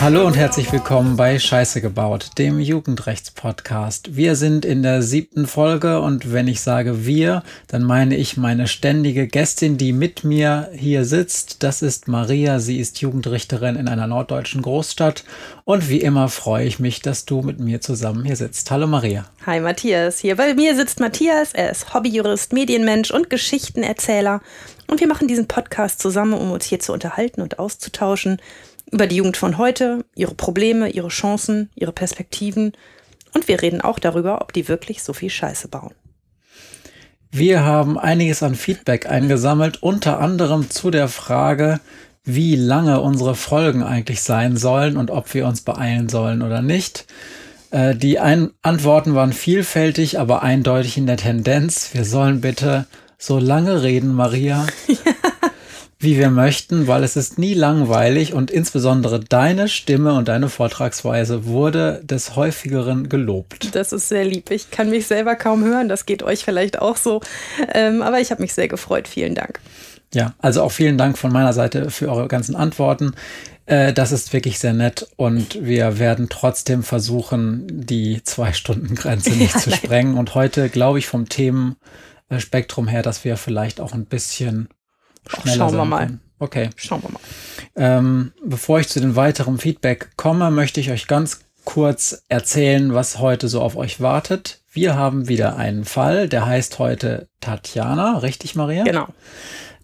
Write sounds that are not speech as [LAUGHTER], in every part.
Hallo und herzlich willkommen bei Scheiße gebaut, dem Jugendrechtspodcast. Wir sind in der siebten Folge und wenn ich sage wir, dann meine ich meine ständige Gästin, die mit mir hier sitzt. Das ist Maria. Sie ist Jugendrichterin in einer norddeutschen Großstadt und wie immer freue ich mich, dass du mit mir zusammen hier sitzt. Hallo Maria. Hi Matthias. Hier bei mir sitzt Matthias. Er ist Hobbyjurist, Medienmensch und Geschichtenerzähler. Und wir machen diesen Podcast zusammen, um uns hier zu unterhalten und auszutauschen über die Jugend von heute, ihre Probleme, ihre Chancen, ihre Perspektiven. Und wir reden auch darüber, ob die wirklich so viel Scheiße bauen. Wir haben einiges an Feedback eingesammelt, unter anderem zu der Frage, wie lange unsere Folgen eigentlich sein sollen und ob wir uns beeilen sollen oder nicht. Äh, die Antworten waren vielfältig, aber eindeutig in der Tendenz. Wir sollen bitte so lange reden, Maria, [LAUGHS] wie wir möchten, weil es ist nie langweilig und insbesondere deine Stimme und deine Vortragsweise wurde des häufigeren gelobt. Das ist sehr lieb. Ich kann mich selber kaum hören. Das geht euch vielleicht auch so. Ähm, aber ich habe mich sehr gefreut. Vielen Dank. Ja, also auch vielen Dank von meiner Seite für eure ganzen Antworten. Äh, das ist wirklich sehr nett und wir werden trotzdem versuchen, die Zwei-Stunden-Grenze nicht [LAUGHS] ja, zu sprengen. Und heute, glaube ich, vom Themen Spektrum her, dass wir vielleicht auch ein bisschen schneller Ach, Schauen wir mal. Können. Okay. Schauen wir mal. Ähm, bevor ich zu den weiteren Feedback komme, möchte ich euch ganz kurz erzählen, was heute so auf euch wartet. Wir haben wieder einen Fall, der heißt heute Tatjana, richtig Maria? Genau.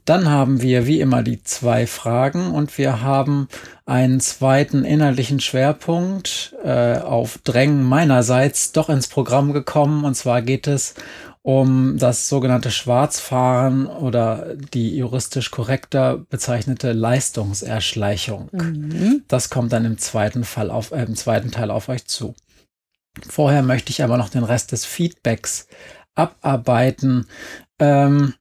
Dann haben wir wie immer die zwei Fragen und wir haben einen zweiten inhaltlichen Schwerpunkt äh, auf Drängen meinerseits doch ins Programm gekommen. Und zwar geht es um das sogenannte Schwarzfahren oder die juristisch korrekter bezeichnete Leistungserschleichung. Mhm. Das kommt dann im zweiten Fall auf, äh, im zweiten Teil auf euch zu. Vorher möchte ich aber noch den Rest des Feedbacks abarbeiten. Ähm,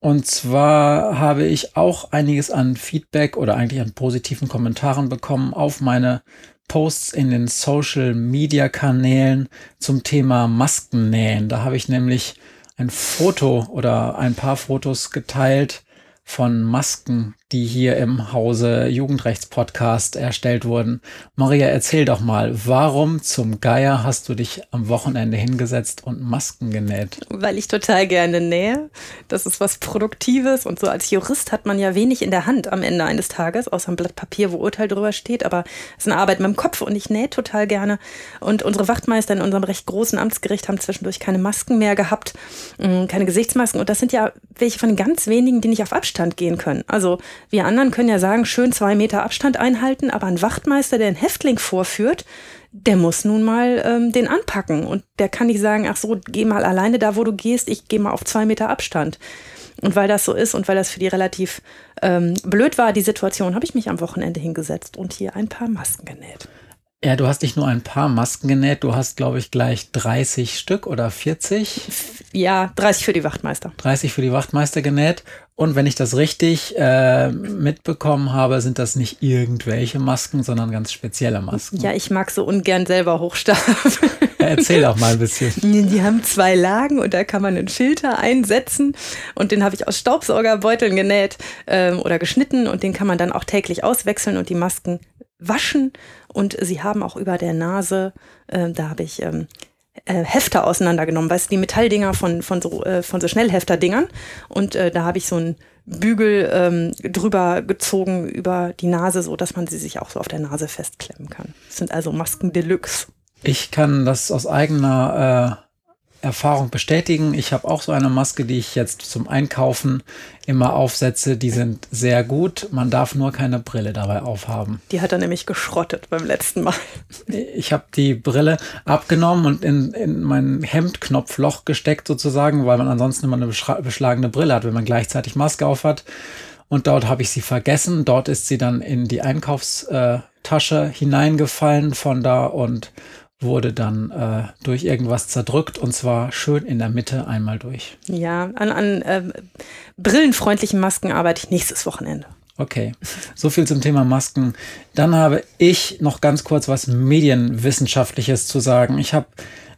und zwar habe ich auch einiges an Feedback oder eigentlich an positiven Kommentaren bekommen auf meine Posts in den Social Media Kanälen zum Thema Maskennähen. Da habe ich nämlich ein Foto oder ein paar Fotos geteilt von Masken, die hier im Hause Jugendrechtspodcast erstellt wurden. Maria, erzähl doch mal, warum zum Geier hast du dich am Wochenende hingesetzt und Masken genäht? Weil ich total gerne nähe. Das ist was Produktives und so als Jurist hat man ja wenig in der Hand am Ende eines Tages, außer ein Blatt Papier, wo Urteil drüber steht, aber es ist eine Arbeit mit dem Kopf und ich nähe total gerne. Und unsere Wachtmeister in unserem recht großen Amtsgericht haben zwischendurch keine Masken mehr gehabt, mm, keine Gesichtsmasken und das sind ja welche von ganz wenigen, die nicht auf Abstand gehen können. Also wir anderen können ja sagen, schön zwei Meter Abstand einhalten, aber ein Wachtmeister, der einen Häftling vorführt, der muss nun mal ähm, den anpacken. Und der kann nicht sagen, ach so, geh mal alleine da, wo du gehst, ich gehe mal auf zwei Meter Abstand. Und weil das so ist und weil das für die relativ ähm, blöd war, die Situation, habe ich mich am Wochenende hingesetzt und hier ein paar Masken genäht. Ja, du hast nicht nur ein paar Masken genäht, du hast, glaube ich, gleich 30 Stück oder 40. Ja, 30 für die Wachtmeister. 30 für die Wachtmeister genäht. Und wenn ich das richtig äh, mitbekommen habe, sind das nicht irgendwelche Masken, sondern ganz spezielle Masken. Ja, ich mag so ungern selber Hochstab. Ja, erzähl doch mal ein bisschen. [LAUGHS] Die haben zwei Lagen und da kann man einen Filter einsetzen und den habe ich aus Staubsaugerbeuteln genäht ähm, oder geschnitten und den kann man dann auch täglich auswechseln und die Masken waschen und sie haben auch über der Nase, äh, da habe ich ähm, äh, Hefter auseinandergenommen, weißt du, die Metalldinger von, von so, äh, von so Schnellhefterdingern. Und äh, da habe ich so einen Bügel ähm, drüber gezogen über die Nase, so dass man sie sich auch so auf der Nase festklemmen kann. Das sind also Masken Deluxe. Ich kann das aus eigener äh, Erfahrung bestätigen. Ich habe auch so eine Maske, die ich jetzt zum Einkaufen immer aufsetze. Die sind sehr gut. Man darf nur keine Brille dabei aufhaben. Die hat er nämlich geschrottet beim letzten Mal. Ich habe die Brille abgenommen und in, in mein Hemdknopfloch gesteckt sozusagen, weil man ansonsten immer eine beschlagene Brille hat, wenn man gleichzeitig Maske auf Und dort habe ich sie vergessen. Dort ist sie dann in die Einkaufstasche hineingefallen von da und wurde dann äh, durch irgendwas zerdrückt und zwar schön in der Mitte einmal durch. Ja, an, an äh, brillenfreundlichen Masken arbeite ich nächstes Wochenende. Okay, so viel zum Thema Masken. Dann habe ich noch ganz kurz was Medienwissenschaftliches zu sagen. Ich habe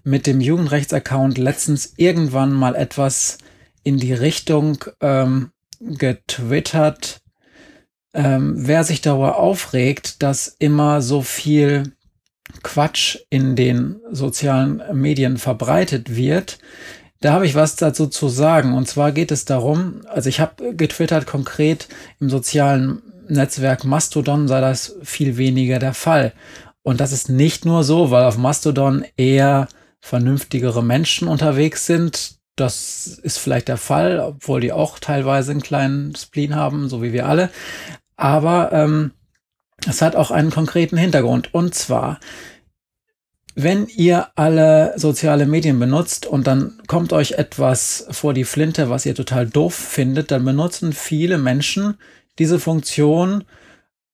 mit dem Jugendrechtsaccount letztens irgendwann mal etwas in die Richtung ähm, getwittert, ähm, wer sich darüber aufregt, dass immer so viel Quatsch in den sozialen Medien verbreitet wird, da habe ich was dazu zu sagen. Und zwar geht es darum, also ich habe getwittert konkret im sozialen Netzwerk Mastodon sei das viel weniger der Fall. Und das ist nicht nur so, weil auf Mastodon eher vernünftigere Menschen unterwegs sind. Das ist vielleicht der Fall, obwohl die auch teilweise einen kleinen Spleen haben, so wie wir alle. Aber ähm, es hat auch einen konkreten Hintergrund. Und zwar, wenn ihr alle soziale Medien benutzt und dann kommt euch etwas vor die Flinte, was ihr total doof findet, dann benutzen viele Menschen diese Funktion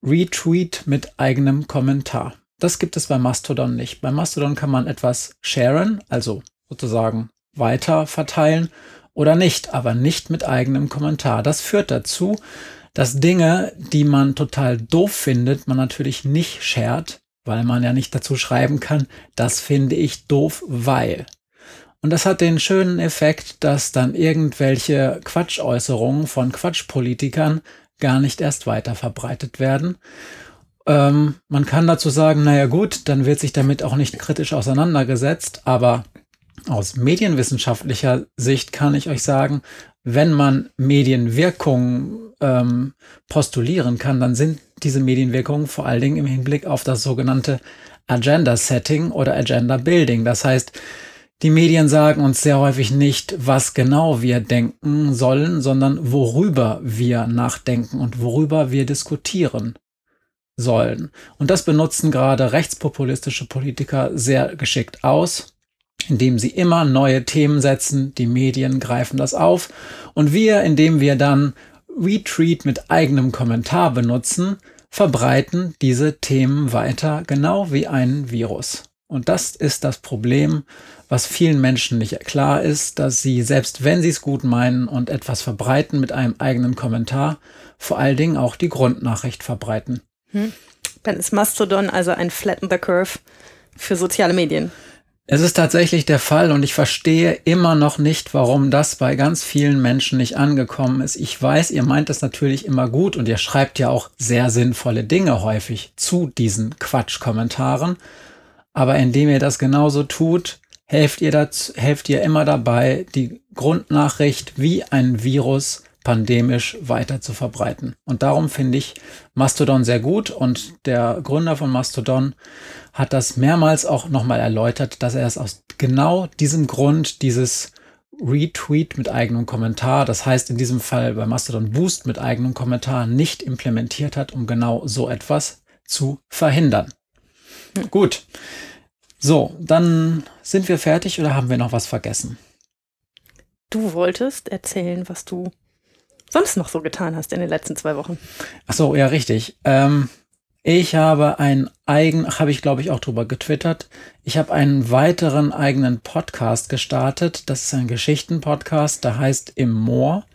Retweet mit eigenem Kommentar. Das gibt es bei Mastodon nicht. Bei Mastodon kann man etwas sharen, also sozusagen weiter verteilen oder nicht, aber nicht mit eigenem Kommentar. Das führt dazu, dass Dinge, die man total doof findet, man natürlich nicht shared, weil man ja nicht dazu schreiben kann, das finde ich doof, weil. Und das hat den schönen Effekt, dass dann irgendwelche Quatschäußerungen von Quatschpolitikern gar nicht erst weiter verbreitet werden. Ähm, man kann dazu sagen, naja gut, dann wird sich damit auch nicht kritisch auseinandergesetzt, aber aus medienwissenschaftlicher Sicht kann ich euch sagen, wenn man Medienwirkungen ähm, postulieren kann, dann sind diese Medienwirkungen vor allen Dingen im Hinblick auf das sogenannte Agenda Setting oder Agenda Building. Das heißt, die Medien sagen uns sehr häufig nicht, was genau wir denken sollen, sondern worüber wir nachdenken und worüber wir diskutieren sollen. Und das benutzen gerade rechtspopulistische Politiker sehr geschickt aus, indem sie immer neue Themen setzen. Die Medien greifen das auf. Und wir, indem wir dann Retweet mit eigenem Kommentar benutzen, verbreiten diese Themen weiter, genau wie ein Virus. Und das ist das Problem, was vielen Menschen nicht klar ist, dass sie, selbst wenn sie es gut meinen und etwas verbreiten mit einem eigenen Kommentar, vor allen Dingen auch die Grundnachricht verbreiten. Hm. Dann ist Mastodon also ein Flatten the Curve für soziale Medien. Es ist tatsächlich der Fall und ich verstehe immer noch nicht, warum das bei ganz vielen Menschen nicht angekommen ist. Ich weiß, ihr meint das natürlich immer gut und ihr schreibt ja auch sehr sinnvolle Dinge häufig zu diesen Quatschkommentaren. Aber indem ihr das genauso tut, helft ihr, dazu, helft ihr immer dabei, die Grundnachricht wie ein Virus pandemisch weiter zu verbreiten. Und darum finde ich Mastodon sehr gut und der Gründer von Mastodon hat das mehrmals auch nochmal erläutert, dass er es aus genau diesem Grund dieses Retweet mit eigenem Kommentar, das heißt in diesem Fall bei Mastodon Boost mit eigenem Kommentar nicht implementiert hat, um genau so etwas zu verhindern. Gut. So, dann sind wir fertig oder haben wir noch was vergessen? Du wolltest erzählen, was du sonst noch so getan hast in den letzten zwei Wochen. Ach so, ja, richtig. Ähm, ich habe einen eigen, habe ich glaube ich auch drüber getwittert. Ich habe einen weiteren eigenen Podcast gestartet. Das ist ein Geschichten-Podcast, der heißt Im Moor.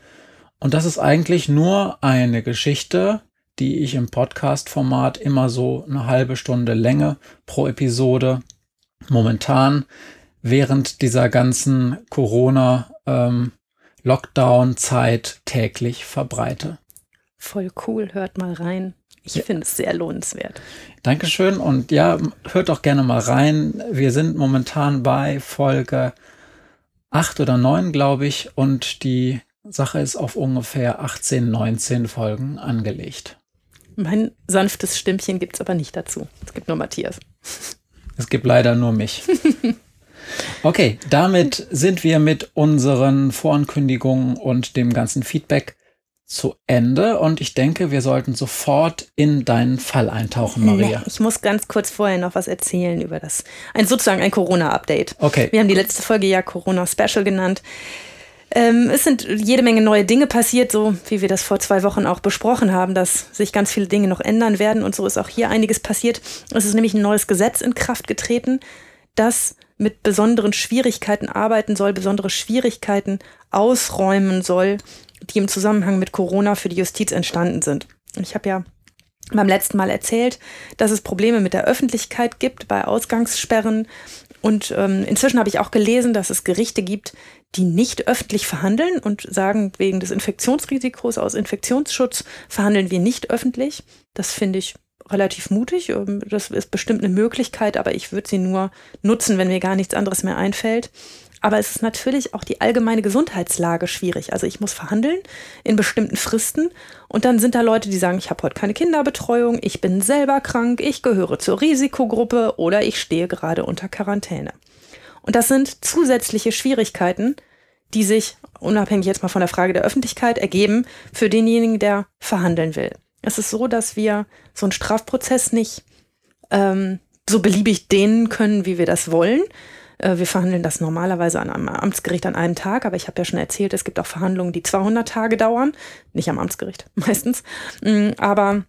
Und das ist eigentlich nur eine Geschichte, die ich im Podcast-Format immer so eine halbe Stunde Länge pro Episode momentan während dieser ganzen Corona-Lockdown-Zeit ähm, täglich verbreite. Voll cool, hört mal rein. Ich ja. finde es sehr lohnenswert. Dankeschön und ja, hört doch gerne mal rein. Wir sind momentan bei Folge 8 oder 9, glaube ich, und die Sache ist auf ungefähr 18, 19 Folgen angelegt. Mein sanftes Stimmchen gibt es aber nicht dazu. Es gibt nur Matthias. Es gibt leider nur mich. [LAUGHS] Okay, damit sind wir mit unseren Vorankündigungen und dem ganzen Feedback zu Ende und ich denke, wir sollten sofort in deinen Fall eintauchen, Maria. ich muss ganz kurz vorher noch was erzählen über das, ein sozusagen ein Corona-Update. Okay. Wir haben die letzte Folge ja Corona-Special genannt. Ähm, es sind jede Menge neue Dinge passiert, so wie wir das vor zwei Wochen auch besprochen haben, dass sich ganz viele Dinge noch ändern werden. Und so ist auch hier einiges passiert. Es ist nämlich ein neues Gesetz in Kraft getreten, das mit besonderen Schwierigkeiten arbeiten soll, besondere Schwierigkeiten ausräumen soll, die im Zusammenhang mit Corona für die Justiz entstanden sind. Ich habe ja beim letzten Mal erzählt, dass es Probleme mit der Öffentlichkeit gibt bei Ausgangssperren und ähm, inzwischen habe ich auch gelesen, dass es Gerichte gibt, die nicht öffentlich verhandeln und sagen, wegen des Infektionsrisikos aus Infektionsschutz verhandeln wir nicht öffentlich. Das finde ich relativ mutig. Ähm, das ist bestimmt eine Möglichkeit, aber ich würde sie nur nutzen, wenn mir gar nichts anderes mehr einfällt. Aber es ist natürlich auch die allgemeine Gesundheitslage schwierig. Also ich muss verhandeln in bestimmten Fristen und dann sind da Leute, die sagen, ich habe heute keine Kinderbetreuung, ich bin selber krank, ich gehöre zur Risikogruppe oder ich stehe gerade unter Quarantäne. Und das sind zusätzliche Schwierigkeiten, die sich unabhängig jetzt mal von der Frage der Öffentlichkeit ergeben für denjenigen, der verhandeln will. Es ist so, dass wir so einen Strafprozess nicht ähm, so beliebig dehnen können, wie wir das wollen. Äh, wir verhandeln das normalerweise an einem Amtsgericht an einem Tag, aber ich habe ja schon erzählt, es gibt auch Verhandlungen, die 200 Tage dauern. Nicht am Amtsgericht [LAUGHS] meistens. Mm, aber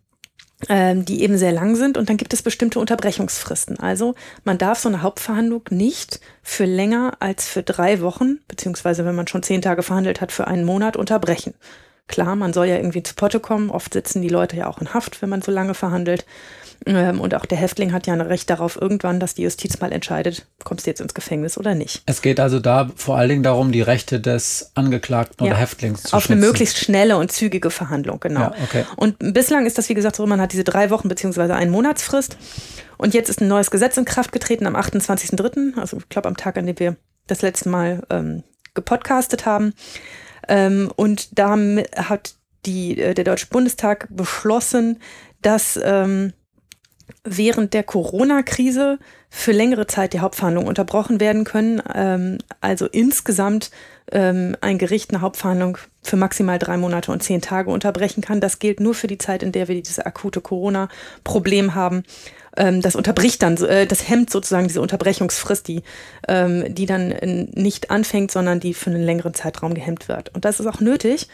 ähm, die eben sehr lang sind und dann gibt es bestimmte Unterbrechungsfristen. Also man darf so eine Hauptverhandlung nicht für länger als für drei Wochen, beziehungsweise wenn man schon zehn Tage verhandelt hat, für einen Monat unterbrechen. Klar, man soll ja irgendwie zu Potte kommen. Oft sitzen die Leute ja auch in Haft, wenn man so lange verhandelt. Ähm, und auch der Häftling hat ja ein Recht darauf irgendwann, dass die Justiz mal entscheidet, kommst du jetzt ins Gefängnis oder nicht. Es geht also da vor allen Dingen darum, die Rechte des Angeklagten ja, oder Häftlings zu Auf schützen. eine möglichst schnelle und zügige Verhandlung, genau. Ja, okay. Und bislang ist das, wie gesagt, so, man hat diese drei Wochen beziehungsweise einen Monatsfrist. Und jetzt ist ein neues Gesetz in Kraft getreten am 28.03., also ich glaube am Tag, an dem wir das letzte Mal ähm, gepodcastet haben. Ähm, und da hat die, äh, der Deutsche Bundestag beschlossen, dass ähm, während der Corona-Krise für längere Zeit die Hauptverhandlungen unterbrochen werden können. Ähm, also insgesamt ähm, ein Gericht eine Hauptverhandlung für maximal drei Monate und zehn Tage unterbrechen kann. Das gilt nur für die Zeit, in der wir dieses akute Corona-Problem haben. Ähm, das unterbricht dann, äh, das hemmt sozusagen diese Unterbrechungsfrist, die, ähm, die dann nicht anfängt, sondern die für einen längeren Zeitraum gehemmt wird. Und das ist auch nötig,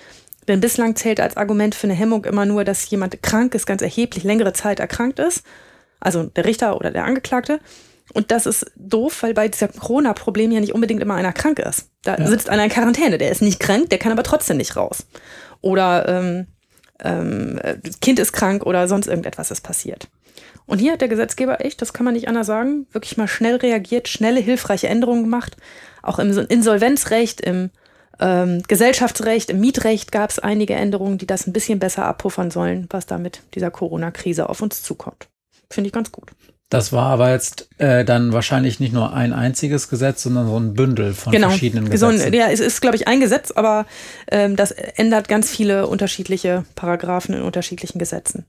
denn bislang zählt als Argument für eine Hemmung immer nur, dass jemand krank ist, ganz erheblich längere Zeit erkrankt ist. Also der Richter oder der Angeklagte. Und das ist doof, weil bei diesem Corona-Problem ja nicht unbedingt immer einer krank ist. Da ja. sitzt einer in Quarantäne, der ist nicht krank, der kann aber trotzdem nicht raus. Oder ähm, ähm, das Kind ist krank oder sonst irgendetwas ist passiert. Und hier hat der Gesetzgeber echt, das kann man nicht anders sagen, wirklich mal schnell reagiert, schnelle, hilfreiche Änderungen gemacht. Auch im Insolvenzrecht, im ähm, Gesellschaftsrecht, im Mietrecht gab es einige Änderungen, die das ein bisschen besser abpuffern sollen, was da mit dieser Corona-Krise auf uns zukommt. Finde ich ganz gut. Das war aber jetzt äh, dann wahrscheinlich nicht nur ein einziges Gesetz, sondern so ein Bündel von genau. verschiedenen Gesetzen. So ja, es ist, glaube ich, ein Gesetz, aber ähm, das ändert ganz viele unterschiedliche Paragraphen in unterschiedlichen Gesetzen.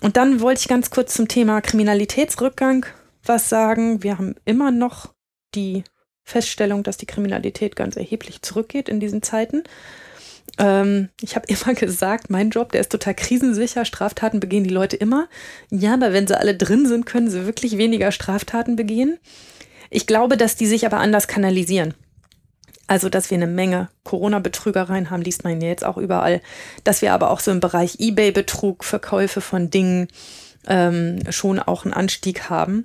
Und dann wollte ich ganz kurz zum Thema Kriminalitätsrückgang was sagen. Wir haben immer noch die Feststellung, dass die Kriminalität ganz erheblich zurückgeht in diesen Zeiten. Ähm, ich habe [LAUGHS] immer gesagt, mein Job, der ist total krisensicher. Straftaten begehen die Leute immer. Ja, aber wenn sie alle drin sind, können sie wirklich weniger Straftaten begehen. Ich glaube, dass die sich aber anders kanalisieren. Also, dass wir eine Menge Corona-Betrügereien haben, liest man ja jetzt auch überall. Dass wir aber auch so im Bereich Ebay-Betrug, Verkäufe von Dingen ähm, schon auch einen Anstieg haben.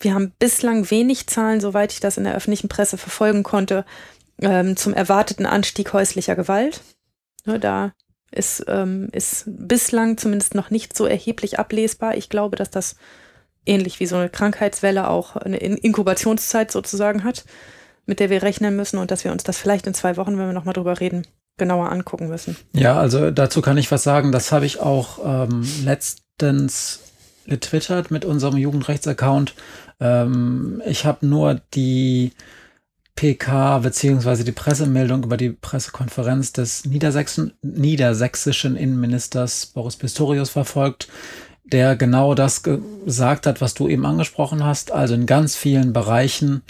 Wir haben bislang wenig Zahlen, soweit ich das in der öffentlichen Presse verfolgen konnte, ähm, zum erwarteten Anstieg häuslicher Gewalt. Ne, da ist, ähm, ist bislang zumindest noch nicht so erheblich ablesbar. Ich glaube, dass das ähnlich wie so eine Krankheitswelle auch eine Inkubationszeit sozusagen hat, mit der wir rechnen müssen und dass wir uns das vielleicht in zwei Wochen, wenn wir nochmal drüber reden, genauer angucken müssen. Ja, also dazu kann ich was sagen. Das habe ich auch ähm, letztens getwittert mit unserem Jugendrechtsaccount. Ähm, ich habe nur die PK beziehungsweise die Pressemeldung über die Pressekonferenz des Niedersächsen, niedersächsischen Innenministers Boris Pistorius verfolgt, der genau das gesagt hat, was du eben angesprochen hast. Also in ganz vielen Bereichen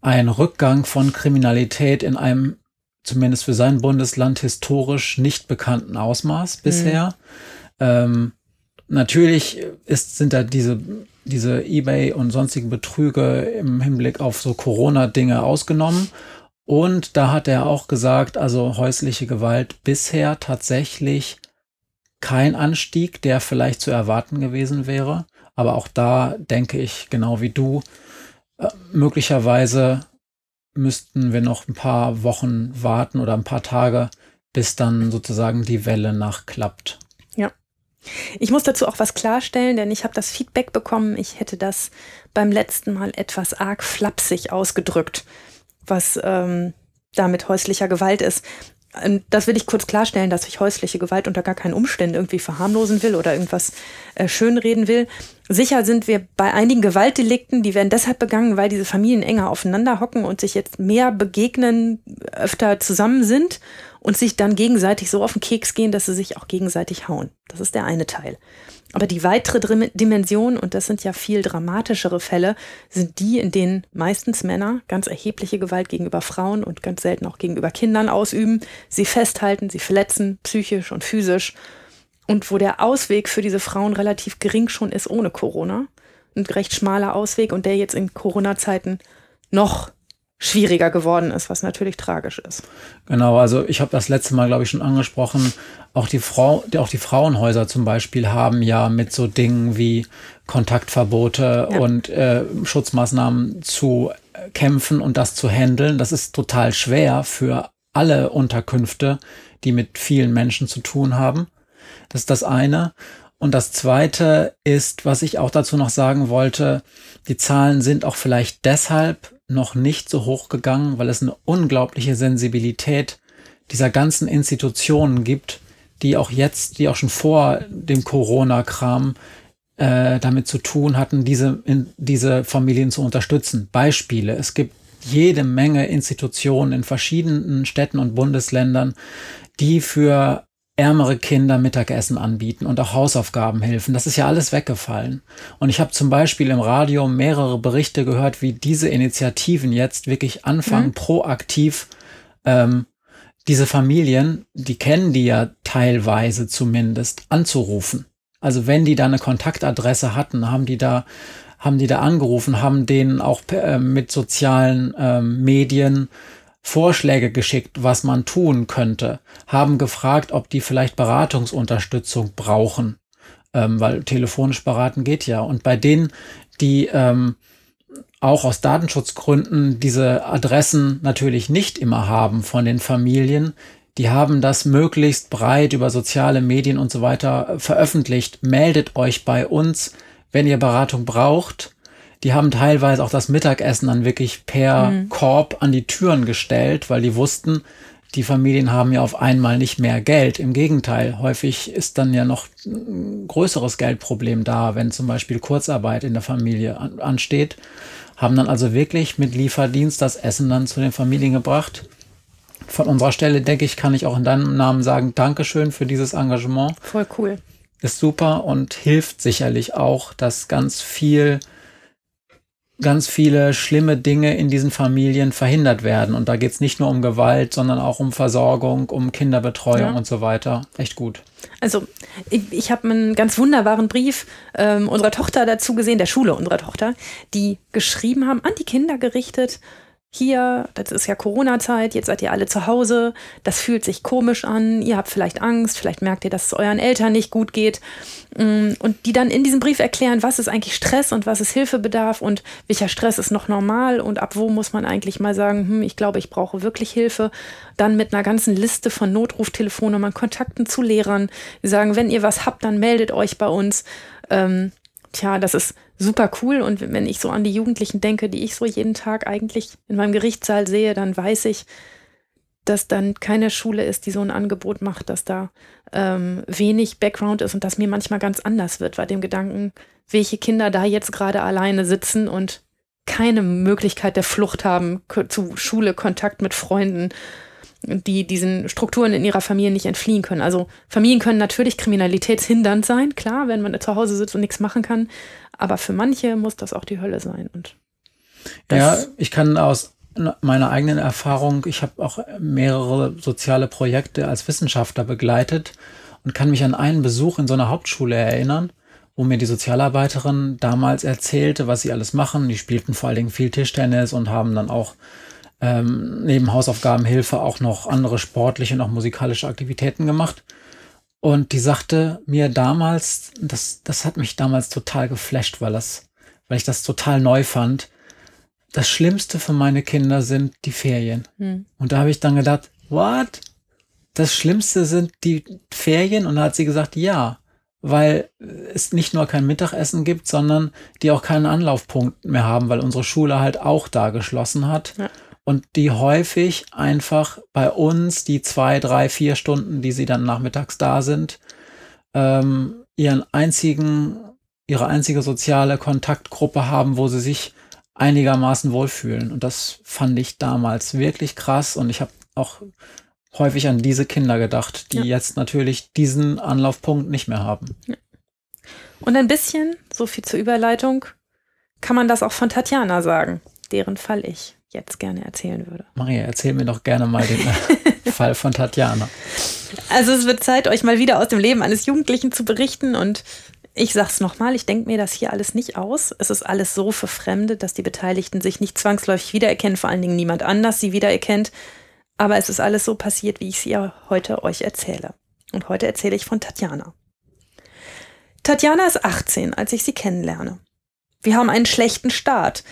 ein Rückgang von Kriminalität in einem zumindest für sein Bundesland historisch nicht bekannten Ausmaß bisher. Mhm. Ähm, natürlich ist, sind da diese diese eBay und sonstigen Betrüge im Hinblick auf so Corona-Dinge ausgenommen. Und da hat er auch gesagt, also häusliche Gewalt bisher tatsächlich kein Anstieg, der vielleicht zu erwarten gewesen wäre. Aber auch da denke ich, genau wie du, äh, möglicherweise müssten wir noch ein paar Wochen warten oder ein paar Tage, bis dann sozusagen die Welle nachklappt. Ich muss dazu auch was klarstellen, denn ich habe das Feedback bekommen, ich hätte das beim letzten Mal etwas arg flapsig ausgedrückt, was ähm, damit häuslicher Gewalt ist. Ähm, das will ich kurz klarstellen, dass ich häusliche Gewalt unter gar keinen Umständen irgendwie verharmlosen will oder irgendwas äh, schönreden will. Sicher sind wir bei einigen Gewaltdelikten, die werden deshalb begangen, weil diese Familien enger aufeinander hocken und sich jetzt mehr begegnen, öfter zusammen sind und sich dann gegenseitig so auf den Keks gehen, dass sie sich auch gegenseitig hauen. Das ist der eine Teil. Aber die weitere Dimension, und das sind ja viel dramatischere Fälle, sind die, in denen meistens Männer ganz erhebliche Gewalt gegenüber Frauen und ganz selten auch gegenüber Kindern ausüben, sie festhalten, sie verletzen, psychisch und physisch. Und wo der Ausweg für diese Frauen relativ gering schon ist ohne Corona. Ein recht schmaler Ausweg und der jetzt in Corona-Zeiten noch schwieriger geworden ist, was natürlich tragisch ist. Genau, also ich habe das letzte Mal, glaube ich, schon angesprochen, auch die Frau, auch die Frauenhäuser zum Beispiel haben ja mit so Dingen wie Kontaktverbote ja. und äh, Schutzmaßnahmen zu kämpfen und das zu handeln. Das ist total schwer für alle Unterkünfte, die mit vielen Menschen zu tun haben. Das ist das eine. Und das zweite ist, was ich auch dazu noch sagen wollte, die Zahlen sind auch vielleicht deshalb noch nicht so hoch gegangen, weil es eine unglaubliche Sensibilität dieser ganzen Institutionen gibt, die auch jetzt, die auch schon vor dem Corona-Kram äh, damit zu tun hatten, diese, in, diese Familien zu unterstützen. Beispiele. Es gibt jede Menge Institutionen in verschiedenen Städten und Bundesländern, die für ärmere Kinder Mittagessen anbieten und auch Hausaufgabenhilfen. Das ist ja alles weggefallen. Und ich habe zum Beispiel im Radio mehrere Berichte gehört, wie diese Initiativen jetzt wirklich anfangen, mhm. proaktiv ähm, diese Familien, die kennen die ja teilweise zumindest, anzurufen. Also wenn die da eine Kontaktadresse hatten, haben die da haben die da angerufen, haben denen auch äh, mit sozialen äh, Medien Vorschläge geschickt, was man tun könnte, haben gefragt, ob die vielleicht Beratungsunterstützung brauchen, ähm, weil telefonisch beraten geht ja. Und bei denen, die ähm, auch aus Datenschutzgründen diese Adressen natürlich nicht immer haben von den Familien, die haben das möglichst breit über soziale Medien und so weiter veröffentlicht. Meldet euch bei uns, wenn ihr Beratung braucht die haben teilweise auch das Mittagessen dann wirklich per mhm. Korb an die Türen gestellt, weil die wussten, die Familien haben ja auf einmal nicht mehr Geld. Im Gegenteil, häufig ist dann ja noch ein größeres Geldproblem da, wenn zum Beispiel Kurzarbeit in der Familie an, ansteht. Haben dann also wirklich mit Lieferdienst das Essen dann zu den Familien gebracht. Von unserer Stelle, denke ich, kann ich auch in deinem Namen sagen, Dankeschön für dieses Engagement. Voll cool. Ist super und hilft sicherlich auch, dass ganz viel ganz viele schlimme Dinge in diesen Familien verhindert werden. Und da geht es nicht nur um Gewalt, sondern auch um Versorgung, um Kinderbetreuung ja. und so weiter. Echt gut. Also ich, ich habe einen ganz wunderbaren Brief ähm, unserer Tochter dazu gesehen, der Schule unserer Tochter, die geschrieben haben, an die Kinder gerichtet, hier, das ist ja Corona-Zeit, jetzt seid ihr alle zu Hause, das fühlt sich komisch an, ihr habt vielleicht Angst, vielleicht merkt ihr, dass es euren Eltern nicht gut geht. Mm, und die dann in diesem Brief erklären, was ist eigentlich Stress und was ist Hilfebedarf und welcher Stress ist noch normal und ab wo muss man eigentlich mal sagen, hm, ich glaube, ich brauche wirklich Hilfe. Dann mit einer ganzen Liste von Notruftelefonnnummern, Kontakten zu Lehrern, die sagen, wenn ihr was habt, dann meldet euch bei uns. Ähm, tja, das ist super cool. Und wenn ich so an die Jugendlichen denke, die ich so jeden Tag eigentlich in meinem Gerichtssaal sehe, dann weiß ich, dass dann keine Schule ist, die so ein Angebot macht, dass da ähm, wenig Background ist und dass mir manchmal ganz anders wird bei dem Gedanken, welche Kinder da jetzt gerade alleine sitzen und keine Möglichkeit der Flucht haben zu Schule, Kontakt mit Freunden, die diesen Strukturen in ihrer Familie nicht entfliehen können. Also Familien können natürlich kriminalitätshindernd sein, klar, wenn man zu Hause sitzt und nichts machen kann, aber für manche muss das auch die Hölle sein. Und ja, ich kann aus meiner eigenen Erfahrung, ich habe auch mehrere soziale Projekte als Wissenschaftler begleitet und kann mich an einen Besuch in so einer Hauptschule erinnern, wo mir die Sozialarbeiterin damals erzählte, was sie alles machen. Die spielten vor allen Dingen viel Tischtennis und haben dann auch ähm, neben Hausaufgabenhilfe auch noch andere sportliche und auch musikalische Aktivitäten gemacht. Und die sagte mir damals, das, das hat mich damals total geflasht, weil das, weil ich das total neu fand. Das Schlimmste für meine Kinder sind die Ferien. Hm. Und da habe ich dann gedacht, what? Das Schlimmste sind die Ferien? Und da hat sie gesagt, ja, weil es nicht nur kein Mittagessen gibt, sondern die auch keinen Anlaufpunkt mehr haben, weil unsere Schule halt auch da geschlossen hat. Ja. Und die häufig einfach bei uns die zwei, drei, vier Stunden, die sie dann nachmittags da sind, ähm, ihren einzigen, ihre einzige soziale Kontaktgruppe haben, wo sie sich einigermaßen wohlfühlen. Und das fand ich damals wirklich krass. Und ich habe auch häufig an diese Kinder gedacht, die Ja. jetzt natürlich diesen Anlaufpunkt nicht mehr haben. Und ein bisschen, so viel zur Überleitung, kann man das auch von Tatjana sagen, deren Fall ich jetzt gerne erzählen würde. Maria, erzähl mir doch gerne mal den [LAUGHS] Fall von Tatjana. Also es wird Zeit, euch mal wieder aus dem Leben eines Jugendlichen zu berichten und ich sag's nochmal, ich denke mir das hier alles nicht aus. Es ist alles so für Fremde, dass die Beteiligten sich nicht zwangsläufig wiedererkennen, vor allen Dingen niemand anders sie wiedererkennt. Aber es ist alles so passiert, wie ich sie ja heute euch erzähle. Und heute erzähle ich von Tatjana. Tatjana ist 18, als ich sie kennenlerne. Wir haben einen schlechten Start,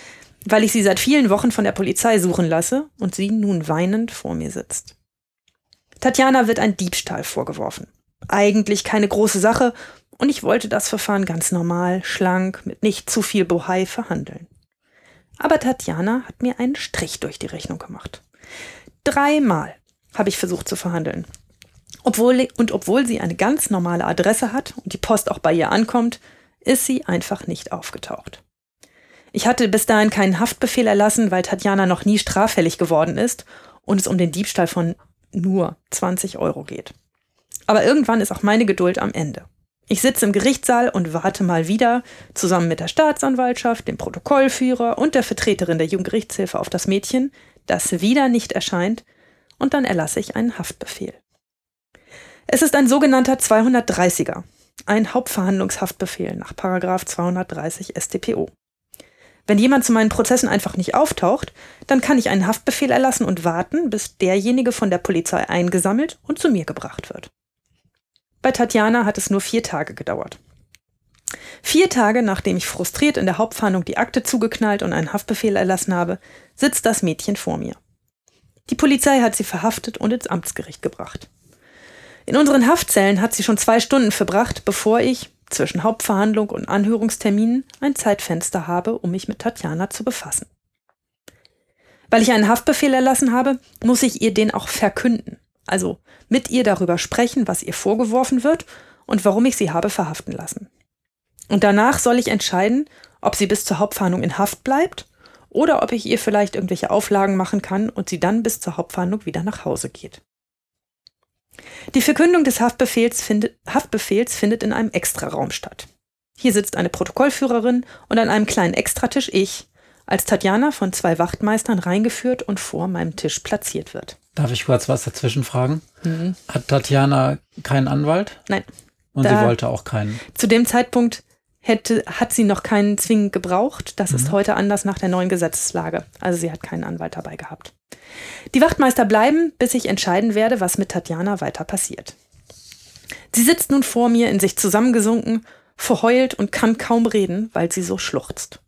weil ich sie seit vielen Wochen von der Polizei suchen lasse und sie nun weinend vor mir sitzt. Tatjana wird ein Diebstahl vorgeworfen. Eigentlich keine große Sache und ich wollte das Verfahren ganz normal, schlank, mit nicht zu viel Bohai verhandeln. Aber Tatjana hat mir einen Strich durch die Rechnung gemacht. Dreimal habe ich versucht zu verhandeln. Obwohl, und obwohl sie eine ganz normale Adresse hat und die Post auch bei ihr ankommt, ist sie einfach nicht aufgetaucht. Ich hatte bis dahin keinen Haftbefehl erlassen, weil Tatjana noch nie straffällig geworden ist und es um den Diebstahl von nur 20 Euro geht. Aber irgendwann ist auch meine Geduld am Ende. Ich sitze im Gerichtssaal und warte mal wieder zusammen mit der Staatsanwaltschaft, dem Protokollführer und der Vertreterin der Jugendgerichtshilfe auf das Mädchen, das wieder nicht erscheint, und dann erlasse ich einen Haftbefehl. Es ist ein sogenannter 230er, ein Hauptverhandlungshaftbefehl nach Paragraf 230 StPO. Wenn jemand zu meinen Prozessen einfach nicht auftaucht, dann kann ich einen Haftbefehl erlassen und warten, bis derjenige von der Polizei eingesammelt und zu mir gebracht wird. Bei Tatjana hat es nur vier Tage gedauert. Vier Tage nachdem ich frustriert in der Hauptverhandlung die Akte zugeknallt und einen Haftbefehl erlassen habe, sitzt das Mädchen vor mir. Die Polizei hat sie verhaftet und ins Amtsgericht gebracht. In unseren Haftzellen hat sie schon zwei Stunden verbracht, bevor ich, zwischen Hauptverhandlung und Anhörungsterminen, ein Zeitfenster habe, um mich mit Tatjana zu befassen. Weil ich einen Haftbefehl erlassen habe, muss ich ihr den auch verkünden, also mit ihr darüber sprechen, was ihr vorgeworfen wird und warum ich sie habe verhaften lassen. Und danach soll ich entscheiden, ob sie bis zur Hauptverhandlung in Haft bleibt oder ob ich ihr vielleicht irgendwelche Auflagen machen kann und sie dann bis zur Hauptverhandlung wieder nach Hause geht. Die Verkündung des Haftbefehls findet, Haftbefehls findet in einem Extraraum statt. Hier sitzt eine Protokollführerin und an einem kleinen Extratisch ich, als Tatjana von zwei Wachtmeistern reingeführt und vor meinem Tisch platziert wird. Darf ich kurz was dazwischen fragen? Hat Tatjana keinen Anwalt? Nein, Und Da- sie wollte auch keinen. zu dem Zeitpunkt hätte, hat sie noch keinen zwingend gebraucht. Das ist heute anders nach der neuen Gesetzeslage. Also sie hat keinen Anwalt dabei gehabt. Die Wachtmeister bleiben, bis ich entscheiden werde, was mit Tatjana weiter passiert. Sie sitzt nun vor mir in sich zusammengesunken, verheult und kann kaum reden, weil sie so schluchzt.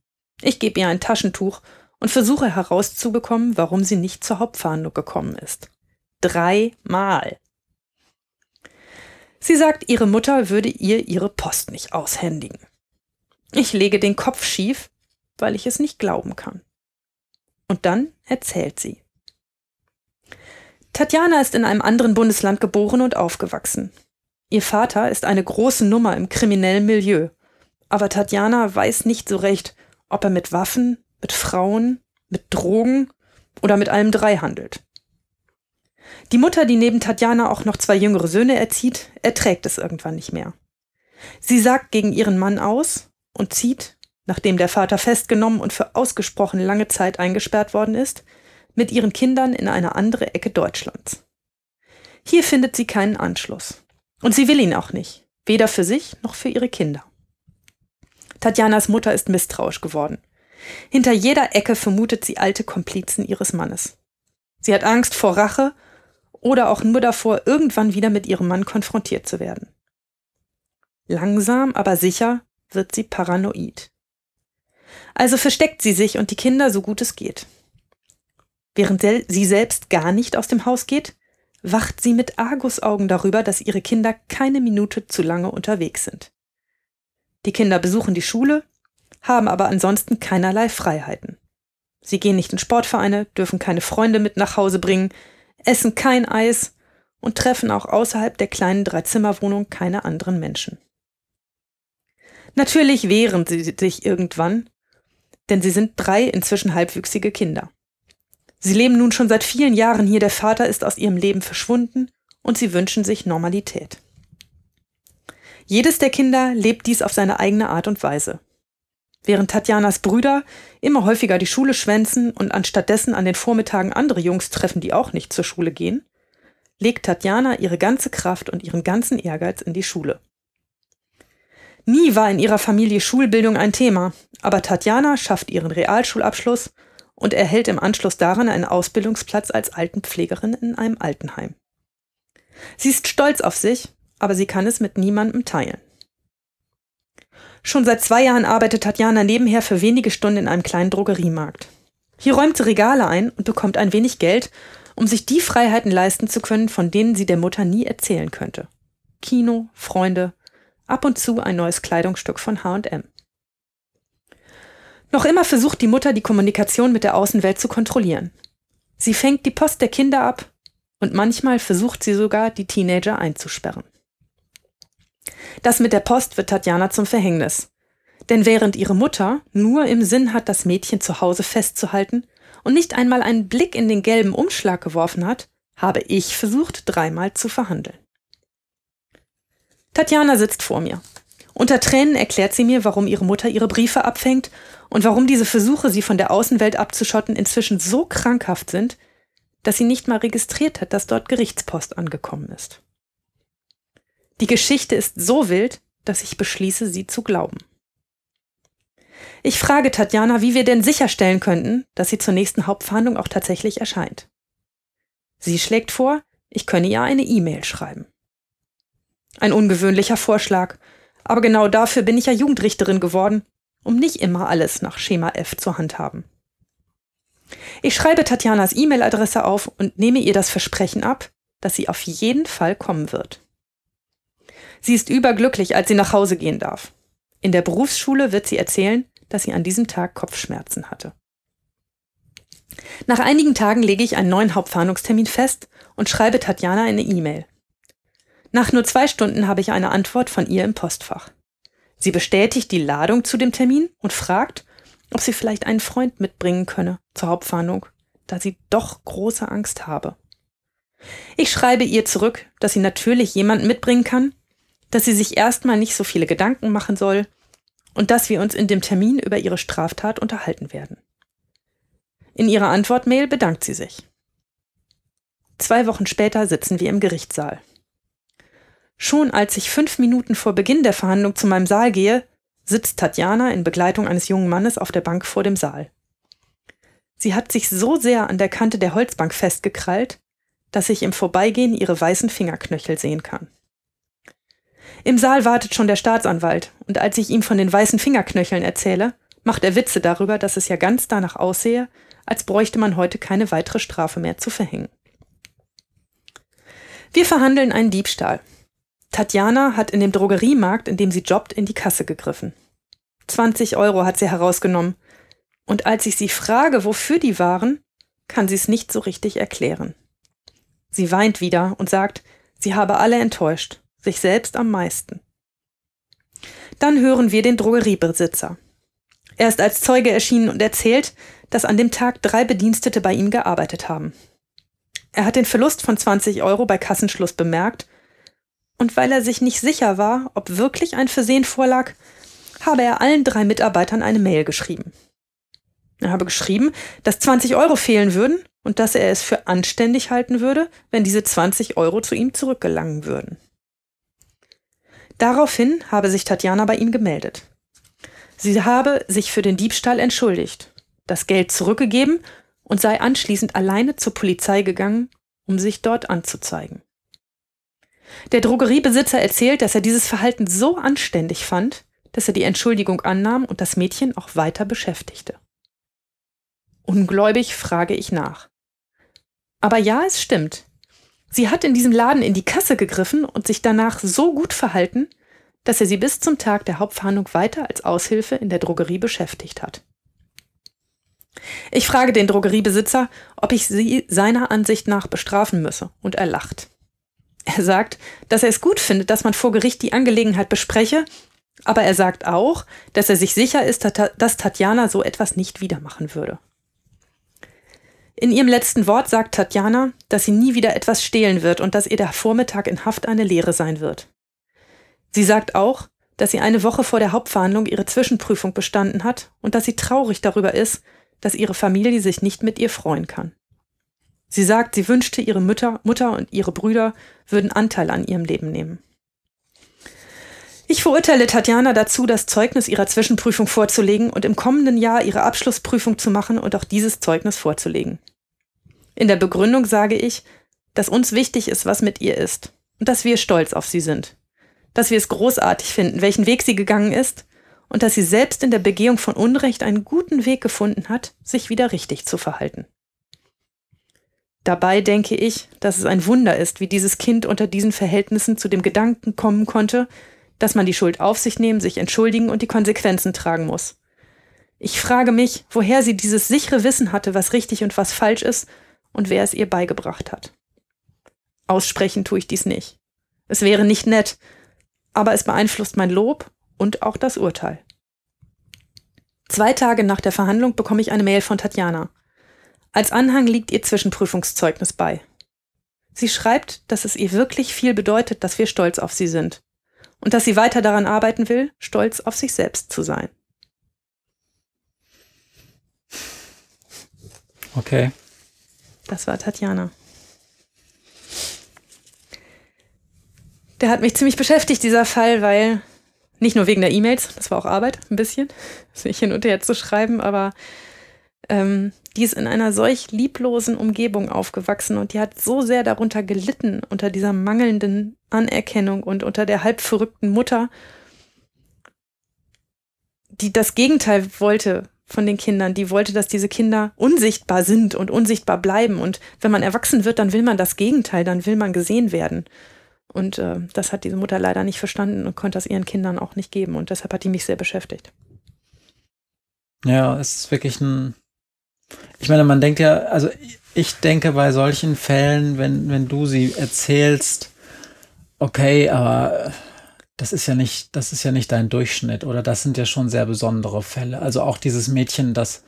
Ich gebe ihr ein Taschentuch und versuche herauszubekommen, warum sie nicht zur Hauptverhandlung gekommen ist. Dreimal. Sie sagt, ihre Mutter würde ihr ihre Post nicht aushändigen. Ich lege den Kopf schief, weil ich es nicht glauben kann. Und dann erzählt sie. Tatjana ist in einem anderen Bundesland geboren und aufgewachsen. Ihr Vater ist eine große Nummer im kriminellen Milieu. Aber Tatjana weiß nicht so recht, ob er mit Waffen, mit Frauen, mit Drogen oder mit allem drei handelt. Die Mutter, die neben Tatjana auch noch zwei jüngere Söhne erzieht, erträgt es irgendwann nicht mehr. Sie sagt gegen ihren Mann aus und zieht, nachdem der Vater festgenommen und für ausgesprochen lange Zeit eingesperrt worden ist, mit ihren Kindern in eine andere Ecke Deutschlands. Hier findet sie keinen Anschluss. Und sie will ihn auch nicht, weder für sich noch für ihre Kinder. Tatjanas Mutter ist misstrauisch geworden. Hinter jeder Ecke vermutet sie alte Komplizen ihres Mannes. Sie hat Angst vor Rache oder auch nur davor, irgendwann wieder mit ihrem Mann konfrontiert zu werden. Langsam, aber sicher wird sie paranoid. Also versteckt sie sich und die Kinder so gut es geht. Während sie selbst gar nicht aus dem Haus geht, wacht sie mit Argusaugen darüber, dass ihre Kinder keine Minute zu lange unterwegs sind. Die Kinder besuchen die Schule, haben aber ansonsten keinerlei Freiheiten. Sie gehen nicht in Sportvereine, dürfen keine Freunde mit nach Hause bringen, essen kein Eis und treffen auch außerhalb der kleinen Dreizimmerwohnung keine anderen Menschen. Natürlich wehren sie sich irgendwann, denn sie sind drei inzwischen halbwüchsige Kinder. Sie leben nun schon seit vielen Jahren hier, der Vater ist aus ihrem Leben verschwunden und sie wünschen sich Normalität. Jedes der Kinder lebt dies auf seine eigene Art und Weise. Während Tatjanas Brüder immer häufiger die Schule schwänzen und anstattdessen an den Vormittagen andere Jungs treffen, die auch nicht zur Schule gehen, legt Tatjana ihre ganze Kraft und ihren ganzen Ehrgeiz in die Schule. Nie war in ihrer Familie Schulbildung ein Thema, aber Tatjana schafft ihren Realschulabschluss und erhält im Anschluss daran einen Ausbildungsplatz als Altenpflegerin in einem Altenheim. Sie ist stolz auf sich, aber sie kann es mit niemandem teilen. Schon seit zwei Jahren arbeitet Tatjana nebenher für wenige Stunden in einem kleinen Drogeriemarkt. Hier räumt sie Regale ein und bekommt ein wenig Geld, um sich die Freiheiten leisten zu können, von denen sie der Mutter nie erzählen könnte. Kino, Freunde, ab und zu ein neues Kleidungsstück von HM. Noch immer versucht die Mutter, die Kommunikation mit der Außenwelt zu kontrollieren. Sie fängt die Post der Kinder ab und manchmal versucht sie sogar, die Teenager einzusperren. Das mit der Post wird Tatjana zum Verhängnis. Denn während ihre Mutter nur im Sinn hat, das Mädchen zu Hause festzuhalten und nicht einmal einen Blick in den gelben Umschlag geworfen hat, habe ich versucht, dreimal zu verhandeln. Tatjana sitzt vor mir. Unter Tränen erklärt sie mir, warum ihre Mutter ihre Briefe abfängt und warum diese Versuche, sie von der Außenwelt abzuschotten, inzwischen so krankhaft sind, dass sie nicht mal registriert hat, dass dort Gerichtspost angekommen ist. Die Geschichte ist so wild, dass ich beschließe, sie zu glauben. Ich frage Tatjana, wie wir denn sicherstellen könnten, dass sie zur nächsten Hauptverhandlung auch tatsächlich erscheint. Sie schlägt vor, ich könne ihr eine E-Mail schreiben. Ein ungewöhnlicher Vorschlag, aber genau dafür bin ich ja Jugendrichterin geworden, um nicht immer alles nach Schema F zu handhaben. Ich schreibe Tatjanas E-Mail-Adresse auf und nehme ihr das Versprechen ab, dass sie auf jeden Fall kommen wird. Sie ist überglücklich, als sie nach Hause gehen darf. In der Berufsschule wird sie erzählen, dass sie an diesem Tag Kopfschmerzen hatte. Nach einigen Tagen lege ich einen neuen Hauptfahndungstermin fest und schreibe Tatjana eine E-Mail. Nach nur zwei Stunden habe ich eine Antwort von ihr im Postfach. Sie bestätigt die Ladung zu dem Termin und fragt, ob sie vielleicht einen Freund mitbringen könne zur Hauptfahndung, da sie doch große Angst habe. Ich schreibe ihr zurück, dass sie natürlich jemanden mitbringen kann, dass sie sich erstmal nicht so viele Gedanken machen soll und dass wir uns in dem Termin über ihre Straftat unterhalten werden. In ihrer Antwortmail bedankt sie sich. Zwei Wochen später sitzen wir im Gerichtssaal. Schon als ich fünf Minuten vor Beginn der Verhandlung zu meinem Saal gehe, sitzt Tatjana in Begleitung eines jungen Mannes auf der Bank vor dem Saal. Sie hat sich so sehr an der Kante der Holzbank festgekrallt, dass ich im Vorbeigehen ihre weißen Fingerknöchel sehen kann. Im Saal wartet schon der Staatsanwalt, und als ich ihm von den weißen Fingerknöcheln erzähle, macht er Witze darüber, dass es ja ganz danach aussehe, als bräuchte man heute keine weitere Strafe mehr zu verhängen. Wir verhandeln einen Diebstahl, Tatjana hat in dem Drogeriemarkt, in dem sie jobbt, in die Kasse gegriffen. 20 Euro hat sie herausgenommen. Und als ich sie frage, wofür die waren, kann sie es nicht so richtig erklären. Sie weint wieder und sagt, sie habe alle enttäuscht, sich selbst am meisten. Dann hören wir den Drogeriebesitzer. Er ist als Zeuge erschienen und erzählt, dass an dem Tag drei Bedienstete bei ihm gearbeitet haben. Er hat den Verlust von 20 Euro bei Kassenschluss bemerkt und weil er sich nicht sicher war, ob wirklich ein Versehen vorlag, habe er allen drei Mitarbeitern eine Mail geschrieben. Er habe geschrieben, dass 20 Euro fehlen würden und dass er es für anständig halten würde, wenn diese 20 Euro zu ihm zurückgelangen würden. Daraufhin habe sich Tatjana bei ihm gemeldet. Sie habe sich für den Diebstahl entschuldigt, das Geld zurückgegeben und sei anschließend alleine zur Polizei gegangen, um sich dort anzuzeigen. Der Drogeriebesitzer erzählt, dass er dieses Verhalten so anständig fand, dass er die Entschuldigung annahm und das Mädchen auch weiter beschäftigte. Ungläubig frage ich nach. Aber ja, es stimmt. Sie hat in diesem Laden in die Kasse gegriffen und sich danach so gut verhalten, dass er sie bis zum Tag der Hauptverhandlung weiter als Aushilfe in der Drogerie beschäftigt hat. Ich frage den Drogeriebesitzer, ob ich sie seiner Ansicht nach bestrafen müsse, und er lacht. Er sagt, dass er es gut findet, dass man vor Gericht die Angelegenheit bespreche, aber er sagt auch, dass er sich sicher ist, dass Tatjana so etwas nicht wieder machen würde. In ihrem letzten Wort sagt Tatjana, dass sie nie wieder etwas stehlen wird und dass ihr der Vormittag in Haft eine Lehre sein wird. Sie sagt auch, dass sie eine Woche vor der Hauptverhandlung ihre Zwischenprüfung bestanden hat und dass sie traurig darüber ist, dass ihre Familie sich nicht mit ihr freuen kann. Sie sagt, sie wünschte, ihre Mütter, Mutter und ihre Brüder würden Anteil an ihrem Leben nehmen. Ich verurteile Tatjana dazu, das Zeugnis ihrer Zwischenprüfung vorzulegen und im kommenden Jahr ihre Abschlussprüfung zu machen und auch dieses Zeugnis vorzulegen. In der Begründung sage ich, dass uns wichtig ist, was mit ihr ist und dass wir stolz auf sie sind. Dass wir es großartig finden, welchen Weg sie gegangen ist und dass sie selbst in der Begehung von Unrecht einen guten Weg gefunden hat, sich wieder richtig zu verhalten. Dabei denke ich, dass es ein Wunder ist, wie dieses Kind unter diesen Verhältnissen zu dem Gedanken kommen konnte, dass man die Schuld auf sich nehmen, sich entschuldigen und die Konsequenzen tragen muss. Ich frage mich, woher sie dieses sichere Wissen hatte, was richtig und was falsch ist und wer es ihr beigebracht hat. Aussprechen tue ich dies nicht. Es wäre nicht nett, aber es beeinflusst mein Lob und auch das Urteil. Zwei Tage nach der Verhandlung bekomme ich eine Mail von Tatjana. Als Anhang liegt ihr Zwischenprüfungszeugnis bei. Sie schreibt, dass es ihr wirklich viel bedeutet, dass wir stolz auf sie sind und dass sie weiter daran arbeiten will, stolz auf sich selbst zu sein. Okay. Das war Tatjana. Der hat mich ziemlich beschäftigt, dieser Fall, weil nicht nur wegen der E-Mails, das war auch Arbeit, ein bisschen, sich hin und her zu schreiben, aber ähm, die ist in einer solch lieblosen Umgebung aufgewachsen und die hat so sehr darunter gelitten, unter dieser mangelnden Anerkennung und unter der halb verrückten Mutter, die das Gegenteil wollte von den Kindern. Die wollte, dass diese Kinder unsichtbar sind und unsichtbar bleiben. Und wenn man erwachsen wird, dann will man das Gegenteil, dann will man gesehen werden. Und äh, das hat diese Mutter leider nicht verstanden und konnte das ihren Kindern auch nicht geben. Und deshalb hat die mich sehr beschäftigt. Ja, es ist wirklich ein. Ich meine, man denkt ja, also ich denke bei solchen Fällen, wenn, wenn du sie erzählst, okay, aber das ist ja nicht, das ist ja nicht dein Durchschnitt oder das sind ja schon sehr besondere Fälle. Also auch dieses Mädchen, das,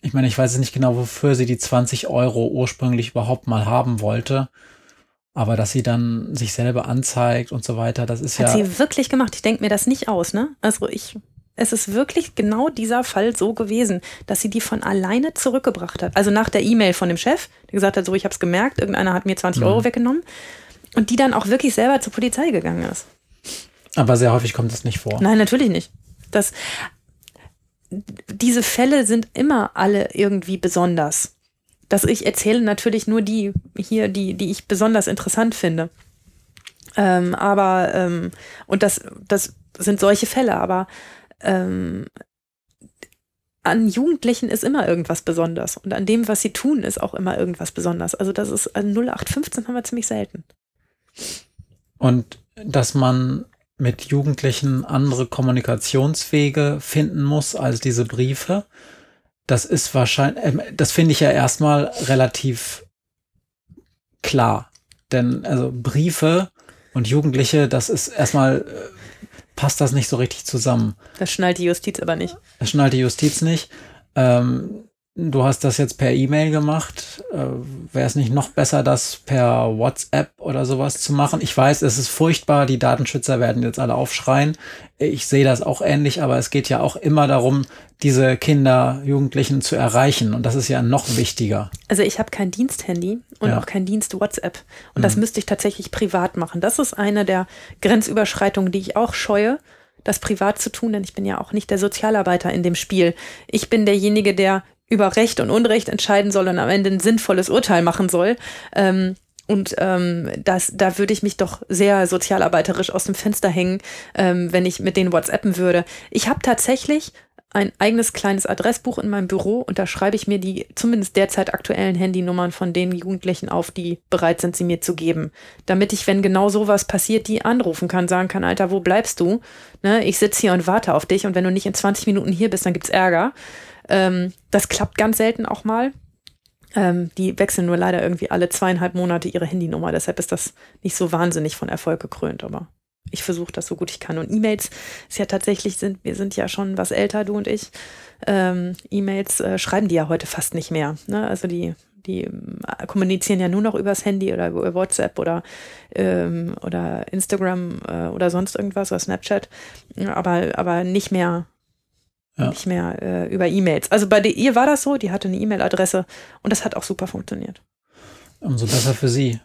ich meine, ich weiß nicht genau, wofür sie die 20 Euro ursprünglich überhaupt mal haben wollte. Aber dass sie dann sich selber anzeigt und so weiter, das ist Hat ja. Hat sie wirklich gemacht? Ich denke mir das nicht aus, ne? Also ich, es ist wirklich genau dieser Fall so gewesen, dass sie die von alleine zurückgebracht hat. Also nach der E-Mail von dem Chef, der gesagt hat, so, ich habe es gemerkt, irgendeiner hat mir 20 mhm. Euro weggenommen. Und die dann auch wirklich selber zur Polizei gegangen ist. Aber sehr häufig kommt das nicht vor. Nein, natürlich nicht. Das, diese Fälle sind immer alle irgendwie besonders dass ich erzähle natürlich nur die hier, die, die ich besonders interessant finde. Ähm, aber, ähm, und das, das sind solche Fälle, aber ähm, an Jugendlichen ist immer irgendwas besonders. Und an dem, was sie tun, ist auch immer irgendwas besonders. Also das ist also 0815 haben wir ziemlich selten. Und dass man mit Jugendlichen andere Kommunikationswege finden muss als diese Briefe das ist wahrscheinlich, äh, das finde ich ja erstmal relativ klar. Denn also Briefe und Jugendliche, das ist erstmal, äh, passt das nicht so richtig zusammen. Das schnallt die Justiz aber nicht. Das schnallt die Justiz nicht. Ähm, Du hast das jetzt per E-Mail gemacht. Äh, Wäre es nicht noch besser, das per WhatsApp oder sowas zu machen? Ich weiß, es ist furchtbar. Die Datenschützer werden jetzt alle aufschreien. Ich sehe das auch ähnlich, aber es geht ja auch immer darum, diese Kinder, Jugendlichen zu erreichen. Und das ist ja noch wichtiger. Also ich habe kein Diensthandy und ja. auch kein Dienst WhatsApp. Und mhm. das müsste ich tatsächlich privat machen. Das ist eine der Grenzüberschreitungen, die ich auch scheue das privat zu tun, denn ich bin ja auch nicht der Sozialarbeiter in dem Spiel. Ich bin derjenige, der über Recht und Unrecht entscheiden soll und am Ende ein sinnvolles Urteil machen soll. Ähm, und ähm, das, da würde ich mich doch sehr sozialarbeiterisch aus dem Fenster hängen, ähm, wenn ich mit denen WhatsAppen würde. Ich habe tatsächlich ein eigenes kleines Adressbuch in meinem Büro und da schreibe ich mir die zumindest derzeit aktuellen Handynummern von den Jugendlichen auf, die bereit sind, sie mir zu geben. Damit ich, wenn genau sowas passiert, die anrufen kann, sagen kann, Alter, wo bleibst du? Ne, ich sitze hier und warte auf dich und wenn du nicht in 20 Minuten hier bist, dann gibt's Ärger. Ähm, das klappt ganz selten auch mal. Ähm, die wechseln nur leider irgendwie alle zweieinhalb Monate ihre Handynummer. Deshalb ist das nicht so wahnsinnig von Erfolg gekrönt, aber ich versuche das so gut ich kann. Und E-Mails ist ja tatsächlich, sind, wir sind ja schon was älter, du und ich. Ähm, E-Mails äh, schreiben die ja heute fast nicht mehr. Ne? Also die, die äh, kommunizieren ja nur noch übers Handy oder über WhatsApp oder, ähm, oder Instagram äh, oder sonst irgendwas oder Snapchat, aber, aber nicht mehr. Ja. Nicht mehr äh, über E-Mails. Also bei der, ihr war das so, die hatte eine E-Mail-Adresse und das hat auch super funktioniert. Umso besser für sie.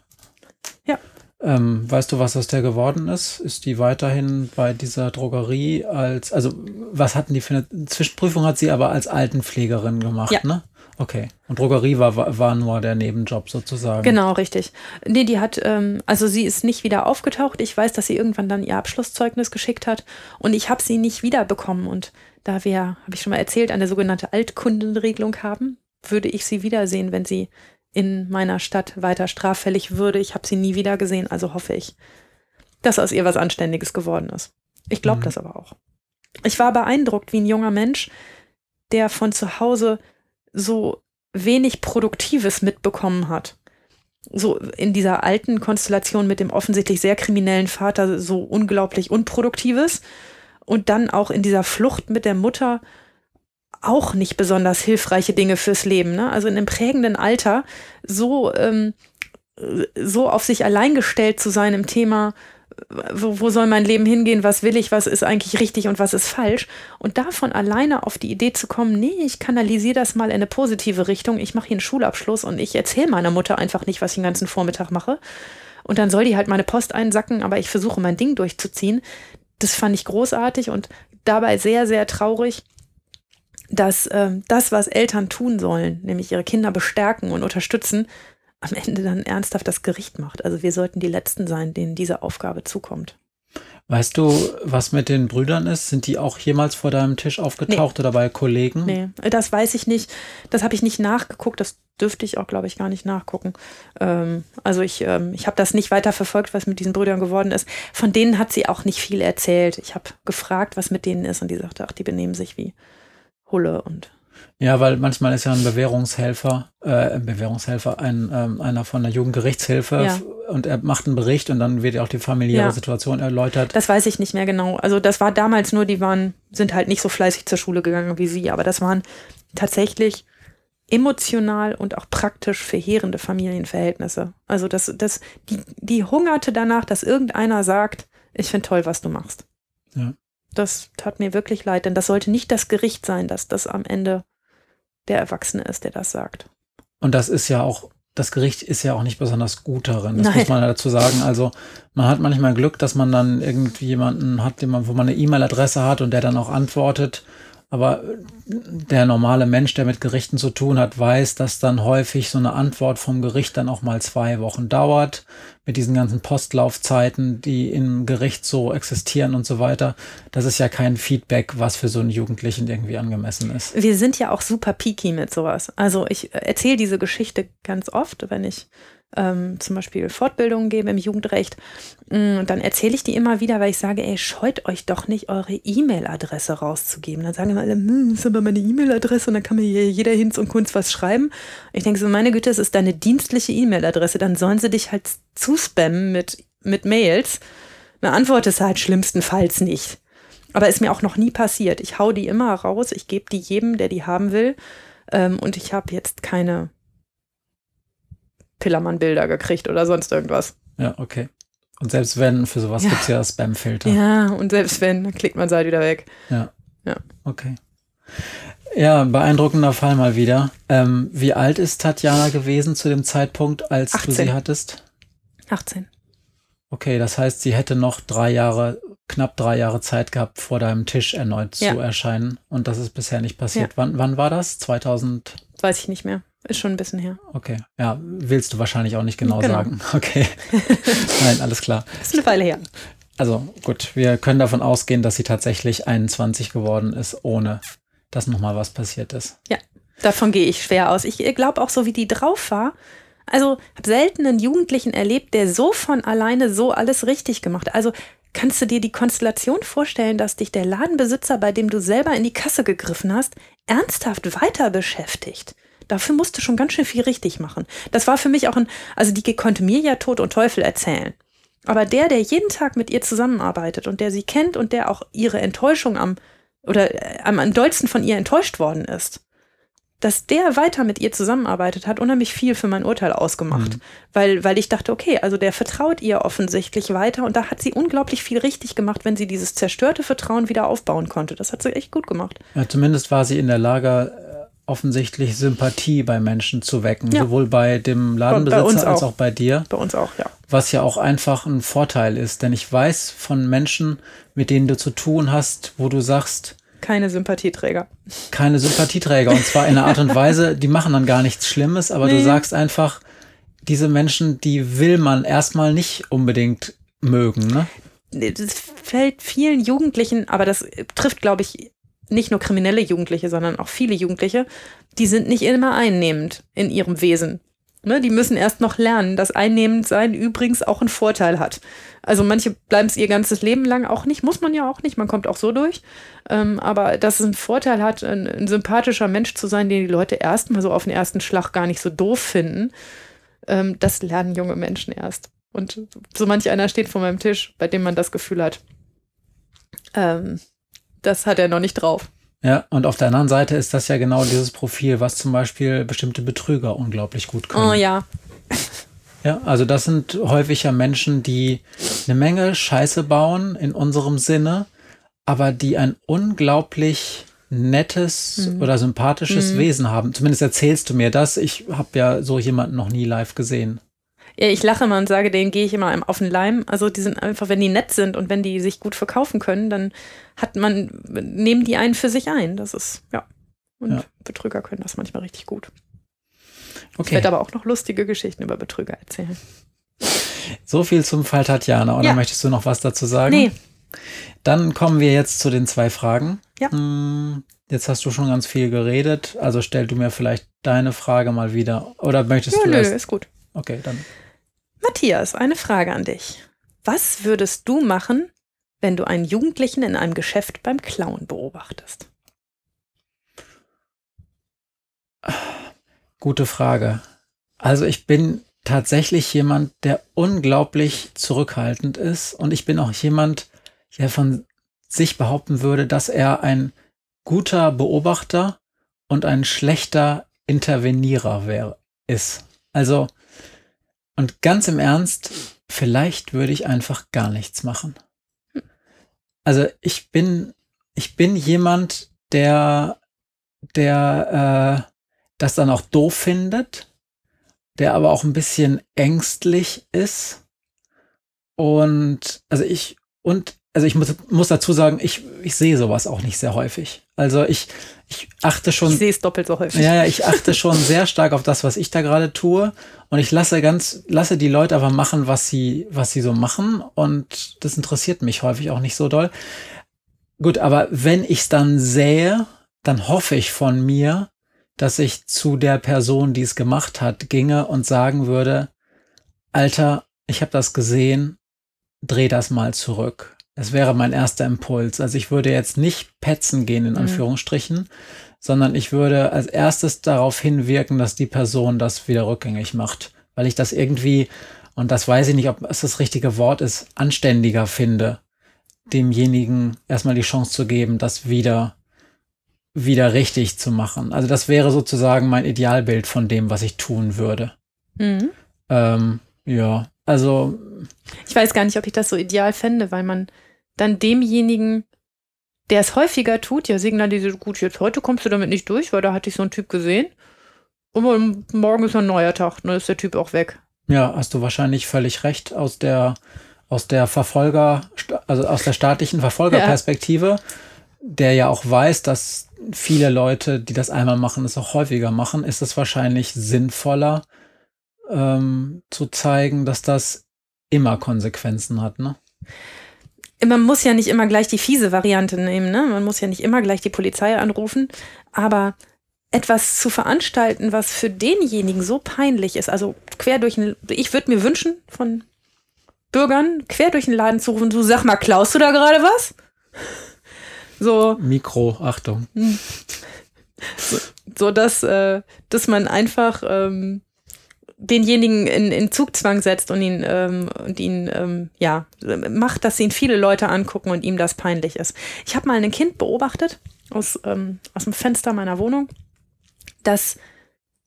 Ja. Ähm, weißt du, was aus der geworden ist? Ist die weiterhin bei dieser Drogerie als, also was hatten die für eine Zwischenprüfung hat sie aber als Altenpflegerin gemacht, Ja. ne? Okay. Und Drogerie war, war nur der Nebenjob sozusagen. Genau, richtig. Nee, die hat, ähm, also sie ist nicht wieder aufgetaucht. Ich weiß, dass sie irgendwann dann ihr Abschlusszeugnis geschickt hat und ich habe sie nicht wiederbekommen. Und da wir, habe ich schon mal erzählt, eine sogenannte Altkundenregelung haben, würde ich sie wiedersehen, wenn sie in meiner Stadt weiter straffällig würde. Ich habe sie nie wieder gesehen, also hoffe ich, dass aus ihr was Anständiges geworden ist. Ich glaube Mhm. das aber auch. Ich war beeindruckt, wie ein junger Mensch, der von zu Hause so wenig Produktives mitbekommen hat. So in dieser alten Konstellation mit dem offensichtlich sehr kriminellen Vater so unglaublich Unproduktives und dann auch in dieser Flucht mit der Mutter auch nicht besonders hilfreiche Dinge fürs Leben. Ne? Also in einem prägenden Alter so, ähm, so auf sich allein gestellt zu sein im Thema, wo, wo soll mein Leben hingehen, was will ich, was ist eigentlich richtig und was ist falsch. Und davon alleine auf die Idee zu kommen, nee, ich kanalisiere das mal in eine positive Richtung, ich mache hier einen Schulabschluss und ich erzähle meiner Mutter einfach nicht, was ich den ganzen Vormittag mache. Und dann soll die halt meine Post einsacken, aber ich versuche mein Ding durchzuziehen. Das fand ich großartig und dabei sehr, sehr traurig, dass ähm, das, was Eltern tun sollen, nämlich ihre Kinder bestärken und unterstützen, am Ende dann ernsthaft das Gericht macht. Also wir sollten die Letzten sein, denen diese Aufgabe zukommt. Weißt du, was mit den Brüdern ist? Sind die auch jemals vor deinem Tisch aufgetaucht oder bei Kollegen? Nee, das weiß ich nicht. Das habe ich nicht nachgeguckt. Das dürfte ich auch, glaube ich, gar nicht nachgucken. Ähm, also ich, ähm, ich habe das nicht weiter verfolgt, was mit diesen Brüdern geworden ist. Von denen hat sie auch nicht viel erzählt. Ich habe gefragt, was mit denen ist und die sagte, ach, die benehmen sich wie Hulle und Ja, weil manchmal ist ja ein Bewährungshelfer, äh, ein Bewährungshelfer, ein, ähm, einer von der Jugendgerichtshilfe Ja. und er macht einen Bericht und dann wird ja auch die familiäre Ja. Situation erläutert. Das weiß ich nicht mehr genau. Also das war damals nur, die waren, sind halt nicht so fleißig zur Schule gegangen wie sie, aber das waren tatsächlich emotional und auch praktisch verheerende Familienverhältnisse. Also das, das, die, die hungerte danach, dass irgendeiner sagt, ich finde toll, was du machst. Ja. Das tat mir wirklich leid, denn das sollte nicht das Gericht sein, dass das am Ende der Erwachsene ist, der das sagt. Und das ist ja auch, das Gericht ist ja auch nicht besonders gut darin. Das Nein. muss man dazu sagen. Also man hat manchmal Glück, dass man dann irgendwie jemanden hat, man, wo man eine E-Mail-Adresse hat und der dann auch antwortet. Aber der normale Mensch, der mit Gerichten zu tun hat, weiß, dass dann häufig so eine Antwort vom Gericht dann auch mal zwei Wochen dauert. Mit diesen ganzen Postlaufzeiten, die im Gericht so existieren und so weiter. Das ist ja kein Feedback, was für so einen Jugendlichen irgendwie angemessen ist. Wir sind ja auch super picky mit sowas. Also ich äh, erzähle diese Geschichte ganz oft, wenn ich ähm, zum Beispiel Fortbildungen gebe im Jugendrecht. Mm, dann erzähle ich die immer wieder, weil ich sage, ey, scheut euch doch nicht, eure E-Mail-Adresse rauszugeben. Dann sagen immer alle, hm, ist aber meine E-Mail-Adresse und dann kann mir jeder Hinz und Kunst was schreiben. Ich denke so, meine Güte, es ist deine dienstliche E-Mail-Adresse, dann sollen sie dich halt zuspammen mit, mit Mails. Eine Antwort ist halt schlimmstenfalls nicht. Aber ist mir auch noch nie passiert. Ich hau die immer raus, ich gebe die jedem, der die haben will. Ähm, und ich habe jetzt keine Pillermann-Bilder gekriegt oder sonst irgendwas. Ja, okay. Und selbst wenn, für sowas Ja. gibt's ja Spam-Filter. Ja, und selbst wenn, dann klickt man es halt wieder weg. Okay. Ja, beeindruckender Fall mal wieder. Ähm, wie alt ist Tatjana gewesen zu dem Zeitpunkt, als du 18. sie hattest? 18. Okay, das heißt, sie hätte noch drei Jahre, knapp drei Jahre Zeit gehabt, vor deinem Tisch erneut Ja. zu erscheinen. Und das ist bisher nicht passiert. Ja. Wann, wann war das? 2000? Weiß ich nicht mehr. Ist schon ein bisschen her. Okay. Ja, willst du wahrscheinlich auch nicht genau, Genau. sagen. [LAUGHS] Okay. [LAUGHS] Nein, alles klar. Ist eine Weile her. Also gut, wir können davon ausgehen, dass sie tatsächlich 21 geworden ist, ohne dass nochmal was passiert ist. Ja, davon gehe ich schwer aus. Ich glaube auch so, wie die drauf war. Also habe selten einen Jugendlichen erlebt, der so von alleine so alles richtig gemacht. Also kannst du dir die Konstellation vorstellen, dass dich der Ladenbesitzer, bei dem du selber in die Kasse gegriffen hast, ernsthaft weiter beschäftigt? Dafür musst du schon ganz schön viel richtig machen. Das war für mich auch ein, also die konnte mir ja Tod und Teufel erzählen. Aber der, der jeden Tag mit ihr zusammenarbeitet und der sie kennt und der auch ihre Enttäuschung am oder äh, am, am dollsten von ihr enttäuscht worden ist, dass der weiter mit ihr zusammenarbeitet, hat unheimlich viel für mein Urteil ausgemacht. Mhm. Weil, weil ich dachte, okay, also der vertraut ihr offensichtlich weiter und da hat sie unglaublich viel richtig gemacht, wenn sie dieses zerstörte Vertrauen wieder aufbauen konnte. Das hat sie echt gut gemacht. Ja, zumindest war sie in der Lage, offensichtlich Sympathie bei Menschen zu wecken, ja. sowohl bei dem Ladenbesitzer bei als auch bei dir. Bei uns auch, ja. Was ja auch einfach ein Vorteil ist, denn ich weiß von Menschen, mit denen du zu tun hast, wo du sagst, keine Sympathieträger. Keine Sympathieträger. Und zwar in einer Art und Weise, [LAUGHS] die machen dann gar nichts Schlimmes, aber nee. du sagst einfach, diese Menschen, die will man erstmal nicht unbedingt mögen, ne? Das fällt vielen Jugendlichen, aber das trifft, glaube ich, nicht nur kriminelle Jugendliche, sondern auch viele Jugendliche, die sind nicht immer einnehmend in ihrem Wesen. Ne, die müssen erst noch lernen, dass einnehmend sein übrigens auch einen Vorteil hat. Also manche bleiben es ihr ganzes Leben lang auch nicht, muss man ja auch nicht, man kommt auch so durch. Ähm, aber dass es einen Vorteil hat, ein, ein, sympathischer Mensch zu sein, den die Leute erstmal so auf den ersten Schlag gar nicht so doof finden, ähm, das lernen junge Menschen erst. Und so manch einer steht vor meinem Tisch, bei dem man das Gefühl hat, ähm, das hat er noch nicht drauf. Ja, und auf der anderen Seite ist das ja genau dieses Profil, was zum Beispiel bestimmte Betrüger unglaublich gut können. Oh ja. Ja, also das sind häufig ja Menschen, die eine Menge Scheiße bauen in unserem Sinne, aber die ein unglaublich nettes mhm. oder sympathisches mhm. Wesen haben. Zumindest erzählst du mir das. Ich habe ja so jemanden noch nie live gesehen. Ja, ich lache immer und sage, denen gehe ich immer auf den Leim. Also die sind einfach, wenn die nett sind und wenn die sich gut verkaufen können, dann hat man, nehmen die einen für sich ein. Das ist, ja. Und ja. Betrüger können das manchmal richtig gut. Okay. Ich werde aber auch noch lustige Geschichten über Betrüger erzählen. So viel zum Fall Tatjana. Oder ja. möchtest du noch was dazu sagen? Nee. Dann kommen wir jetzt zu den zwei Fragen. Ja. Hm, jetzt hast du schon ganz viel geredet, also stell du mir vielleicht deine Frage mal wieder. Oder möchtest ja, du nö, erst? ist gut. Okay, dann. Matthias, eine Frage an dich. Was würdest du machen, wenn du einen Jugendlichen in einem Geschäft beim Klauen beobachtest? Gute Frage. Also ich bin tatsächlich jemand, der unglaublich zurückhaltend ist und ich bin auch jemand, der von sich behaupten würde, dass er ein guter Beobachter und ein schlechter Intervenierer wäre, ist. Also und ganz im Ernst, vielleicht würde ich einfach gar nichts machen. Also ich bin, ich bin jemand, der, der äh, das dann auch doof findet, der aber auch ein bisschen ängstlich ist. Und also ich, und also ich muss, muss dazu sagen, ich, ich sehe sowas auch nicht sehr häufig. Also ich, ich achte schon. Ich sehe es doppelt so häufig. Ja, ja, ich achte schon sehr stark auf das, was ich da gerade tue. Und ich lasse ganz, lasse die Leute aber machen, was sie, was sie so machen. Und das interessiert mich häufig auch nicht so doll. Gut, aber wenn ich es dann sähe, dann hoffe ich von mir, dass ich zu der Person, die es gemacht hat, ginge und sagen würde, Alter, ich habe das gesehen, dreh das mal zurück. Das wäre mein erster Impuls. Also ich würde jetzt nicht petzen gehen, in mhm. Anführungsstrichen, mhm. sondern ich würde als erstes darauf hinwirken, dass die Person das wieder rückgängig macht. Weil ich das irgendwie, und das weiß ich nicht, ob es das richtige Wort ist, anständiger finde, demjenigen erstmal die Chance zu geben, das wieder wieder richtig zu machen. Also das wäre sozusagen mein Idealbild von dem, was ich tun würde. Mhm. Ähm, ja, also. Ich weiß gar nicht, ob ich das so ideal fände, weil man dann demjenigen, der es häufiger tut, ja signalisiert, gut, jetzt heute kommst du damit nicht durch, weil da hatte ich so einen Typ gesehen. Und morgen ist ein neuer Tag, dann ist der Typ auch weg. Ja, hast du wahrscheinlich völlig recht aus der, aus der Verfolger, also aus der staatlichen Verfolgerperspektive, ja. der ja auch weiß, dass viele Leute, die das einmal machen, es auch häufiger machen, ist es wahrscheinlich sinnvoller ähm, zu zeigen, dass das immer Konsequenzen hat, ne? Man muss ja nicht immer gleich die fiese Variante nehmen, ne? Man muss ja nicht immer gleich die Polizei anrufen, aber etwas zu veranstalten, was für denjenigen so peinlich ist, also quer durch ein, ich würde mir wünschen von Bürgern quer durch den Laden zu rufen, du sag mal, klaust du da gerade was? [LAUGHS] So. Mikro, Achtung. [LAUGHS] So, so dass, äh, dass man einfach ähm, denjenigen in, in Zugzwang setzt und ihn, ähm, und ihn ähm, ja, macht, dass ihn viele Leute angucken und ihm das peinlich ist. Ich habe mal ein Kind beobachtet aus, ähm, aus dem Fenster meiner Wohnung, das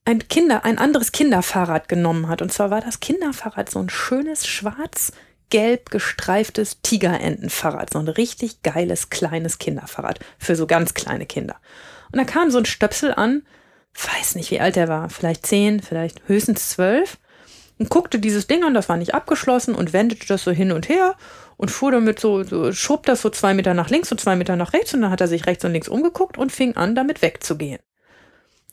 ein Kinder, ein anderes Kinderfahrrad genommen hat. Und zwar war das Kinderfahrrad so ein schönes, schwarz-gelb gestreiftes Tigerentenfahrrad. So ein richtig geiles, kleines Kinderfahrrad für so ganz kleine Kinder. Und da kam so ein Stöpsel an, weiß nicht, wie alt er war, vielleicht zehn, vielleicht höchstens zwölf, und guckte dieses Ding an, das war nicht abgeschlossen und wendete das so hin und her und fuhr damit so, so schob das so zwei Meter nach links und zwei Meter nach rechts und dann hat er sich rechts und links umgeguckt und fing an, damit wegzugehen.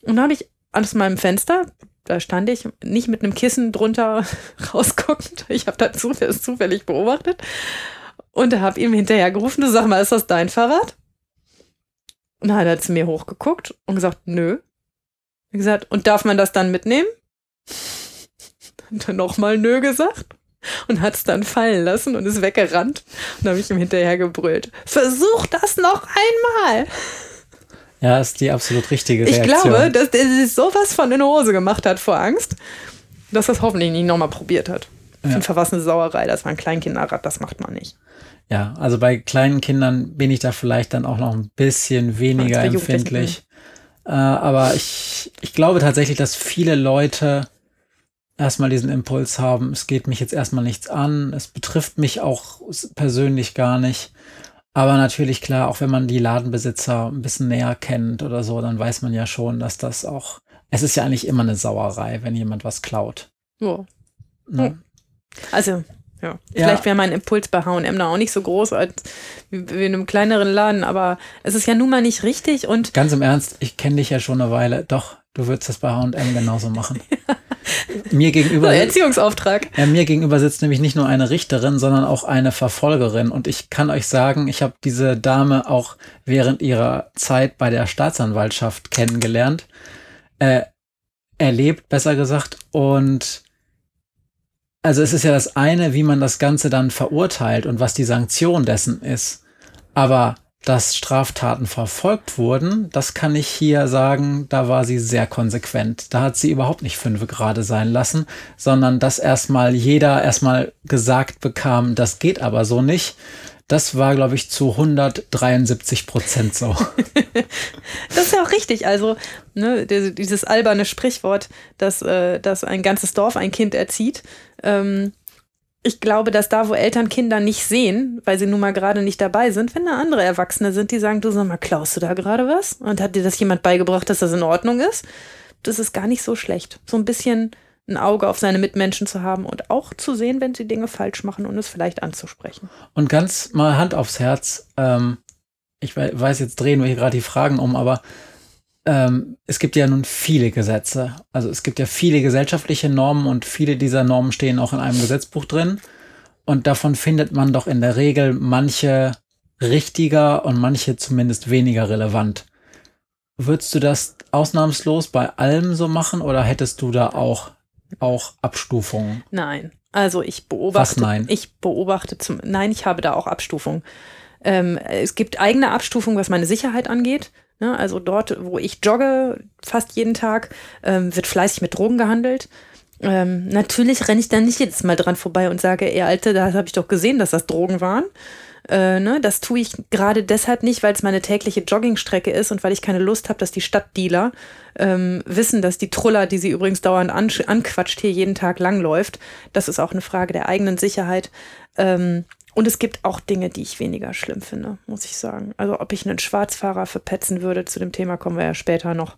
Und dann habe ich aus meinem Fenster, da stand ich nicht mit einem Kissen drunter [LAUGHS] rausguckend, ich habe das zufällig beobachtet und habe ihm hinterher gerufen, du sag mal, ist das dein Fahrrad? Und dann hat er zu mir hochgeguckt und gesagt, nö. Ich gesagt, und darf man das dann mitnehmen? [LAUGHS] Und dann nochmal nö gesagt und hat es dann fallen lassen und ist weggerannt. Und habe ich ihm hinterher gebrüllt. Versuch das noch einmal. Ja, ist die absolut richtige Ich Reaktion. glaube, dass der sich sowas von in die Hose gemacht hat vor Angst, dass er es hoffentlich nicht nochmal probiert hat. Auf jeden Fall war es eine Sauerei, das war ein Kleinkinderrad, das macht man nicht. Ja, also bei kleinen Kindern bin ich da vielleicht dann auch noch ein bisschen weniger empfindlich. Äh, aber ich, ich glaube tatsächlich, dass viele Leute erstmal diesen Impuls haben, es geht mich jetzt erstmal nichts an, es betrifft mich auch persönlich gar nicht. Aber natürlich klar, auch wenn man die Ladenbesitzer ein bisschen näher kennt oder so, dann weiß man ja schon, dass das auch, es ist ja eigentlich immer eine Sauerei, wenn jemand was klaut. Ja. Ne? Also, ja. Vielleicht wäre mein Impuls bei H&M da auch nicht so groß als wie in einem kleineren Laden, aber es ist ja nun mal nicht richtig und Ganz im Ernst, ich kenne dich ja schon eine Weile. Doch, du würdest das bei H&M genauso machen. [LAUGHS] mir gegenüber, Erziehungsauftrag. ja, mir gegenüber sitzt nämlich nicht nur eine Richterin, sondern auch eine Verfolgerin. Und ich kann euch sagen, ich habe diese Dame auch während ihrer Zeit bei der Staatsanwaltschaft kennengelernt, äh, erlebt, besser gesagt. Und also es ist ja das eine, wie man das Ganze dann verurteilt und was die Sanktion dessen ist. Aber dass Straftaten verfolgt wurden, das kann ich hier sagen, da war sie sehr konsequent. Da hat sie überhaupt nicht fünf gerade sein lassen, sondern dass erstmal jeder erstmal gesagt bekam, das geht aber so nicht. Das war, glaube ich, zu 173 Prozent so. [LAUGHS] Das ist ja auch richtig. Also, ne, diese- dieses alberne Sprichwort, dass, äh, dass ein ganzes Dorf ein Kind erzieht. Ähm, ich glaube, dass da, wo Eltern Kinder nicht sehen, weil sie nun mal gerade nicht dabei sind, wenn da andere Erwachsene sind, die sagen, du sag mal, klaust du da gerade was? Und hat dir das jemand beigebracht, dass das in Ordnung ist? Das ist gar nicht so schlecht. So ein bisschen ein Auge auf seine Mitmenschen zu haben und auch zu sehen, wenn sie Dinge falsch machen und es vielleicht anzusprechen. Und ganz mal Hand aufs Herz, ähm, ich wei- weiß, jetzt drehen wir hier gerade die Fragen um, aber ähm, es gibt ja nun viele Gesetze. Also es gibt ja viele gesellschaftliche Normen und viele dieser Normen stehen auch in einem Gesetzbuch drin. Und davon findet man doch in der Regel manche richtiger und manche zumindest weniger relevant. Würdest du das ausnahmslos bei allem so machen oder hättest du da auch, auch Abstufungen? Nein. Also ich beobachte. Was nein? Ich beobachte zum. Nein, ich habe da auch Abstufungen. Ähm, es gibt eigene Abstufungen, was meine Sicherheit angeht. Ne? Also dort, wo ich jogge, fast jeden Tag, ähm, wird fleißig mit Drogen gehandelt. Ähm, natürlich renne ich dann nicht jedes Mal dran vorbei und sage, ey Alte, da habe ich doch gesehen, dass das Drogen waren. Äh, ne, das tue ich gerade deshalb nicht, weil es meine tägliche Joggingstrecke ist und weil ich keine Lust habe, dass die Stadtdealer ähm, wissen, dass die Truller, die sie übrigens dauernd an, anquatscht, hier jeden Tag langläuft. Das ist auch eine Frage der eigenen Sicherheit. Ähm, und es gibt auch Dinge, die ich weniger schlimm finde, muss ich sagen. Also ob ich einen Schwarzfahrer verpetzen würde, zu dem Thema kommen wir ja später noch.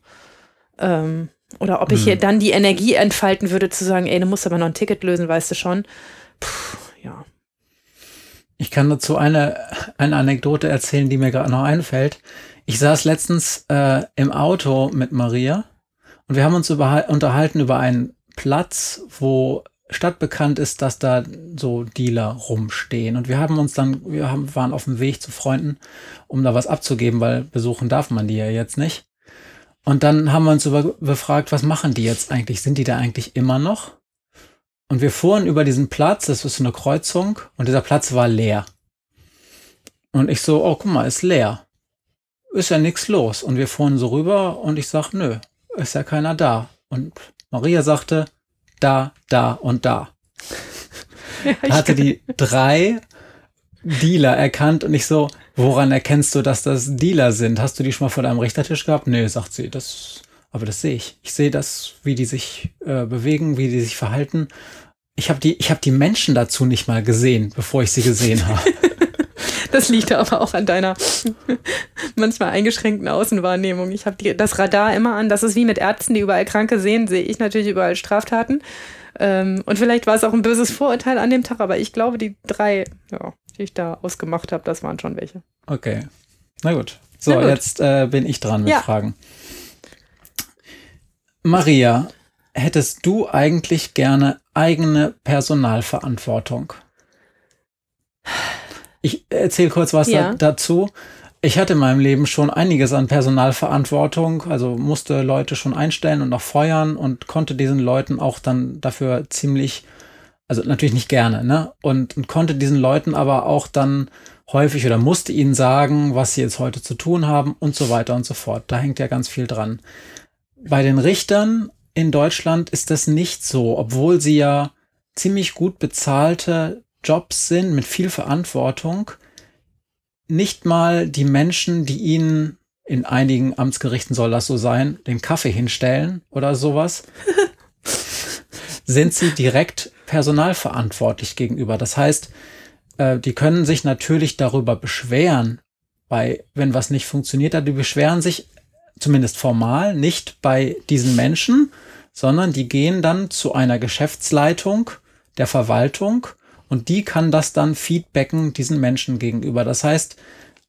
Ähm, oder ob ich hier dann die Energie entfalten würde, zu sagen, ey, du musst aber noch ein Ticket lösen, weißt du schon. Puh. Ich kann dazu eine, eine Anekdote erzählen, die mir gerade noch einfällt. Ich saß letztens äh, im Auto mit Maria und wir haben uns überhal- unterhalten über einen Platz, wo stadtbekannt ist, dass da so Dealer rumstehen. Und wir haben uns dann, wir haben, waren auf dem Weg zu Freunden, um da was abzugeben, weil besuchen darf man die ja jetzt nicht. Und dann haben wir uns über, befragt, was machen die jetzt eigentlich? Sind die da eigentlich immer noch? Und wir fuhren über diesen Platz, das ist so eine Kreuzung, und dieser Platz war leer. Und ich so, oh, guck mal, ist leer. Ist ja nichts los. Und wir fuhren so rüber und ich sag, nö, ist ja keiner da. Und Maria sagte, da, da und da. [LAUGHS] Ja, da hatte die drei Dealer erkannt und ich so, woran erkennst du, dass das Dealer sind? Hast du die schon mal vor deinem Richtertisch gehabt? Nee, sagt sie, das, aber das sehe ich. Ich sehe das, wie die sich äh, bewegen, wie die sich verhalten. Ich habe die, ich habe die Menschen dazu nicht mal gesehen, bevor ich sie gesehen habe. [LAUGHS] [LAUGHS] Das liegt aber auch an deiner [LAUGHS] manchmal eingeschränkten Außenwahrnehmung. Ich habe das Radar immer an. Das ist wie mit Ärzten, die überall Kranke sehen, sehe ich natürlich überall Straftaten. Ähm, und vielleicht war es auch ein böses Vorurteil an dem Tag, aber ich glaube, die drei, ja, die ich da ausgemacht habe, das waren schon welche. Okay. Na gut. So, Na gut. jetzt äh, bin ich dran mit ja. Fragen. Maria, hättest du eigentlich gerne eigene Personalverantwortung? Ich erzähle kurz was ja. da, dazu. Ich hatte in meinem Leben schon einiges an Personalverantwortung, also musste Leute schon einstellen und auch feuern und konnte diesen Leuten auch dann dafür ziemlich, also natürlich nicht gerne, ne? Und, und konnte diesen Leuten aber auch dann häufig oder musste ihnen sagen, was sie jetzt heute zu tun haben und so weiter und so fort. Da hängt ja ganz viel dran. Bei den Richtern in Deutschland ist das nicht so, obwohl sie ja ziemlich gut bezahlte Jobs sind mit viel Verantwortung, nicht mal die Menschen, die ihnen in einigen Amtsgerichten soll das so sein, den Kaffee hinstellen oder sowas, [LAUGHS] sind sie direkt personalverantwortlich gegenüber. Das heißt, äh, die können sich natürlich darüber beschweren, bei, wenn was nicht funktioniert hat, die beschweren sich zumindest formal nicht bei diesen Menschen, sondern die gehen dann zu einer Geschäftsleitung der Verwaltung und die kann das dann feedbacken diesen Menschen gegenüber. Das heißt,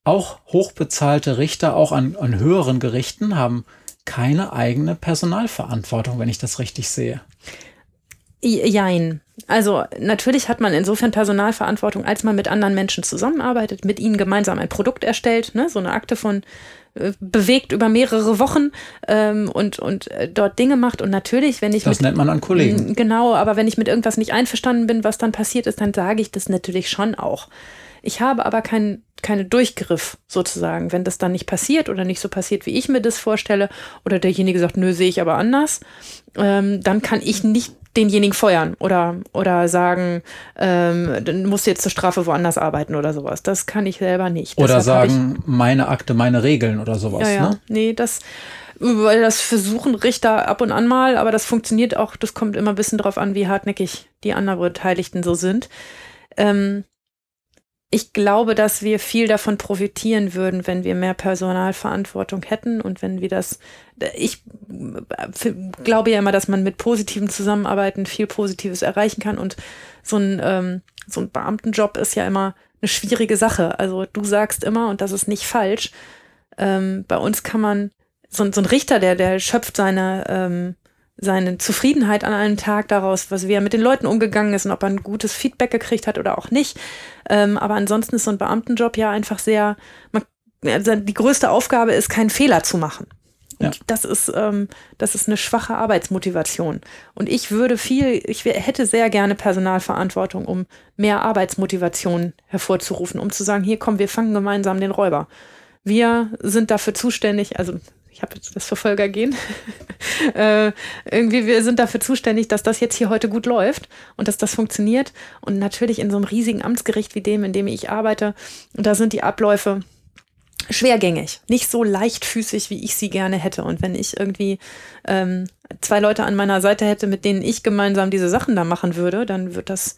auch hochbezahlte Richter, auch an, an höheren Gerichten, haben keine eigene Personalverantwortung, wenn ich das richtig sehe. Jein. Also natürlich hat man insofern Personalverantwortung, als man mit anderen Menschen zusammenarbeitet, mit ihnen gemeinsam ein Produkt erstellt, ne? so eine Akte von bewegt über mehrere Wochen ähm, und, und äh, dort Dinge macht. Und natürlich, wenn ich. Das mit, nennt man an Kollegen. Genau, aber wenn ich mit irgendwas nicht einverstanden bin, was dann passiert ist, dann sage ich das natürlich schon auch. Ich habe aber keinen keine Durchgriff sozusagen. Wenn das dann nicht passiert oder nicht so passiert, wie ich mir das vorstelle, oder derjenige sagt, nö, sehe ich aber anders, ähm, dann kann ich nicht denjenigen feuern oder, oder sagen, ähm, dann musst du jetzt zur Strafe woanders arbeiten oder sowas. Das kann ich selber nicht. Oder Deshalb sagen, meine Akte, meine Regeln oder sowas. Ja, ja. Ne? Nee, das, weil das versuchen Richter ab und an mal, aber das funktioniert auch, das kommt immer ein bisschen drauf an, wie hartnäckig die anderen Beteiligten so sind. Ähm, ich glaube, dass wir viel davon profitieren würden, wenn wir mehr Personalverantwortung hätten und wenn wir das, ich glaube ja immer, dass man mit positiven Zusammenarbeiten viel Positives erreichen kann und so ein, ähm, so ein Beamtenjob ist ja immer eine schwierige Sache. Also du sagst immer, und das ist nicht falsch, ähm, bei uns kann man, so, so ein Richter, der, der schöpft seine, ähm, seine Zufriedenheit an einem Tag daraus, was wie er mit den Leuten umgegangen ist und ob er ein gutes Feedback gekriegt hat oder auch nicht. Ähm, aber ansonsten ist so ein Beamtenjob ja einfach sehr, man, also die größte Aufgabe ist, keinen Fehler zu machen. Und ja. das ist, ähm, das ist eine schwache Arbeitsmotivation. Und ich würde viel, ich hätte sehr gerne Personalverantwortung, um mehr Arbeitsmotivation hervorzurufen, um zu sagen, hier komm, wir fangen gemeinsam den Räuber. Wir sind dafür zuständig, also ich habe jetzt das Verfolger gehen. [LAUGHS] äh, irgendwie, wir sind dafür zuständig, dass das jetzt hier heute gut läuft und dass das funktioniert. Und natürlich in so einem riesigen Amtsgericht wie dem, in dem ich arbeite, da sind die Abläufe schwergängig, nicht so leichtfüßig, wie ich sie gerne hätte. Und wenn ich irgendwie ähm, zwei Leute an meiner Seite hätte, mit denen ich gemeinsam diese Sachen da machen würde, dann wird das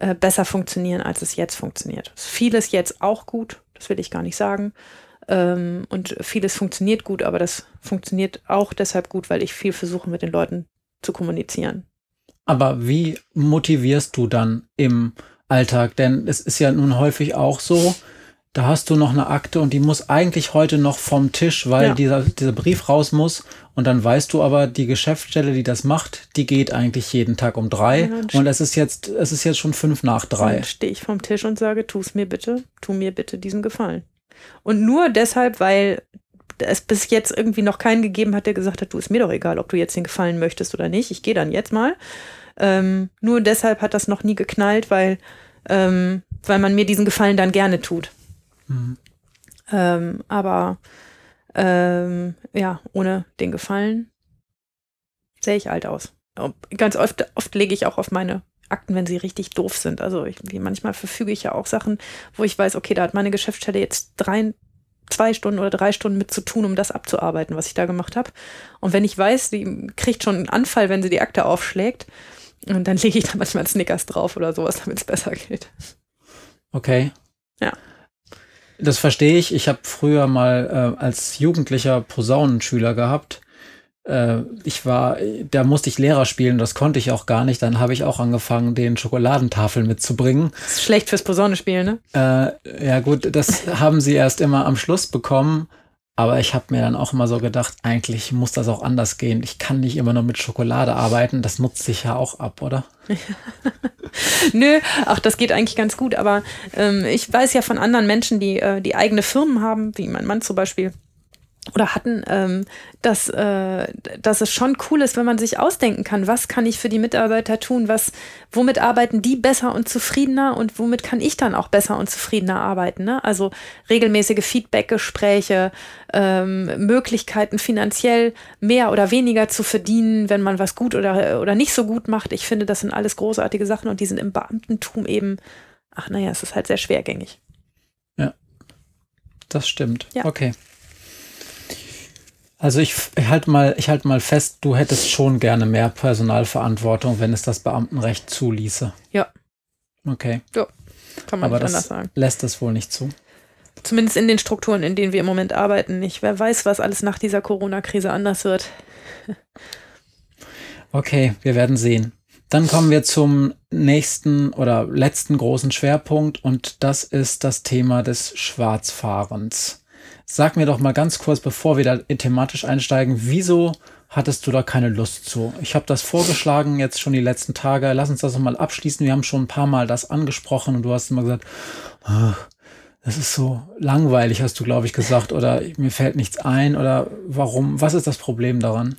äh, besser funktionieren, als es jetzt funktioniert. Vieles jetzt auch gut, das will ich gar nicht sagen. Ähm, und vieles funktioniert gut, aber das funktioniert auch deshalb gut, weil ich viel versuche, mit den Leuten zu kommunizieren. Aber wie motivierst du dann im Alltag? Denn es ist ja nun häufig auch so, da hast du noch eine Akte und die muss eigentlich heute noch vom Tisch, weil Ja. dieser, dieser Brief raus muss. Und dann weißt du aber, die Geschäftsstelle, die das macht, die geht eigentlich jeden Tag um drei. Ja, und es ist jetzt, es ist jetzt schon fünf nach drei. Dann stehe ich vom Tisch und sage, tu es mir bitte, tu mir bitte diesen Gefallen. Und nur deshalb, weil es bis jetzt irgendwie noch keinen gegeben hat, der gesagt hat, du ist mir doch egal, ob du jetzt den Gefallen möchtest oder nicht. Ich gehe dann jetzt mal. Ähm, nur deshalb hat das noch nie geknallt, weil, ähm, weil man mir diesen Gefallen dann gerne tut. Ähm, aber ähm, ja, ohne den Gefallen sehe ich alt aus. Ganz oft, oft lege ich auch auf meine Akten, wenn sie richtig doof sind. Also ich, wie manchmal verfüge ich ja auch Sachen, wo ich weiß, okay, da hat meine Geschäftsstelle jetzt drei, zwei Stunden oder drei Stunden mit zu tun, um das abzuarbeiten, was ich da gemacht habe. Und wenn ich weiß, die kriegt schon einen Anfall, wenn sie die Akte aufschlägt, und dann [LAUGHS] lege ich da manchmal Snickers drauf oder sowas, damit es besser geht. Okay. Ja. Das verstehe ich. Ich habe früher mal äh, als Jugendlicher Posaunenschüler gehabt. Äh, ich war, da musste ich Lehrer spielen, das konnte ich auch gar nicht. Dann habe ich auch angefangen, den Schokoladentafeln mitzubringen. Das ist schlecht fürs Posaunespielen, ne? Äh, ja gut, das [LAUGHS] haben sie erst immer am Schluss bekommen. Aber ich habe mir dann auch immer so gedacht, eigentlich muss das auch anders gehen. Ich kann nicht immer nur mit Schokolade arbeiten. Das nutzt sich ja auch ab, oder? [LAUGHS] Nö, ach, das geht eigentlich ganz gut, aber ähm, ich weiß ja von anderen Menschen, die, äh, die eigene Firmen haben, wie mein Mann zum Beispiel, oder hatten, ähm, dass, äh, dass es schon cool ist, wenn man sich ausdenken kann, was kann ich für die Mitarbeiter tun, was, womit arbeiten die besser und zufriedener und womit kann ich dann auch besser und zufriedener arbeiten. Ne? Also regelmäßige Feedbackgespräche, ähm, Möglichkeiten finanziell mehr oder weniger zu verdienen, wenn man was gut oder, oder nicht so gut macht. Ich finde, das sind alles großartige Sachen und die sind im Beamtentum eben, ach naja, es ist halt sehr schwergängig. Das stimmt. Ja. Okay. Also ich, ich halte mal, ich halte mal fest, du hättest schon gerne mehr Personalverantwortung, wenn es das Beamtenrecht zuließe. Ja. Okay. Kann man Aber nicht anders das sagen. lässt es wohl nicht zu. Zumindest in den Strukturen, in denen wir im Moment arbeiten nicht. Wer weiß, was alles nach dieser Corona-Krise anders wird. [LAUGHS] Okay, wir werden sehen. Dann kommen wir zum nächsten oder letzten großen Schwerpunkt und das ist das Thema des Schwarzfahrens. Sag mir doch mal ganz kurz, bevor wir da thematisch einsteigen, wieso hattest du da keine Lust zu? Ich habe das vorgeschlagen jetzt schon die letzten Tage. Lass uns das noch mal abschließen. Wir haben schon ein paar Mal das angesprochen und du hast immer gesagt, "Ah, das ist so langweilig, hast du, glaube ich, gesagt, oder mir fällt nichts ein oder warum? Was ist das Problem daran?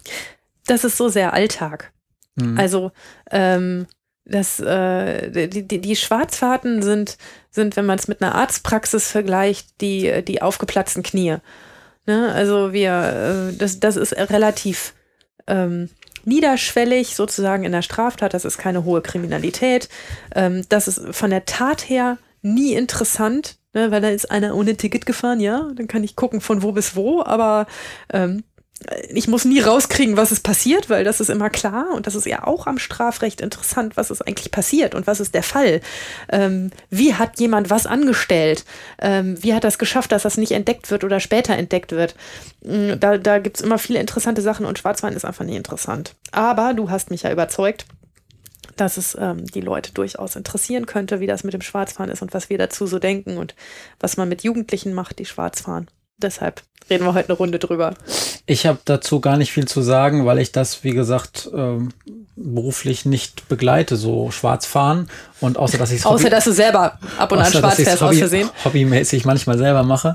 Das ist so sehr Alltag. Hm. Also ähm, das, äh, die, die, die Schwarzfahrten sind, sind, wenn man es mit einer Arztpraxis vergleicht, die, die aufgeplatzten Knie. Ne? Also wir, äh, das, das ist relativ ähm, niederschwellig sozusagen in der Straftat. Das ist keine hohe Kriminalität. Ähm, das ist von der Tat her nie interessant, ne? weil da ist einer ohne Ticket gefahren, ja, dann kann ich gucken von wo bis wo, aber ähm, ich muss nie rauskriegen, was ist passiert, weil das ist immer klar und das ist ja auch am Strafrecht interessant, was ist eigentlich passiert und was ist der Fall. Ähm, wie hat jemand was angestellt? Ähm, wie hat das geschafft, dass das nicht entdeckt wird oder später entdeckt wird? Mm, Da, da gibt es immer viele interessante Sachen und Schwarzwein ist einfach nie interessant. Aber du hast mich ja überzeugt, dass es ähm, die Leute durchaus interessieren könnte, wie das mit dem Schwarzfahren ist und was wir dazu so denken und was man mit Jugendlichen macht, die schwarz fahren. Deshalb reden wir heute eine Runde drüber. Ich habe dazu gar nicht viel zu sagen, weil ich das, wie gesagt, ähm, beruflich nicht begleite, so schwarz fahren. Und außer dass ich Außer, dass du selber ab und an schwarz fährst, aus Versehen. hobbymäßig manchmal selber mache.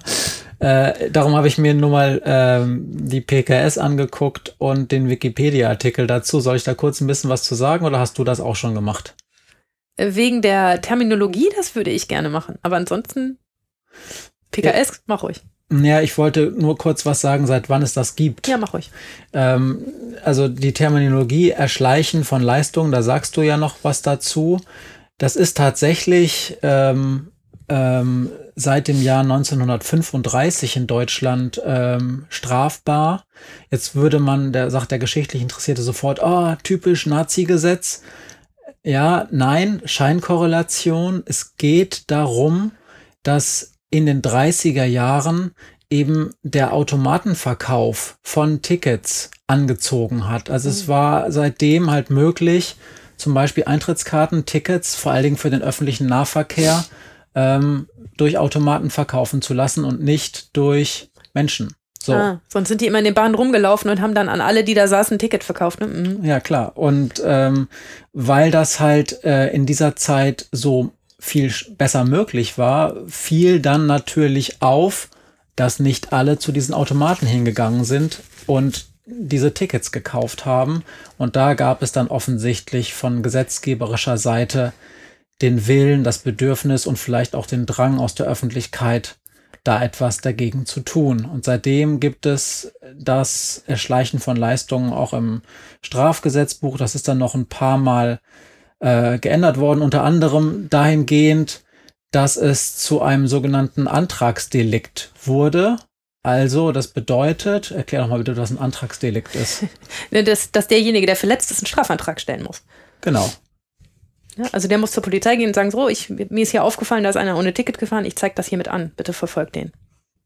Äh, darum habe ich mir nur mal ähm, die PKS angeguckt und den Wikipedia-Artikel dazu. Soll ich da kurz ein bisschen was zu sagen oder hast du das auch schon gemacht? Wegen der Terminologie, das würde ich gerne machen. Aber ansonsten, PKS, mach ruhig. Ja, ich wollte nur kurz was sagen, seit wann es das gibt. Ja, mach ruhig. Ähm, also die Terminologie Erschleichen von Leistungen, da sagst du ja noch was dazu. Das ist tatsächlich ähm, ähm, seit dem Jahr 1935 in Deutschland ähm, strafbar. Jetzt würde man, der sagt der geschichtlich Interessierte sofort, oh, typisch Nazi-Gesetz. Ja, nein, Scheinkorrelation. Es geht darum, dass in den 30er Jahren eben der Automatenverkauf von Tickets angezogen hat. Also es war seitdem halt möglich, zum Beispiel Eintrittskarten, Tickets, vor allen Dingen für den öffentlichen Nahverkehr, ähm, durch Automaten verkaufen zu lassen und nicht durch Menschen. So. Ah, sonst sind die immer in den Bahnen rumgelaufen und haben dann an alle, die da saßen, ein Ticket verkauft. Ne? Mhm. Ja, klar. Und ähm, weil das halt äh, in dieser Zeit so viel besser möglich war, fiel dann natürlich auf, dass nicht alle zu diesen Automaten hingegangen sind und diese Tickets gekauft haben. Und da gab es dann offensichtlich von gesetzgeberischer Seite den Willen, das Bedürfnis und vielleicht auch den Drang aus der Öffentlichkeit, da etwas dagegen zu tun. Und seitdem gibt es das Erschleichen von Leistungen auch im Strafgesetzbuch. Das ist dann noch ein paar Mal äh, geändert worden, unter anderem dahingehend, dass es zu einem sogenannten Antragsdelikt wurde. Also, das bedeutet, erklär doch mal bitte, was ein Antragsdelikt ist. [LAUGHS] dass, dass derjenige, der verletzt ist, einen Strafantrag stellen muss. Genau. Ja, also der muss zur Polizei gehen und sagen, so, ich, mir ist hier aufgefallen, da ist einer ohne Ticket gefahren, ich zeige das hiermit an, bitte verfolgt den.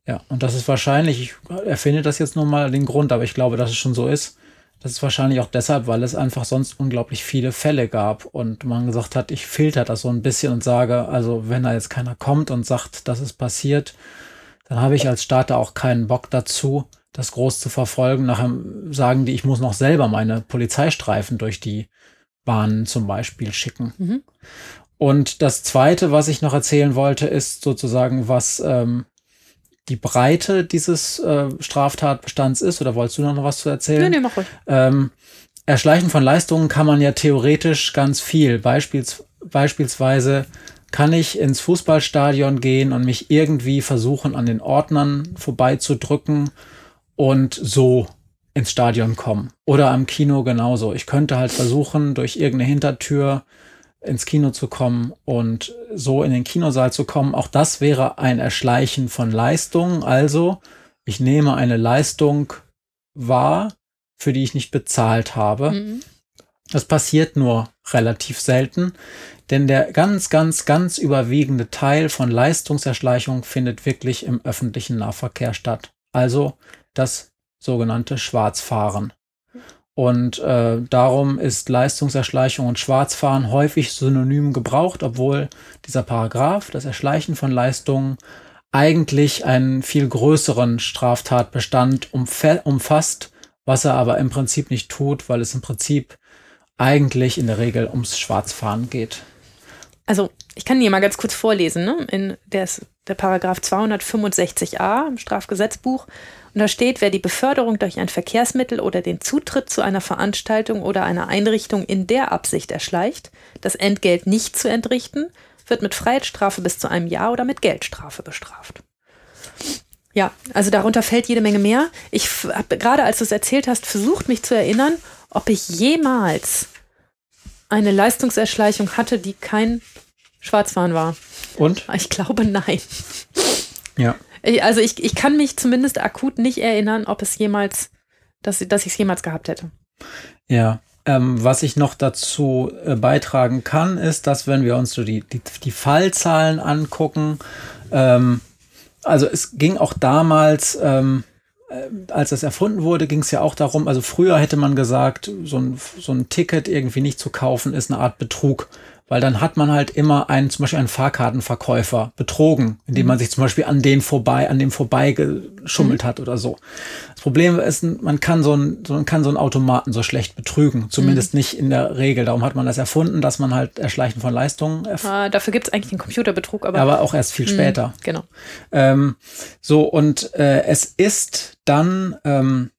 Ja, und das ist wahrscheinlich, ich erfinde das jetzt nur mal den Grund, aber ich glaube, dass es schon so ist. Das ist wahrscheinlich auch deshalb, weil es einfach sonst unglaublich viele Fälle gab und man gesagt hat, ich filter das so ein bisschen und sage, also wenn da jetzt keiner kommt und sagt, das ist passiert, dann habe ich als Starter auch keinen Bock dazu, das groß zu verfolgen. Nachher sagen die, ich muss noch selber meine Polizeistreifen durch die Bahnen zum Beispiel schicken. Mhm. Und das Zweite, was ich noch erzählen wollte, ist sozusagen, was ähm, die Breite dieses äh, Straftatbestands ist. Oder wolltest du noch was zu erzählen? Nee, nee, mach ruhig. Ähm, Erschleichen von Leistungen kann man ja theoretisch ganz viel. Beispiels, beispielsweise kann ich ins Fußballstadion gehen und mich irgendwie versuchen, an den Ordnern vorbeizudrücken und so ins Stadion kommen. Oder am Kino genauso. Ich könnte halt versuchen, durch irgendeine Hintertür ins Kino zu kommen und so in den Kinosaal zu kommen. Auch das wäre ein Erschleichen von Leistungen. Also, ich nehme eine Leistung wahr, für die ich nicht bezahlt habe. Mhm. Das passiert nur relativ selten, denn der ganz, ganz, ganz überwiegende Teil von Leistungserschleichung findet wirklich im öffentlichen Nahverkehr statt. Also das sogenannte Schwarzfahren. Und äh, darum ist Leistungserschleichung und Schwarzfahren häufig synonym gebraucht, obwohl dieser Paragraph, das Erschleichen von Leistungen, eigentlich einen viel größeren Straftatbestand umfasst, was er aber im Prinzip nicht tut, weil es im Prinzip eigentlich in der Regel ums Schwarzfahren geht. Also ich kann hier mal ganz kurz vorlesen. Ne? In der, der Paragraph 265a im Strafgesetzbuch und da steht, wer die Beförderung durch ein Verkehrsmittel oder den Zutritt zu einer Veranstaltung oder einer Einrichtung in der Absicht erschleicht, das Entgelt nicht zu entrichten, wird mit Freiheitsstrafe bis zu einem Jahr oder mit Geldstrafe bestraft. Ja, also darunter fällt jede Menge mehr. Ich habe gerade, als du es erzählt hast, versucht, mich zu erinnern, ob ich jemals eine Leistungserschleichung hatte, die kein Schwarzfahren war. Und? Ich glaube, nein. Ja. Also ich, ich kann mich zumindest akut nicht erinnern, ob es jemals, dass, dass ich es jemals gehabt hätte. Ja. Ähm, was ich noch dazu äh, beitragen kann, ist, dass wenn wir uns so die, die, die Fallzahlen angucken, ähm, also es ging auch damals, ähm, äh, als das erfunden wurde, ging es ja auch darum, also früher hätte man gesagt, so ein, so ein Ticket irgendwie nicht zu kaufen, ist eine Art Betrug weil dann hat man halt immer einen, zum Beispiel einen Fahrkartenverkäufer betrogen, indem mhm. man sich zum Beispiel an den vorbei, an dem vorbei geschummelt mhm. hat oder so. Das Problem ist, man kann so einen, man kann so einen Automaten so schlecht betrügen, zumindest mhm. nicht in der Regel. Darum hat man das erfunden, dass man halt Erschleichen von Leistungen. Ah, dafür gibt es eigentlich den Computerbetrug, aber. Aber auch erst viel mhm. später. Genau. Ähm, so, und äh, es ist dann, ähm,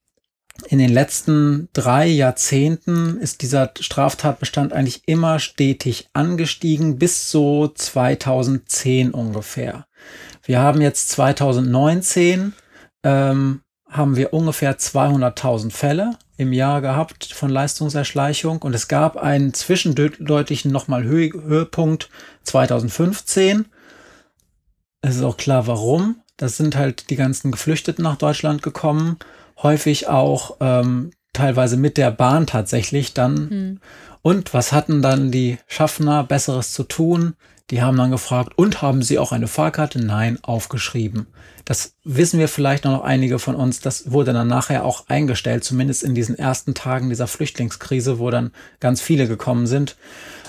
in den letzten drei Jahrzehnten ist dieser Straftatbestand eigentlich immer stetig angestiegen, bis so 2010 ungefähr. Wir haben jetzt 2019, ähm, haben wir ungefähr 200.000 Fälle im Jahr gehabt von Leistungserschleichung und es gab einen zwischendeutlichen nochmal Höh Höhepunkt 2015. Es ist auch klar, warum. Das sind halt die ganzen Geflüchteten nach Deutschland gekommen häufig auch ähm, teilweise mit der Bahn tatsächlich dann. Mhm. Und was hatten dann die Schaffner Besseres zu tun? Die haben dann gefragt, und haben sie auch eine Fahrkarte? Nein, aufgeschrieben. Das wissen wir vielleicht noch einige von uns. Das wurde dann nachher auch eingestellt, zumindest in diesen ersten Tagen dieser Flüchtlingskrise, wo dann ganz viele gekommen sind.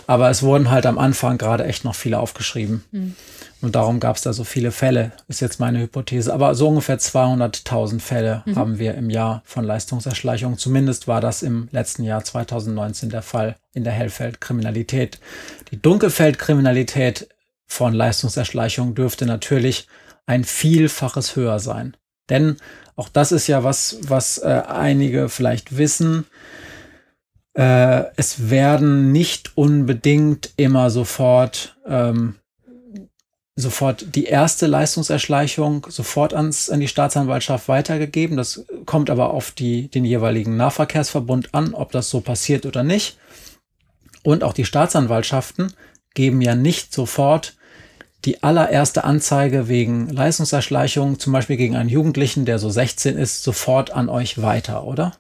Aber es wurden halt am Anfang gerade echt noch viele aufgeschrieben. Mhm. Und darum gab es da so viele Fälle, ist jetzt meine Hypothese. Aber so ungefähr 200.000 Fälle mhm. haben wir im Jahr von Leistungserschleichung. Zumindest war das im letzten Jahr 2019 der Fall in der Hellfeldkriminalität. Die Dunkelfeldkriminalität von Leistungserschleichung dürfte natürlich ein Vielfaches höher sein. Denn auch das ist ja was, was äh, einige vielleicht wissen. Äh, es werden nicht unbedingt immer sofort ähm, sofort die erste Leistungserschleichung sofort ans, an die Staatsanwaltschaft weitergegeben. Das kommt aber auf die, den jeweiligen Nahverkehrsverbund an, ob das so passiert oder nicht. Und auch die Staatsanwaltschaften geben ja nicht sofort die allererste Anzeige wegen Leistungserschleichung, zum Beispiel gegen einen Jugendlichen, der so 16 ist, sofort an euch weiter, oder?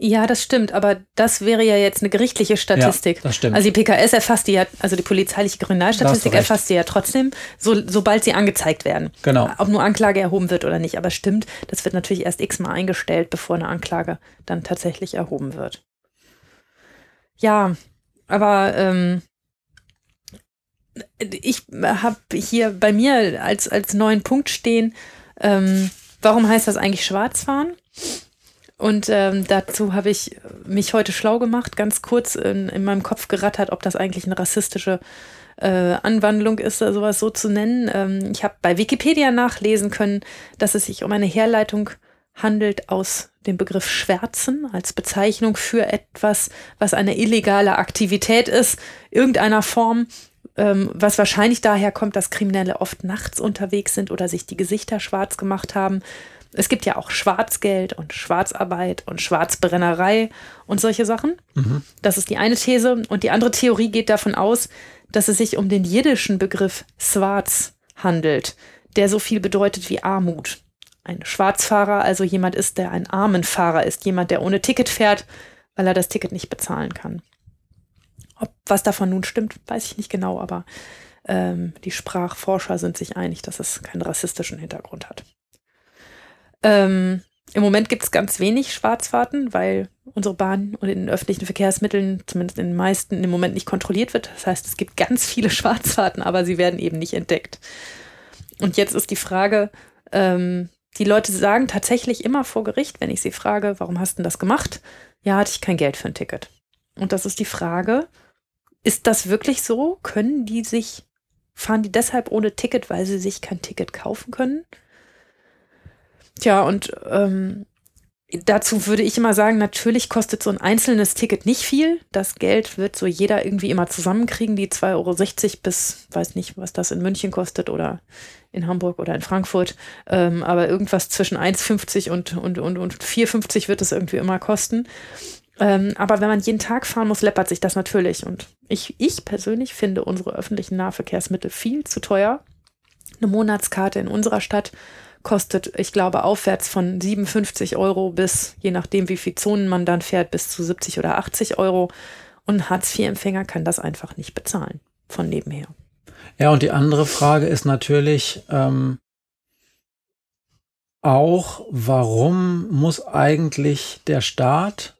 Ja, das stimmt, aber das wäre ja jetzt eine gerichtliche Statistik. Ja, das stimmt. Also die PKS erfasst die ja, also die polizeiliche Kriminalstatistik erfasst die ja trotzdem, so, sobald sie angezeigt werden. Genau. Ob nur Anklage erhoben wird oder nicht. Aber stimmt, das wird natürlich erst x-mal eingestellt, bevor eine Anklage dann tatsächlich erhoben wird. Ja, aber ähm, ich habe hier bei mir als, als neuen Punkt stehen, ähm, warum heißt das eigentlich Schwarzfahren? Und ähm, dazu habe ich mich heute schlau gemacht, ganz kurz in, in meinem Kopf gerattert, ob das eigentlich eine rassistische äh, Anwandlung ist, sowas so zu nennen. Ähm, ich habe bei Wikipedia nachlesen können, dass es sich um eine Herleitung handelt aus dem Begriff Schwärzen als Bezeichnung für etwas, was eine illegale Aktivität ist, irgendeiner Form, ähm, was wahrscheinlich daher kommt, dass Kriminelle oft nachts unterwegs sind oder sich die Gesichter schwarz gemacht haben es gibt ja auch Schwarzgeld und Schwarzarbeit und Schwarzbrennerei und solche Sachen. Mhm. Das ist die eine These. Und die andere Theorie geht davon aus, dass es sich um den jiddischen Begriff Schwarz handelt, der so viel bedeutet wie Armut. Ein Schwarzfahrer also jemand ist, der ein Armenfahrer ist, jemand, der ohne Ticket fährt, weil er das Ticket nicht bezahlen kann. Ob was davon nun stimmt, weiß ich nicht genau, aber ähm, die Sprachforscher sind sich einig, dass es keinen rassistischen Hintergrund hat. Ähm, Im Moment gibt es ganz wenig Schwarzfahrten, weil unsere Bahn und in den öffentlichen Verkehrsmitteln, zumindest in den meisten, im Moment nicht kontrolliert wird. Das heißt, es gibt ganz viele [LAUGHS] Schwarzfahrten, aber sie werden eben nicht entdeckt. Und jetzt ist die Frage, ähm, die Leute sagen tatsächlich immer vor Gericht, wenn ich sie frage, warum hast du das gemacht? Ja, hatte ich kein Geld für ein Ticket. Und das ist die Frage, ist das wirklich so? Können die sich, fahren die deshalb ohne Ticket, weil sie sich kein Ticket kaufen können? Tja, und ähm, dazu würde ich immer sagen, natürlich kostet so ein einzelnes Ticket nicht viel. Das Geld wird so jeder irgendwie immer zusammenkriegen, die 2,60 Euro bis, weiß nicht, was das in München kostet oder in Hamburg oder in Frankfurt. Ähm, aber irgendwas zwischen 1,50 und, und, und, und 4,50 wird es irgendwie immer kosten. Ähm, aber wenn man jeden Tag fahren muss, läppert sich das natürlich. Und ich, ich persönlich finde unsere öffentlichen Nahverkehrsmittel viel zu teuer. Eine Monatskarte in unserer Stadt kostet, ich glaube, aufwärts von 57 Euro bis, je nachdem, wie viel Zonen man dann fährt, bis zu 70 oder 80 Euro. Und Hartz-IV-Empfänger kann das einfach nicht bezahlen von nebenher. Ja, und die andere Frage ist natürlich ähm, auch, warum muss eigentlich der Staat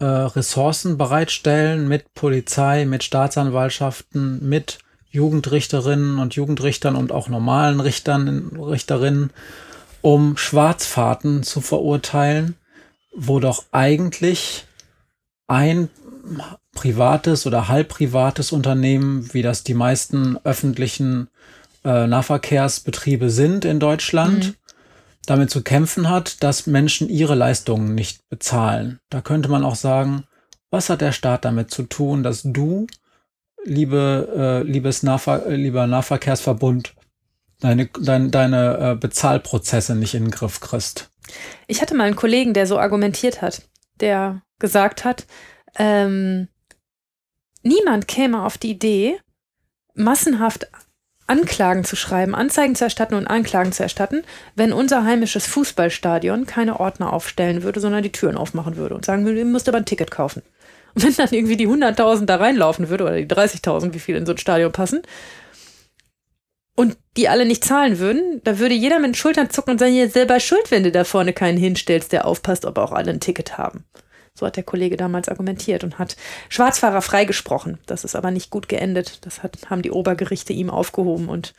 äh, Ressourcen bereitstellen mit Polizei, mit Staatsanwaltschaften, mit Jugendrichterinnen und Jugendrichtern und auch normalen Richtern, Richterinnen, um Schwarzfahrten zu verurteilen, wo doch eigentlich ein privates oder halbprivates Unternehmen, wie das die meisten öffentlichen äh, Nahverkehrsbetriebe sind in Deutschland, mhm. damit zu kämpfen hat, dass Menschen ihre Leistungen nicht bezahlen. Da könnte man auch sagen, was hat der Staat damit zu tun, dass du liebe, äh, liebes Nahver äh, lieber Nahverkehrsverbund, deine, dein, deine äh, Bezahlprozesse nicht in den Griff kriegst. Ich hatte mal einen Kollegen, der so argumentiert hat, der gesagt hat, ähm, niemand käme auf die Idee, massenhaft Anklagen zu schreiben, Anzeigen zu erstatten und Anklagen zu erstatten, wenn unser heimisches Fußballstadion keine Ordner aufstellen würde, sondern die Türen aufmachen würde und sagen würde, ihr müsst aber ein Ticket kaufen. Wenn dann irgendwie die 100.000 da reinlaufen würde oder die 30.000, wie viel in so ein Stadion passen, und die alle nicht zahlen würden, da würde jeder mit den Schultern zucken und sagen, ihr selber schuld, wenn du da vorne keinen hinstellst, der aufpasst, ob auch alle ein Ticket haben. So hat der Kollege damals argumentiert und hat Schwarzfahrer freigesprochen. Das ist aber nicht gut geendet. Das hat, haben die Obergerichte ihm aufgehoben und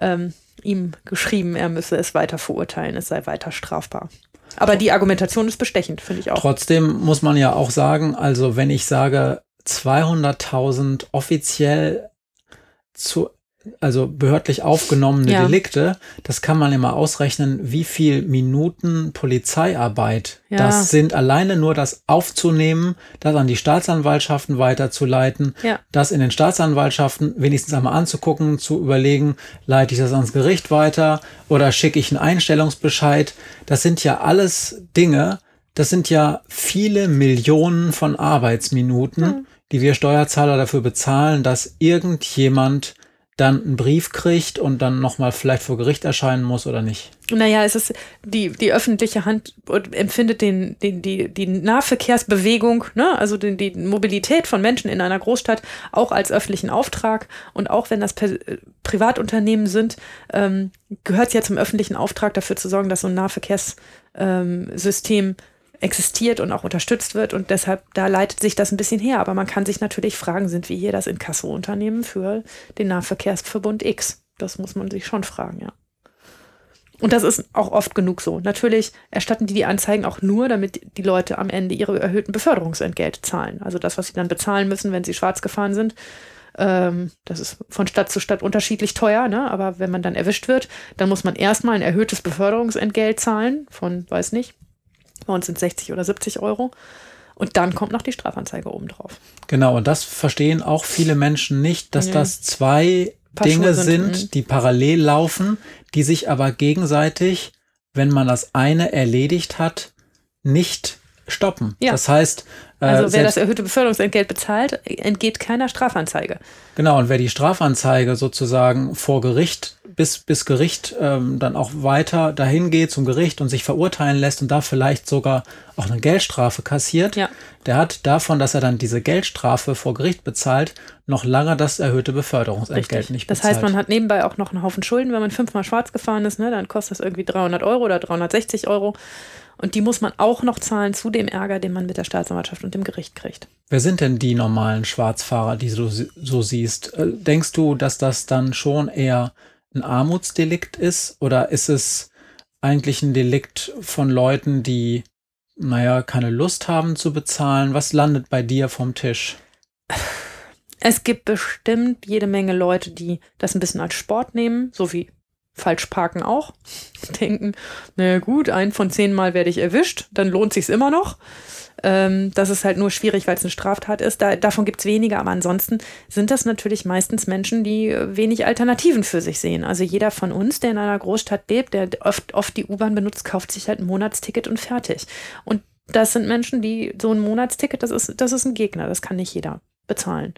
ähm, ihm geschrieben, er müsse es weiter verurteilen, es sei weiter strafbar. Aber die Argumentation ist bestechend, finde ich auch. Trotzdem muss man ja auch sagen, also wenn ich sage 200.000 offiziell zu also behördlich aufgenommene Ja. Delikte, das kann man immer ausrechnen, wie viel Minuten Polizeiarbeit Ja. das sind, alleine nur das aufzunehmen, das an die Staatsanwaltschaften weiterzuleiten, Ja. das in den Staatsanwaltschaften wenigstens einmal anzugucken, zu überlegen, leite ich das ans Gericht weiter oder schicke ich einen Einstellungsbescheid. Das sind ja alles Dinge, das sind ja viele Millionen von Arbeitsminuten, die wir Steuerzahler dafür bezahlen, dass irgendjemand dann einen Brief kriegt und dann nochmal vielleicht vor Gericht erscheinen muss oder nicht. Naja, es ist die, die öffentliche Hand empfindet den, den, die, die Nahverkehrsbewegung, ne, also die, die Mobilität von Menschen in einer Großstadt auch als öffentlichen Auftrag. Und auch wenn das per, äh, Privatunternehmen sind, ähm, gehört es ja zum öffentlichen Auftrag, dafür zu sorgen, dass so ein Nahverkehrssystem ähm, existiert und auch unterstützt wird. Und deshalb, da leitet sich das ein bisschen her. Aber man kann sich natürlich fragen, sind wir hier das Inkasso-Unternehmen für den Nahverkehrsverbund X? Das muss man sich schon fragen, ja. Und das ist auch oft genug so. Natürlich erstatten die die Anzeigen auch nur, damit die Leute am Ende ihre erhöhten Beförderungsentgelte zahlen. Also das, was sie dann bezahlen müssen, wenn sie schwarz gefahren sind. Ähm, das ist von Stadt zu Stadt unterschiedlich teuer, ne? aber wenn man dann erwischt wird, dann muss man erstmal ein erhöhtes Beförderungsentgelt zahlen von, weiß nicht, bei uns sind 60 oder 70 Euro. Und dann kommt noch die Strafanzeige obendrauf. Genau, und das verstehen auch viele Menschen nicht, dass Nee. das zwei Paar Dinge sind, sind, mhm. die parallel laufen, die sich aber gegenseitig, wenn man das eine erledigt hat, nicht stoppen. Ja. Das heißt, äh, Also wer das erhöhte Beförderungsentgelt bezahlt, entgeht keiner Strafanzeige. genau, und wer die Strafanzeige sozusagen vor Gericht, bis, bis Gericht ähm, dann auch weiter dahin geht zum Gericht und sich verurteilen lässt und da vielleicht sogar auch eine Geldstrafe kassiert, Ja. der hat davon, dass er dann diese Geldstrafe vor Gericht bezahlt, noch lange das erhöhte Beförderungsentgelt Richtig. nicht das bezahlt. heißt, man hat nebenbei auch noch einen Haufen Schulden, wenn man fünfmal schwarz gefahren ist, ne, dann kostet das irgendwie 300 Euro oder 360 Euro. Und die muss man auch noch zahlen zu dem Ärger, den man mit der Staatsanwaltschaft und dem Gericht kriegt. Wer sind denn die normalen Schwarzfahrer, die du so, so siehst? Äh, Denkst du, dass das dann schon eher ein Armutsdelikt ist oder ist es eigentlich ein Delikt von Leuten, die, naja, keine Lust haben zu bezahlen? Was landet bei dir vom Tisch? Es gibt bestimmt jede Menge Leute, die das ein bisschen als Sport nehmen, so wie falsch parken auch. [LAUGHS] Denken, na gut, ein von zehn Mal werde ich erwischt, dann lohnt sich's immer noch. Ähm, das ist halt nur schwierig, weil es eine Straftat ist. Da, davon gibt's weniger, aber ansonsten sind das natürlich meistens Menschen, die äh, wenig Alternativen für sich sehen. Also jeder von uns, der in einer Großstadt lebt, der oft, oft die U-Bahn benutzt, kauft sich halt ein Monatsticket und fertig. Und das sind Menschen, die so ein Monatsticket, das ist, das ist ein Gegner, das kann nicht jeder bezahlen.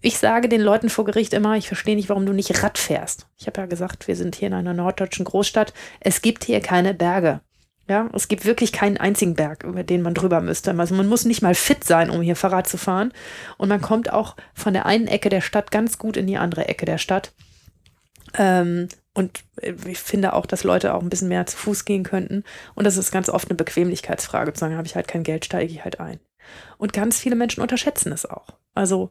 Ich sage den Leuten vor Gericht immer, ich verstehe nicht, warum du nicht Rad fährst. Ich habe ja gesagt, wir sind hier in einer norddeutschen Großstadt. Es gibt hier keine Berge. Ja, es gibt wirklich keinen einzigen Berg, über den man drüber müsste. Also man muss nicht mal fit sein, um hier Fahrrad zu fahren. Und man kommt auch von der einen Ecke der Stadt ganz gut in die andere Ecke der Stadt. Ähm, und ich finde auch, dass Leute auch ein bisschen mehr zu Fuß gehen könnten. Und das ist ganz oft eine Bequemlichkeitsfrage. Zu sagen, habe ich halt kein Geld, steige ich halt ein. Und ganz viele Menschen unterschätzen es auch. Also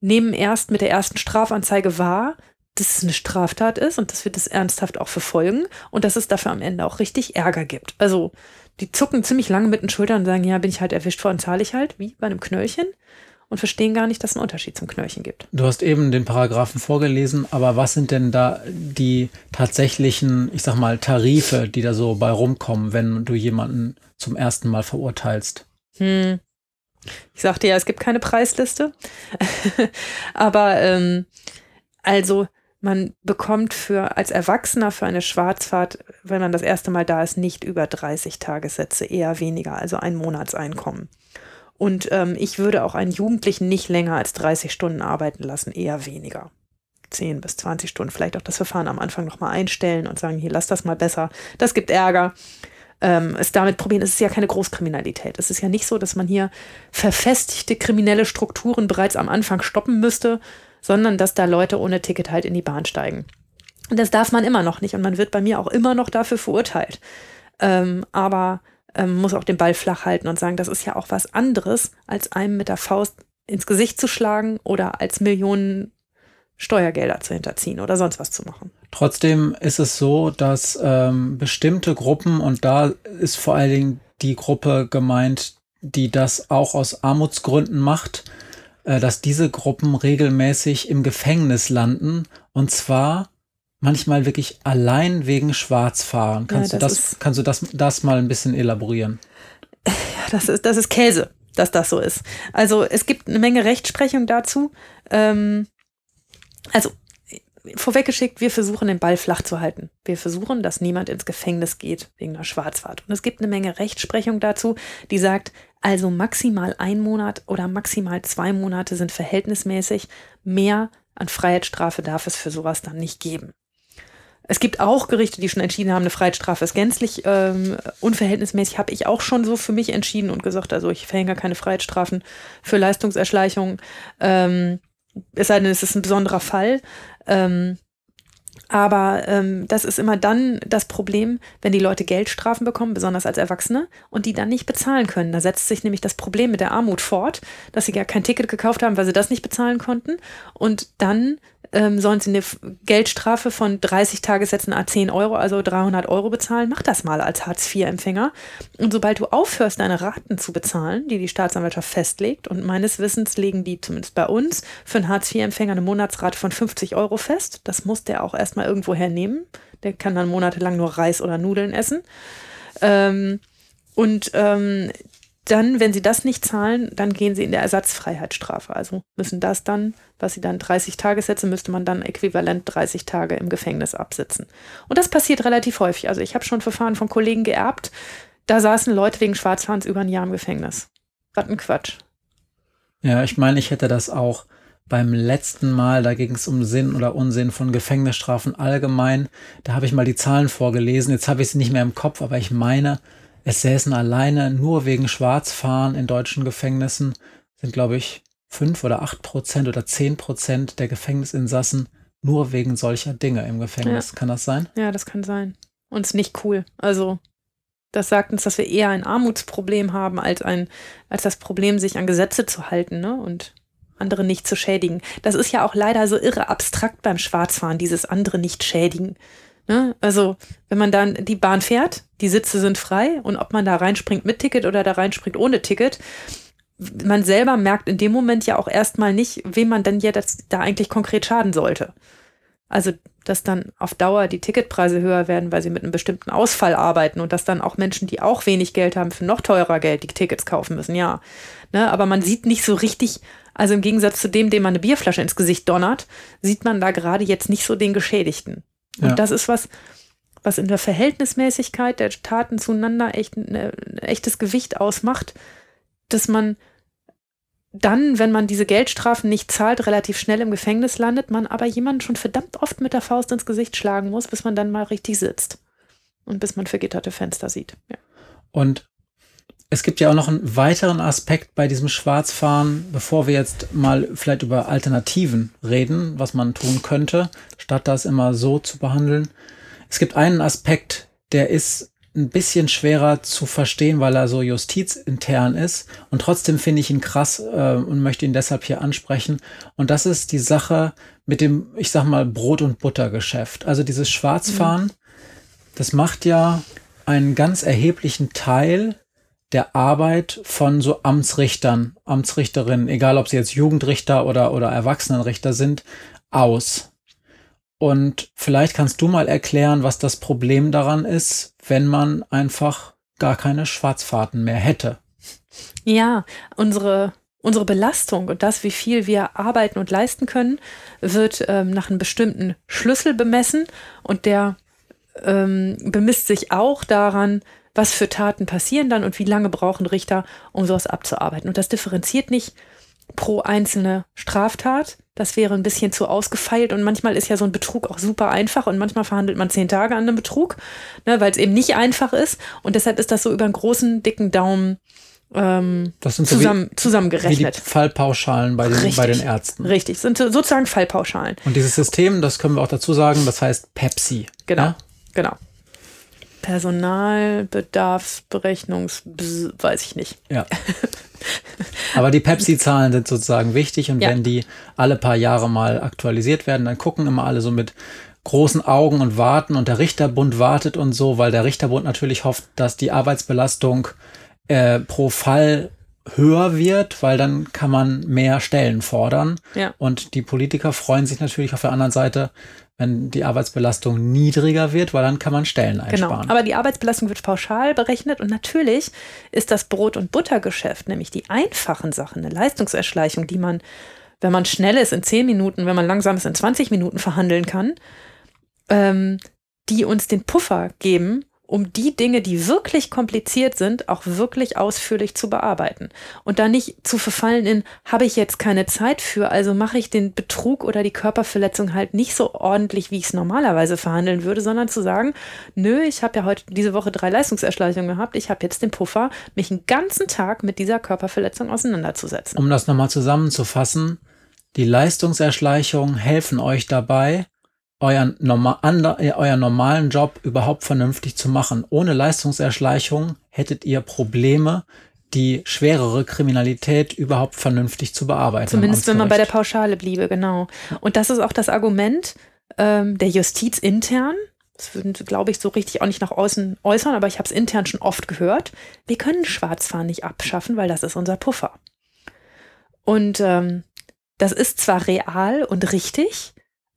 nehmen erst mit der ersten Strafanzeige wahr, dass es eine Straftat ist und dass wir das ernsthaft auch verfolgen und dass es dafür am Ende auch richtig Ärger gibt. Also die zucken ziemlich lange mit den Schultern und sagen, ja, bin ich halt erwischt worden, zahle ich halt, wie bei einem Knöllchen und verstehen gar nicht, dass es einen Unterschied zum Knöllchen gibt. Du hast eben den Paragraphen vorgelesen, aber was sind denn da die tatsächlichen, ich sag mal, Tarife, die da so bei rumkommen, wenn du jemanden zum ersten Mal verurteilst? Hm. Ich sagte ja, es gibt keine Preisliste. [LAUGHS] Aber ähm, also man bekommt für als Erwachsener für eine Schwarzfahrt, wenn man das erste Mal da ist, nicht über 30 Tagessätze, eher weniger, also ein Monatseinkommen. Und ähm, ich würde auch einen Jugendlichen nicht länger als 30 Stunden arbeiten lassen, eher weniger. 10 bis 20 Stunden, vielleicht auch das Verfahren am Anfang nochmal einstellen und sagen, hier, lass das mal besser. Das gibt Ärger ähm, es damit probieren. Es ist ja keine Großkriminalität. Es ist ja nicht so, dass man hier verfestigte kriminelle Strukturen bereits am Anfang stoppen müsste, sondern dass da Leute ohne Ticket halt in die Bahn steigen. Und das darf man immer noch nicht. Und man wird bei mir auch immer noch dafür verurteilt. Ähm, aber ähm, muss auch den Ball flach halten und sagen, das ist ja auch was anderes, als einem mit der Faust ins Gesicht zu schlagen oder als Millionen Steuergelder zu hinterziehen oder sonst was zu machen. Trotzdem ist es so, dass ähm, bestimmte Gruppen, und da ist vor allen Dingen die Gruppe gemeint, die das auch aus Armutsgründen macht, äh, dass diese Gruppen regelmäßig im Gefängnis landen und zwar manchmal wirklich allein wegen Schwarzfahren. Kannst Ja, du das das, kannst du das, das mal ein bisschen elaborieren? Ja, das ist, das ist Käse, dass das so ist. Also es gibt eine Menge Rechtsprechung dazu. Ähm, also vorweggeschickt, wir versuchen den Ball flach zu halten. Wir versuchen, dass niemand ins Gefängnis geht wegen einer Schwarzfahrt. Und es gibt eine Menge Rechtsprechung dazu, die sagt, also maximal ein Monat oder maximal zwei Monate sind verhältnismäßig. Mehr an Freiheitsstrafe darf es für sowas dann nicht geben. Es gibt auch Gerichte, die schon entschieden haben, eine Freiheitsstrafe ist gänzlich ähm, unverhältnismäßig. Habe ich auch schon so für mich entschieden und gesagt, also ich verhänge keine Freiheitsstrafen für Leistungserschleichung. Ähm, es sei denn, es ist ein besonderer Fall. Ähm, aber ähm, das ist immer dann das Problem, wenn die Leute Geldstrafen bekommen, besonders als Erwachsene, und die dann nicht bezahlen können. Da setzt sich nämlich das Problem mit der Armut fort, dass sie gar kein Ticket gekauft haben, weil sie das nicht bezahlen konnten. Und dann ähm, sollen sie eine Geldstrafe von 30 Tagessätzen a 10 Euro, also 300 Euro bezahlen. Mach das mal als Hartz-IV-Empfänger. Und sobald du aufhörst, deine Raten zu bezahlen, die die Staatsanwaltschaft festlegt, und meines Wissens legen die zumindest bei uns für einen Hartz-IV-Empfänger eine Monatsrate von 50 Euro fest. Das muss der auch erstmal irgendwo hernehmen. Der kann dann monatelang nur Reis oder Nudeln essen. Ähm, und ähm, dann, wenn sie das nicht zahlen, dann gehen sie in der Ersatzfreiheitsstrafe. Also müssen das dann, was sie dann 30 Tagessätze, müsste man dann äquivalent 30 Tage im Gefängnis absitzen. Und das passiert relativ häufig. Also ich habe schon Verfahren von Kollegen geerbt, da saßen Leute wegen Schwarzfahrens über ein Jahr im Gefängnis. Was ein Quatsch. Ja, ich meine, ich hätte das auch beim letzten Mal, da ging es um Sinn oder Unsinn von Gefängnisstrafen allgemein. Da habe ich mal die Zahlen vorgelesen. Jetzt habe ich sie nicht mehr im Kopf, aber ich meine, es säßen alleine nur wegen Schwarzfahren in deutschen Gefängnissen, sind, glaube ich, fünf oder acht Prozent oder zehn Prozent der Gefängnisinsassen nur wegen solcher Dinge im Gefängnis. Kann das sein? Ja, das kann sein. Und ist nicht cool. Also, das sagt uns, dass wir eher ein Armutsproblem haben, als ein, als das Problem, sich an Gesetze zu halten, ne? Und andere nicht zu schädigen. Das ist ja auch leider so irre abstrakt beim Schwarzfahren, dieses andere nicht schädigen. Ne? Also, wenn man dann die Bahn fährt, die Sitze sind frei und ob man da reinspringt mit Ticket oder da reinspringt ohne Ticket, man selber merkt in dem Moment ja auch erstmal nicht, wem man denn jetzt da eigentlich konkret schaden sollte. Also, dass dann auf Dauer die Ticketpreise höher werden, weil sie mit einem bestimmten Ausfall arbeiten und dass dann auch Menschen, die auch wenig Geld haben, für noch teurer Geld die Tickets kaufen müssen, ja. Ne, aber man sieht nicht so richtig, also im Gegensatz zu dem, dem man eine Bierflasche ins Gesicht donnert, sieht man da gerade jetzt nicht so den Geschädigten. Und Ja. das ist was, was in der Verhältnismäßigkeit der Taten zueinander echt ein ein echtes Gewicht ausmacht, dass man dann, wenn man diese Geldstrafen nicht zahlt, relativ schnell im Gefängnis landet, man aber jemanden schon verdammt oft mit der Faust ins Gesicht schlagen muss, bis man dann mal richtig sitzt. Und bis man vergitterte Fenster sieht. Ja. Und es gibt ja auch noch einen weiteren Aspekt bei diesem Schwarzfahren, bevor wir jetzt mal vielleicht über Alternativen reden, was man tun könnte, statt das immer so zu behandeln. Es gibt einen Aspekt, der ist ein bisschen schwerer zu verstehen, weil er so justizintern ist. Und trotzdem finde ich ihn krass äh, und möchte ihn deshalb hier ansprechen. Und das ist die Sache mit dem, ich sag mal, Brot- und Buttergeschäft. Also dieses Schwarzfahren, das macht ja einen ganz erheblichen Teil der Arbeit von so Amtsrichtern, Amtsrichterinnen, egal ob sie jetzt Jugendrichter oder, oder Erwachsenenrichter sind, aus. Und vielleicht kannst du mal erklären, was das Problem daran ist, wenn man einfach gar keine Schwarzfahrten mehr hätte. Ja, unsere, unsere Belastung und das, wie viel wir arbeiten und leisten können, wird ähm, nach einem bestimmten Schlüssel bemessen und der ähm, bemisst sich auch daran, was für Taten passieren dann und wie lange brauchen Richter, um sowas abzuarbeiten. Und das differenziert nicht pro einzelne Straftat. Das wäre ein bisschen zu ausgefeilt und manchmal ist ja so ein Betrug auch super einfach und manchmal verhandelt man zehn Tage an einem Betrug, ne, weil es eben nicht einfach ist und deshalb ist das so über einen großen, dicken Daumen ähm, Das sind so zusammen, wie, wie die zusammengerechnet. Fallpauschalen bei den, bei den Ärzten. Richtig, sind so- sozusagen Fallpauschalen. Und dieses System, das können wir auch dazu sagen, das heißt Pepsi. Genau, Ja? genau. Personalbedarfsberechnungs, weiß ich nicht. Ja. [LAUGHS] Aber die Pepsi-Zahlen sind sozusagen wichtig und Ja. wenn die alle paar Jahre mal aktualisiert werden, dann gucken immer alle so mit großen Augen und warten und der Richterbund wartet und so, weil der Richterbund natürlich hofft, dass die Arbeitsbelastung äh, pro Fall höher wird, weil dann kann man mehr Stellen fordern. Ja. Und die Politiker freuen sich natürlich auf der anderen Seite, wenn die Arbeitsbelastung niedriger wird, weil dann kann man Stellen Genau. einsparen. Aber die Arbeitsbelastung wird pauschal berechnet und natürlich ist das Brot- und Buttergeschäft, nämlich die einfachen Sachen, eine Leistungserschleichung, die man, wenn man schnell ist, in 10 Minuten, wenn man langsam ist, in 20 Minuten verhandeln kann, ähm, die uns den Puffer geben, um die Dinge, die wirklich kompliziert sind, auch wirklich ausführlich zu bearbeiten. Und da nicht zu verfallen in, habe ich jetzt keine Zeit für, also mache ich den Betrug oder die Körperverletzung halt nicht so ordentlich, wie ich es normalerweise verhandeln würde, sondern zu sagen, nö, ich habe ja heute diese Woche drei Leistungserschleichungen gehabt, ich habe jetzt den Puffer, mich einen ganzen Tag mit dieser Körperverletzung auseinanderzusetzen. Um das nochmal zusammenzufassen, die Leistungserschleichungen helfen euch dabei, euren, norma ander, äh, euren normalen Job überhaupt vernünftig zu machen. Ohne Leistungserschleichung hättet ihr Probleme, die schwerere Kriminalität überhaupt vernünftig zu bearbeiten. Zumindest wenn man bei der. Pauschale bliebe, genau. Und das ist auch das Argument ähm, der Justiz intern. Das würden sie, glaube ich, so richtig auch nicht nach außen äußern, aber ich habe es intern schon oft gehört. Wir können Schwarzfahren nicht abschaffen, weil das ist unser Puffer. Und ähm, das ist zwar real und richtig,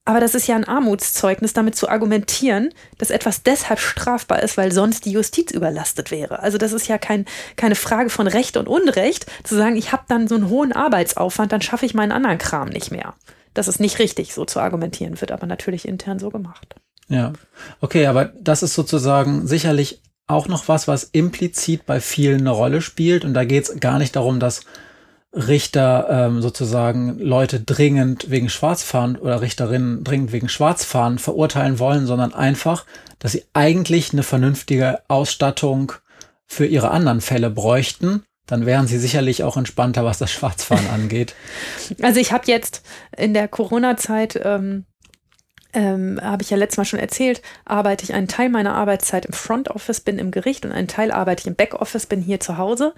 aber das ist ja ein Armutszeugnis, damit zu argumentieren, dass etwas deshalb strafbar ist, weil sonst die Justiz überlastet wäre. Also das ist ja kein, keine Frage von Recht und Unrecht, zu sagen, ich habe dann so einen hohen Arbeitsaufwand, dann schaffe ich meinen anderen Kram nicht mehr. Das ist nicht richtig, so zu argumentieren, wird aber natürlich intern so gemacht. Ja, okay, aber das ist sozusagen sicherlich auch noch was, was implizit bei vielen eine Rolle spielt. Und da geht es gar nicht darum, dass Richter ähm, sozusagen Leute dringend wegen Schwarzfahren oder Richterinnen dringend wegen Schwarzfahren verurteilen wollen, sondern einfach, dass sie eigentlich eine vernünftige Ausstattung für ihre anderen Fälle bräuchten. Dann wären sie sicherlich auch entspannter, was das Schwarzfahren [LAUGHS] angeht. Also ich habe jetzt in der Corona-Zeit, ähm, ähm, habe ich ja letztes Mal schon erzählt, arbeite ich einen Teil meiner Arbeitszeit im Front Office, bin im Gericht und einen Teil arbeite ich im Back Office, bin hier zu Hause.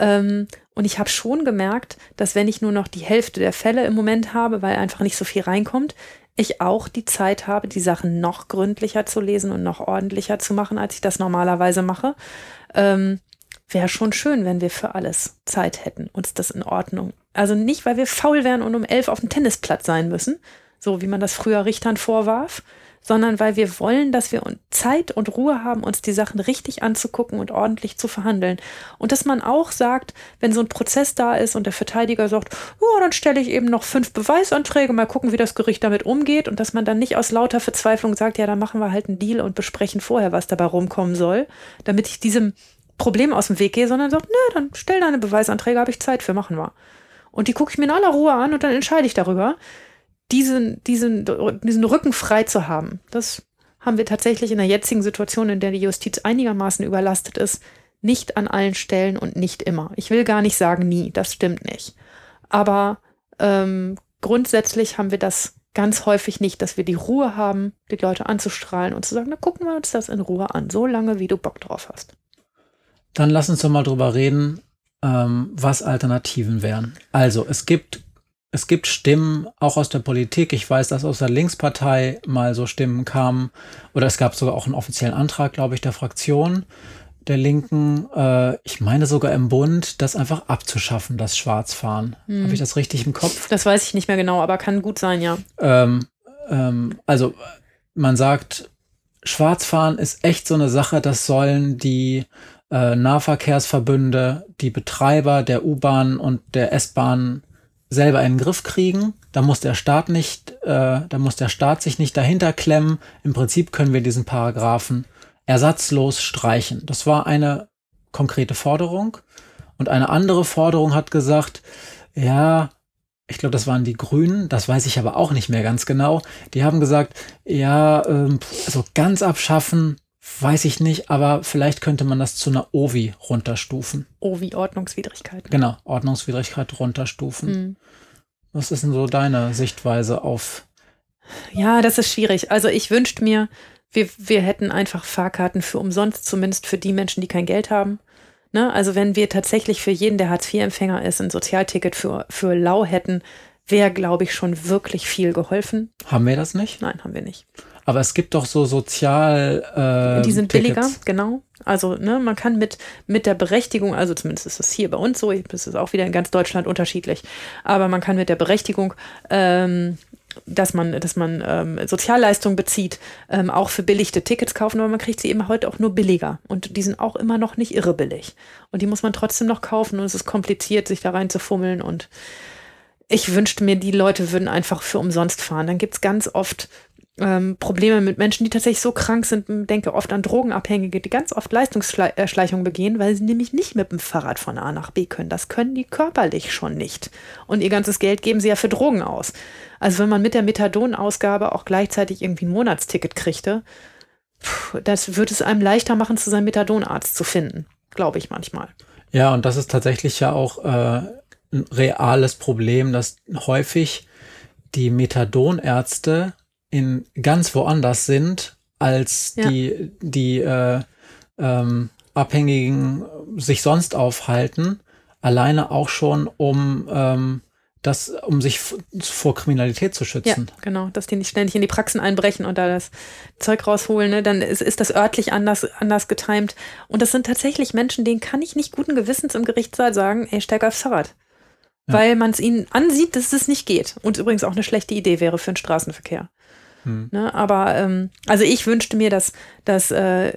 Ähm, und ich habe schon gemerkt, dass wenn ich nur noch die Hälfte der Fälle im Moment habe, weil einfach nicht so viel reinkommt, ich auch die Zeit habe, die Sachen noch gründlicher zu lesen und noch ordentlicher zu machen, als ich das normalerweise mache. Ähm, Wäre schon schön, wenn wir für alles Zeit hätten. Uns das in Ordnung. Also nicht, weil wir faul wären und um elf auf dem Tennisplatz sein müssen, so wie man das früher Richtern vorwarf, sondern weil wir wollen, dass wir Zeit und Ruhe haben, uns die Sachen richtig anzugucken und ordentlich zu verhandeln. Und dass man auch sagt, wenn so ein Prozess da ist und der Verteidiger sagt, ja, dann stelle ich eben noch fünf Beweisanträge, mal gucken, wie das Gericht damit umgeht und dass man dann nicht aus lauter Verzweiflung sagt, ja, dann machen wir halt einen Deal und besprechen vorher, was dabei rumkommen soll, damit ich diesem Problem aus dem Weg gehe, sondern sagt, nö, dann stell deine Beweisanträge, habe ich Zeit für, machen wir. Und die gucke ich mir in aller Ruhe an und dann entscheide ich darüber, diesen, diesen, diesen Rücken frei zu haben. Das haben wir tatsächlich in der jetzigen Situation, in der die Justiz einigermaßen überlastet ist, nicht an allen Stellen und nicht immer. Ich will gar nicht sagen nie, das stimmt nicht. Aber ähm, grundsätzlich haben wir das ganz häufig nicht, dass wir die Ruhe haben, die Leute anzustrahlen und zu sagen, na gucken wir uns das in Ruhe an, so lange, wie du Bock drauf hast. Dann lass uns doch mal drüber reden, ähm, was Alternativen wären. Also es gibt es gibt Stimmen auch aus der Politik. Ich weiß, dass aus der Linkspartei mal so Stimmen kamen oder es gab sogar auch einen offiziellen Antrag, glaube ich, der Fraktion der Linken. Äh, ich meine sogar im Bund, das einfach abzuschaffen, das Schwarzfahren. Habe ich das richtig im Kopf? Das weiß ich nicht mehr genau, aber kann gut sein, ja. Ähm, ähm, also man sagt, Schwarzfahren ist echt so eine Sache, das sollen die äh, Nahverkehrsverbünde, die Betreiber der U-Bahn und der S-Bahn selber in den Griff kriegen. Da muss der Staat nicht, äh, da muss der Staat sich nicht dahinter klemmen. Im Prinzip können wir diesen Paragraphen ersatzlos streichen. Das war eine konkrete Forderung. Und eine andere Forderung hat gesagt, ja, ich glaube, das waren die Grünen, das weiß ich aber auch nicht mehr ganz genau. Die haben gesagt, ja, ähm, also ganz abschaffen, weiß ich nicht, aber vielleicht könnte man das zu einer OVI runterstufen. Wie Ordnungswidrigkeiten. Genau, Ordnungswidrigkeit runterstufen. Mhm. Was ist denn so deine Sichtweise auf Ja, das ist schwierig. Also ich wünschte mir, Wir, wir hätten einfach Fahrkarten für umsonst, zumindest für die Menschen, die kein Geld haben. Ne? Also wenn wir tatsächlich für jeden, der Hartz-IV-Empfänger ist, ein Sozialticket für, für Lau hätten, wäre, glaube ich, schon wirklich viel geholfen. Haben wir das nicht? Nein, haben wir nicht. Aber es gibt doch so Sozial. Äh, die sind Tickets. billiger, genau. Also ne, man kann mit, mit der Berechtigung, also zumindest ist es hier bei uns so, das ist auch wieder in ganz Deutschland unterschiedlich, aber man kann mit der Berechtigung, ähm, dass man, dass man ähm, Sozialleistungen bezieht, ähm, auch für billigte Tickets kaufen, aber man kriegt sie eben heute auch nur billiger. Und die sind auch immer noch nicht irre billig. Und die muss man trotzdem noch kaufen und es ist kompliziert, sich da rein zu fummeln und ich wünschte mir, die Leute würden einfach für umsonst fahren. Dann gibt's ganz oft ähm, Probleme mit Menschen, die tatsächlich so krank sind, denke oft an Drogenabhängige, die ganz oft Leistungsschleichung begehen, weil sie nämlich nicht mit dem Fahrrad von A nach B können. Das können die körperlich schon nicht. Und ihr ganzes Geld geben sie ja für Drogen aus. Also wenn man mit der Methadonausgabe auch gleichzeitig irgendwie ein Monatsticket kriegte, das würde es einem leichter machen, zu seinem Methadonarzt zu finden, glaube ich manchmal. Ja, und das ist tatsächlich ja auch äh, ein reales Problem, dass häufig die Methadonärzte in ganz woanders sind, als Ja. die, die äh, ähm, Abhängigen sich sonst aufhalten, alleine auch schon, um ähm, das, um sich vor Kriminalität zu Ja, schützen. genau, dass die nicht ständig in die Praxen einbrechen und da das Zeug rausholen, ne? dann ist, ist das örtlich anders, anders getimt. Und das sind tatsächlich Menschen, denen kann ich nicht guten Gewissens im Gerichtssaal sagen, ey, steig aufs Fahrrad. Ja. Weil man es ihnen ansieht, dass es nicht geht. Und übrigens auch eine schlechte Idee wäre für den Straßenverkehr. Hm. Ne? Aber ähm, also ich wünschte mir, dass, dass äh,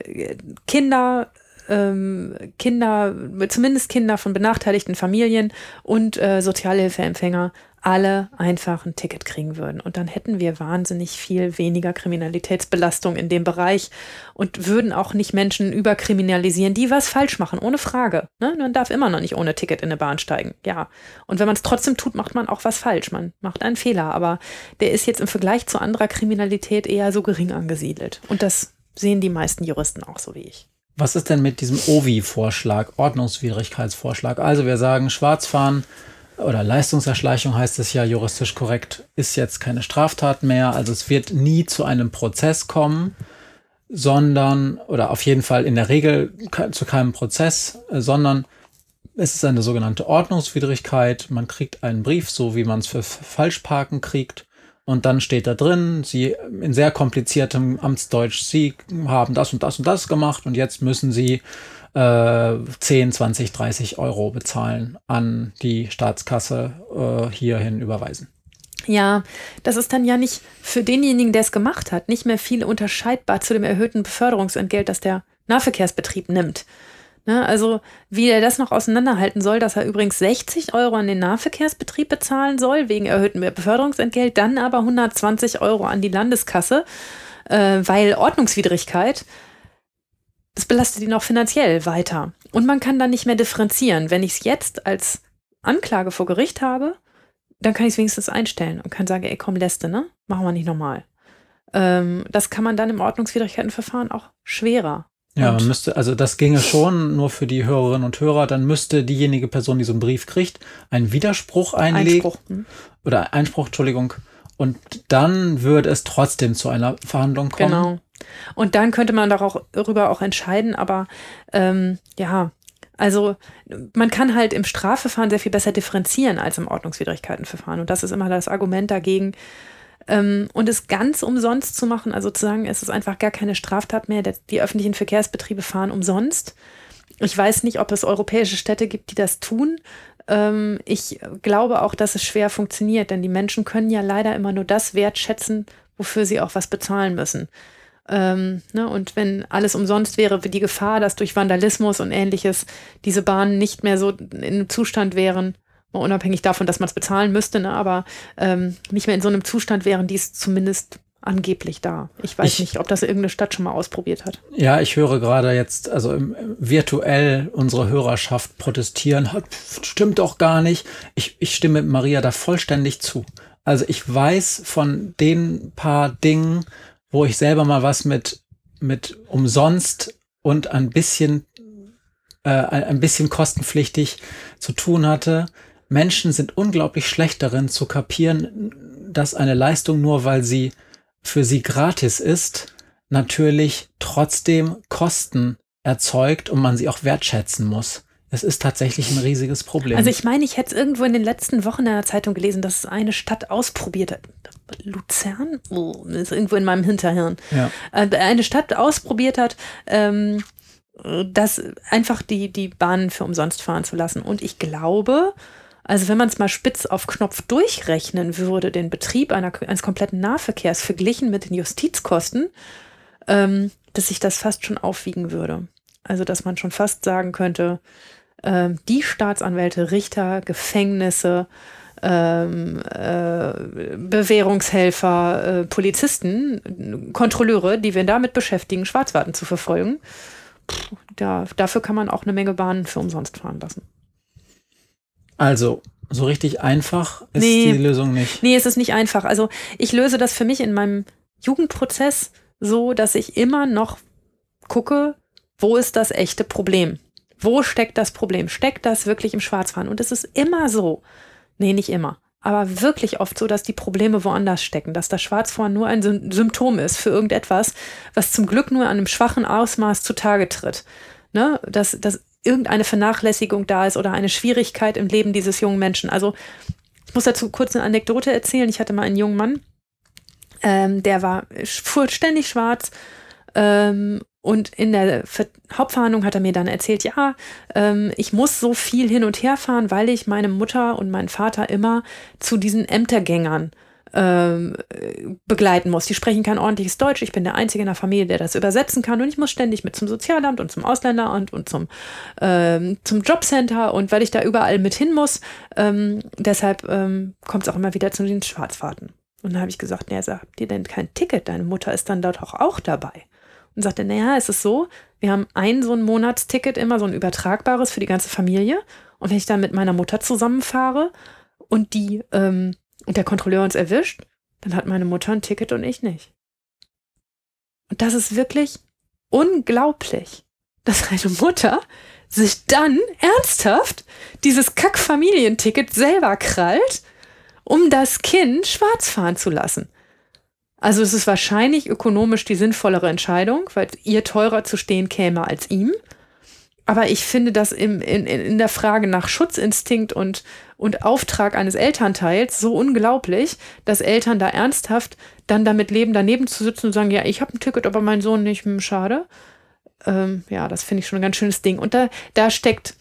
Kinder, ähm, Kinder, zumindest Kinder von benachteiligten Familien und äh, Sozialhilfeempfänger alle einfach ein Ticket kriegen würden. Und dann hätten wir wahnsinnig viel weniger Kriminalitätsbelastung in dem Bereich und würden auch nicht Menschen überkriminalisieren, die was falsch machen, ohne Frage. Ne? Man darf immer noch nicht ohne Ticket in eine Bahn steigen. Ja. Und wenn man es trotzdem tut, macht man auch was falsch. Man macht einen Fehler. Aber der ist jetzt im Vergleich zu anderer Kriminalität eher so gering angesiedelt. Und das sehen die meisten Juristen auch so wie ich. Was ist denn mit diesem OVI-Vorschlag, Ordnungswidrigkeitsvorschlag? Also wir sagen, Schwarzfahren oder Leistungserschleichung heißt es ja juristisch korrekt, ist jetzt keine Straftat mehr. Also es wird nie zu einem Prozess kommen, sondern, oder auf jeden Fall in der Regel zu keinem Prozess, äh, sondern es ist eine sogenannte Ordnungswidrigkeit. Man kriegt einen Brief, so wie man es für Falschparken kriegt. Und dann steht da drin, Sie in sehr kompliziertem Amtsdeutsch, Sie haben das und das und das gemacht und jetzt müssen Sie äh, 10, 20, 30 Euro bezahlen an die Staatskasse äh, hierhin überweisen. Ja, das ist dann ja nicht für denjenigen, der es gemacht hat, nicht mehr viel unterscheidbar zu dem erhöhten Beförderungsentgelt, das der Nahverkehrsbetrieb nimmt. Ne, also wie er das noch auseinanderhalten soll, dass er übrigens 60 Euro an den Nahverkehrsbetrieb bezahlen soll, wegen erhöhtem Beförderungsentgelt, dann aber 120 Euro an die Landeskasse, äh, weil Ordnungswidrigkeit, das belastet ihn auch finanziell weiter. Und man kann dann nicht mehr differenzieren. Wenn ich es jetzt als Anklage vor Gericht habe, dann kann ich es wenigstens einstellen und kann sagen, ey, komm, Läste, ne? Machen wir nicht nochmal. Ähm, das kann man dann im Ordnungswidrigkeitenverfahren auch schwerer. Ja, man müsste, also das ginge schon nur für die Hörerinnen und Hörer, dann müsste diejenige Person, die so einen Brief kriegt, einen Widerspruch einlegen. Einspruch. hm? Oder Einspruch, Entschuldigung. Und dann würde es trotzdem zu einer Verhandlung kommen. Genau. Und dann könnte man darüber auch entscheiden, aber ähm, ja, also man kann halt im Strafverfahren sehr viel besser differenzieren als im Ordnungswidrigkeitenverfahren. Und das ist immer das Argument dagegen. Ähm, und es ganz umsonst zu machen, also zu sagen, es ist einfach gar keine Straftat mehr, die öffentlichen Verkehrsbetriebe fahren umsonst. Ich weiß nicht, ob es europäische Städte gibt, die das tun. Ähm, ich glaube auch, dass es schwer funktioniert, denn die Menschen können ja leider immer nur das wertschätzen, wofür sie auch was bezahlen müssen. Ähm, ne, und wenn alles umsonst wäre, die Gefahr, dass durch Vandalismus und ähnliches diese Bahnen nicht mehr so in einem Zustand wären, mal unabhängig davon, dass man es bezahlen müsste, ne, aber ähm, nicht mehr in so einem Zustand wären, die ist zumindest angeblich da. Ich weiß Ich- nicht, ob das irgendeine Stadt schon mal ausprobiert hat. Ja, ich höre gerade jetzt, also im, virtuell unsere Hörerschaft protestieren. "Ha, pf, Stimmt doch gar nicht. Ich, ich stimme Maria da vollständig zu. Also ich weiß von den paar Dingen, wo ich selber mal was mit, mit umsonst und ein bisschen, äh, ein bisschen kostenpflichtig zu tun hatte. Menschen sind unglaublich schlecht darin zu kapieren, dass eine Leistung nur weil sie für sie gratis ist, natürlich trotzdem Kosten erzeugt und man sie auch wertschätzen muss. Es ist tatsächlich ein riesiges Problem. Also ich meine, ich hätte es irgendwo in den letzten Wochen in der Zeitung gelesen, dass eine Stadt ausprobiert hat. Luzern? Oh, das ist irgendwo in meinem Hinterhirn. Ja. Äh, Eine Stadt ausprobiert hat, ähm, das einfach die, die Bahnen für umsonst fahren zu lassen. Und ich glaube, also wenn man es mal spitz auf Knopf durchrechnen würde, den Betrieb einer, eines kompletten Nahverkehrs verglichen mit den Justizkosten, ähm, dass sich das fast schon aufwiegen würde. Also dass man schon fast sagen könnte, ähm, die Staatsanwälte, Richter, Gefängnisse, ähm, äh, Bewährungshelfer, äh, Polizisten, Kontrolleure, die wir damit beschäftigen, Schwarzwarten zu verfolgen, pff, da, dafür kann man auch eine Menge Bahnen für umsonst fahren lassen. Also, so richtig einfach ist Nee. die Lösung nicht. Nee, es ist nicht einfach. Also ich löse das für mich in meinem Jugendprozess so, dass ich immer noch gucke, wo ist das echte Problem? Wo steckt das Problem? Steckt das wirklich im Schwarzfahren? Und es ist immer so, nee, nicht immer, aber wirklich oft so, dass die Probleme woanders stecken, dass das Schwarzfahren nur ein Sym- Symptom ist für irgendetwas, was zum Glück nur an einem schwachen Ausmaß zutage tritt. Ne? Dass, dass irgendeine Vernachlässigung da ist oder eine Schwierigkeit im Leben dieses jungen Menschen. Also ich muss dazu kurz eine Anekdote erzählen. Ich hatte mal einen jungen Mann, ähm, der war fuhr ständig schwarz. Ähm, und in der Ver Hauptverhandlung hat er mir dann erzählt, ja, ähm, ich muss so viel hin und her fahren, weil ich meine Mutter und meinen Vater immer zu diesen Ämtergängern ähm, äh, begleiten muss. Die sprechen kein ordentliches Deutsch. Ich bin der Einzige in der Familie, der das übersetzen kann. Und ich muss ständig mit zum Sozialamt und zum Ausländeramt und zum, ähm, zum Jobcenter. Und weil ich da überall mit hin muss, ähm, deshalb ähm, kommt es auch immer wieder zu den Schwarzfahrten. Und dann habe ich gesagt, naja, habt ihr denn kein Ticket? Deine Mutter ist dann dort auch, auch dabei. Und sagte, naja, es ist so, wir haben ein so ein Monatsticket, immer so ein übertragbares für die ganze Familie. Und wenn ich dann mit meiner Mutter zusammenfahre und die ähm, und der Kontrolleur uns erwischt, dann hat meine Mutter ein Ticket und ich nicht. Und das ist wirklich unglaublich, dass eine Mutter sich dann ernsthaft dieses Kack-Familienticket selber krallt, um das Kind schwarz fahren zu lassen. Also es ist wahrscheinlich ökonomisch die sinnvollere Entscheidung, weil ihr teurer zu stehen käme als ihm. Aber ich finde das im, in, in in der Frage nach Schutzinstinkt und, und Auftrag eines Elternteils so unglaublich, dass Eltern da ernsthaft dann damit leben, daneben zu sitzen und sagen, ja, ich habe ein Ticket, aber mein Sohn nicht, hm, schade. Ähm, ja, das finde ich schon ein ganz schönes Ding. Und da, da steckt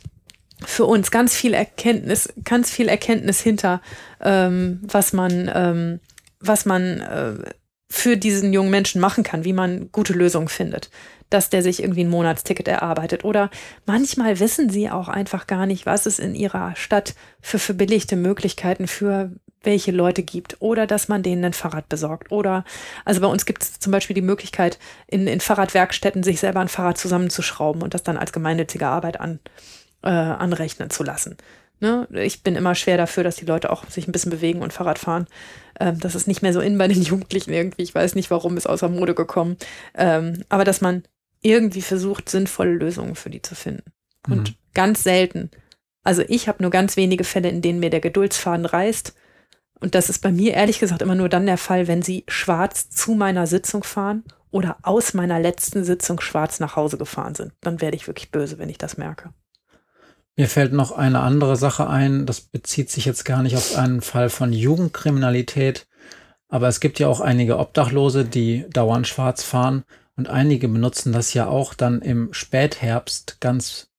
für uns ganz viel Erkenntnis, ganz viel Erkenntnis hinter, ähm, was man, ähm, was man äh, für diesen jungen Menschen machen kann, wie man gute Lösungen findet. Dass der sich irgendwie ein Monatsticket erarbeitet. Oder manchmal wissen sie auch einfach gar nicht, was es in ihrer Stadt für verbilligte Möglichkeiten für welche Leute gibt. Oder dass man denen ein Fahrrad besorgt. Oder, also bei uns gibt es zum Beispiel die Möglichkeit, in, in Fahrradwerkstätten sich selber ein Fahrrad zusammenzuschrauben und das dann als gemeinnützige Arbeit an, äh, anrechnen zu lassen. Ne? Ich bin immer schwer dafür, dass die Leute auch sich ein bisschen bewegen und Fahrrad fahren. Ähm, das ist nicht mehr so in bei den [LAUGHS] Jugendlichen irgendwie. Ich weiß nicht, warum ist außer Mode gekommen. Ähm, aber dass man irgendwie versucht, sinnvolle Lösungen für die zu finden. Und Mhm. ganz selten. Also ich habe nur ganz wenige Fälle, in denen mir der Geduldsfaden reißt. Und das ist bei mir ehrlich gesagt immer nur dann der Fall, wenn sie schwarz zu meiner Sitzung fahren oder aus meiner letzten Sitzung schwarz nach Hause gefahren sind. Dann werde ich wirklich böse, wenn ich das merke. Mir fällt noch eine andere Sache ein. Das bezieht sich jetzt gar nicht auf einen Fall von Jugendkriminalität. Aber es gibt ja auch einige Obdachlose, die dauernd schwarz fahren. Und einige benutzen das ja auch dann im Spätherbst ganz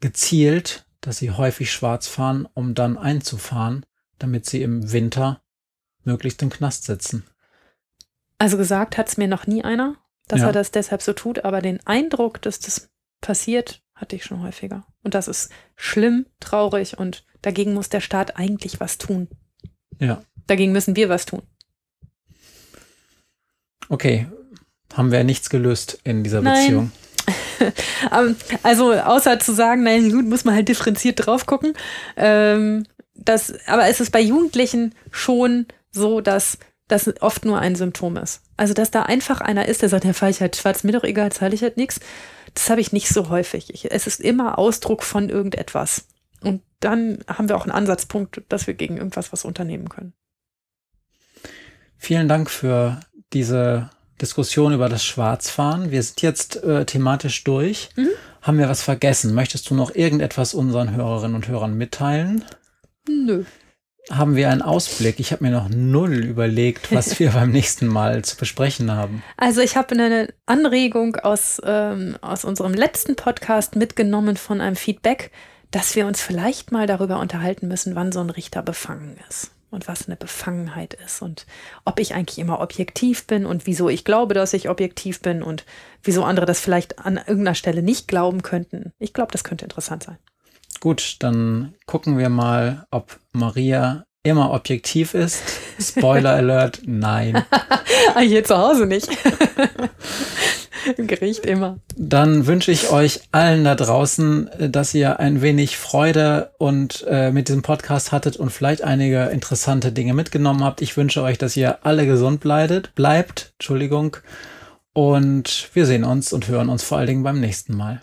gezielt, dass sie häufig schwarz fahren, um dann einzufahren, damit sie im Winter möglichst im Knast sitzen. Also gesagt hat es mir noch nie einer, dass Ja. er das deshalb so tut, aber den Eindruck, dass das passiert, hatte ich schon häufiger. Und das ist schlimm, traurig und dagegen muss der Staat eigentlich was tun. Ja. Dagegen müssen wir was tun. Okay. Haben wir nichts gelöst in dieser Nein. Beziehung. [LAUGHS] Ähm, also außer zu sagen, na gut, muss man halt differenziert drauf gucken. Ähm, das, aber es ist bei Jugendlichen schon so, dass das oft nur ein Symptom ist. Also dass da einfach einer ist, der sagt, ja, fahre ich halt schwarz, mir doch egal, zahle ich halt nichts. Das habe ich nicht so häufig. Ich, es ist immer Ausdruck von irgendetwas. Und dann haben wir auch einen Ansatzpunkt, dass wir gegen irgendwas was unternehmen können. Vielen Dank für diese Diskussion über das Schwarzfahren. Wir sind jetzt äh, thematisch durch. Haben wir was vergessen? Möchtest du noch irgendetwas unseren Hörerinnen und Hörern mitteilen? Nö. Haben wir einen Ausblick? Ich habe mir noch null überlegt, was [LAUGHS] wir beim nächsten Mal zu besprechen haben. Also ich habe eine Anregung aus, ähm, aus unserem letzten Podcast mitgenommen von einem Feedback, dass wir uns vielleicht mal darüber unterhalten müssen, wann so ein Richter befangen ist und was eine Befangenheit ist und ob ich eigentlich immer objektiv bin und wieso ich glaube, dass ich objektiv bin und wieso andere das vielleicht an irgendeiner Stelle nicht glauben könnten. Ich glaube, das könnte interessant sein. Gut, dann gucken wir mal, ob Maria immer objektiv ist. Spoiler Alert, nein. [LAUGHS] Ah, Hier zu Hause nicht. Im [LAUGHS] Gericht immer. Dann wünsche ich euch allen da draußen, äh, dass ihr ein wenig Freude und äh, mit diesem Podcast hattet und vielleicht einige interessante Dinge mitgenommen habt. Ich wünsche euch, dass ihr alle gesund bleibt, bleibt, Entschuldigung. Und wir sehen uns und hören uns vor allen Dingen beim nächsten Mal.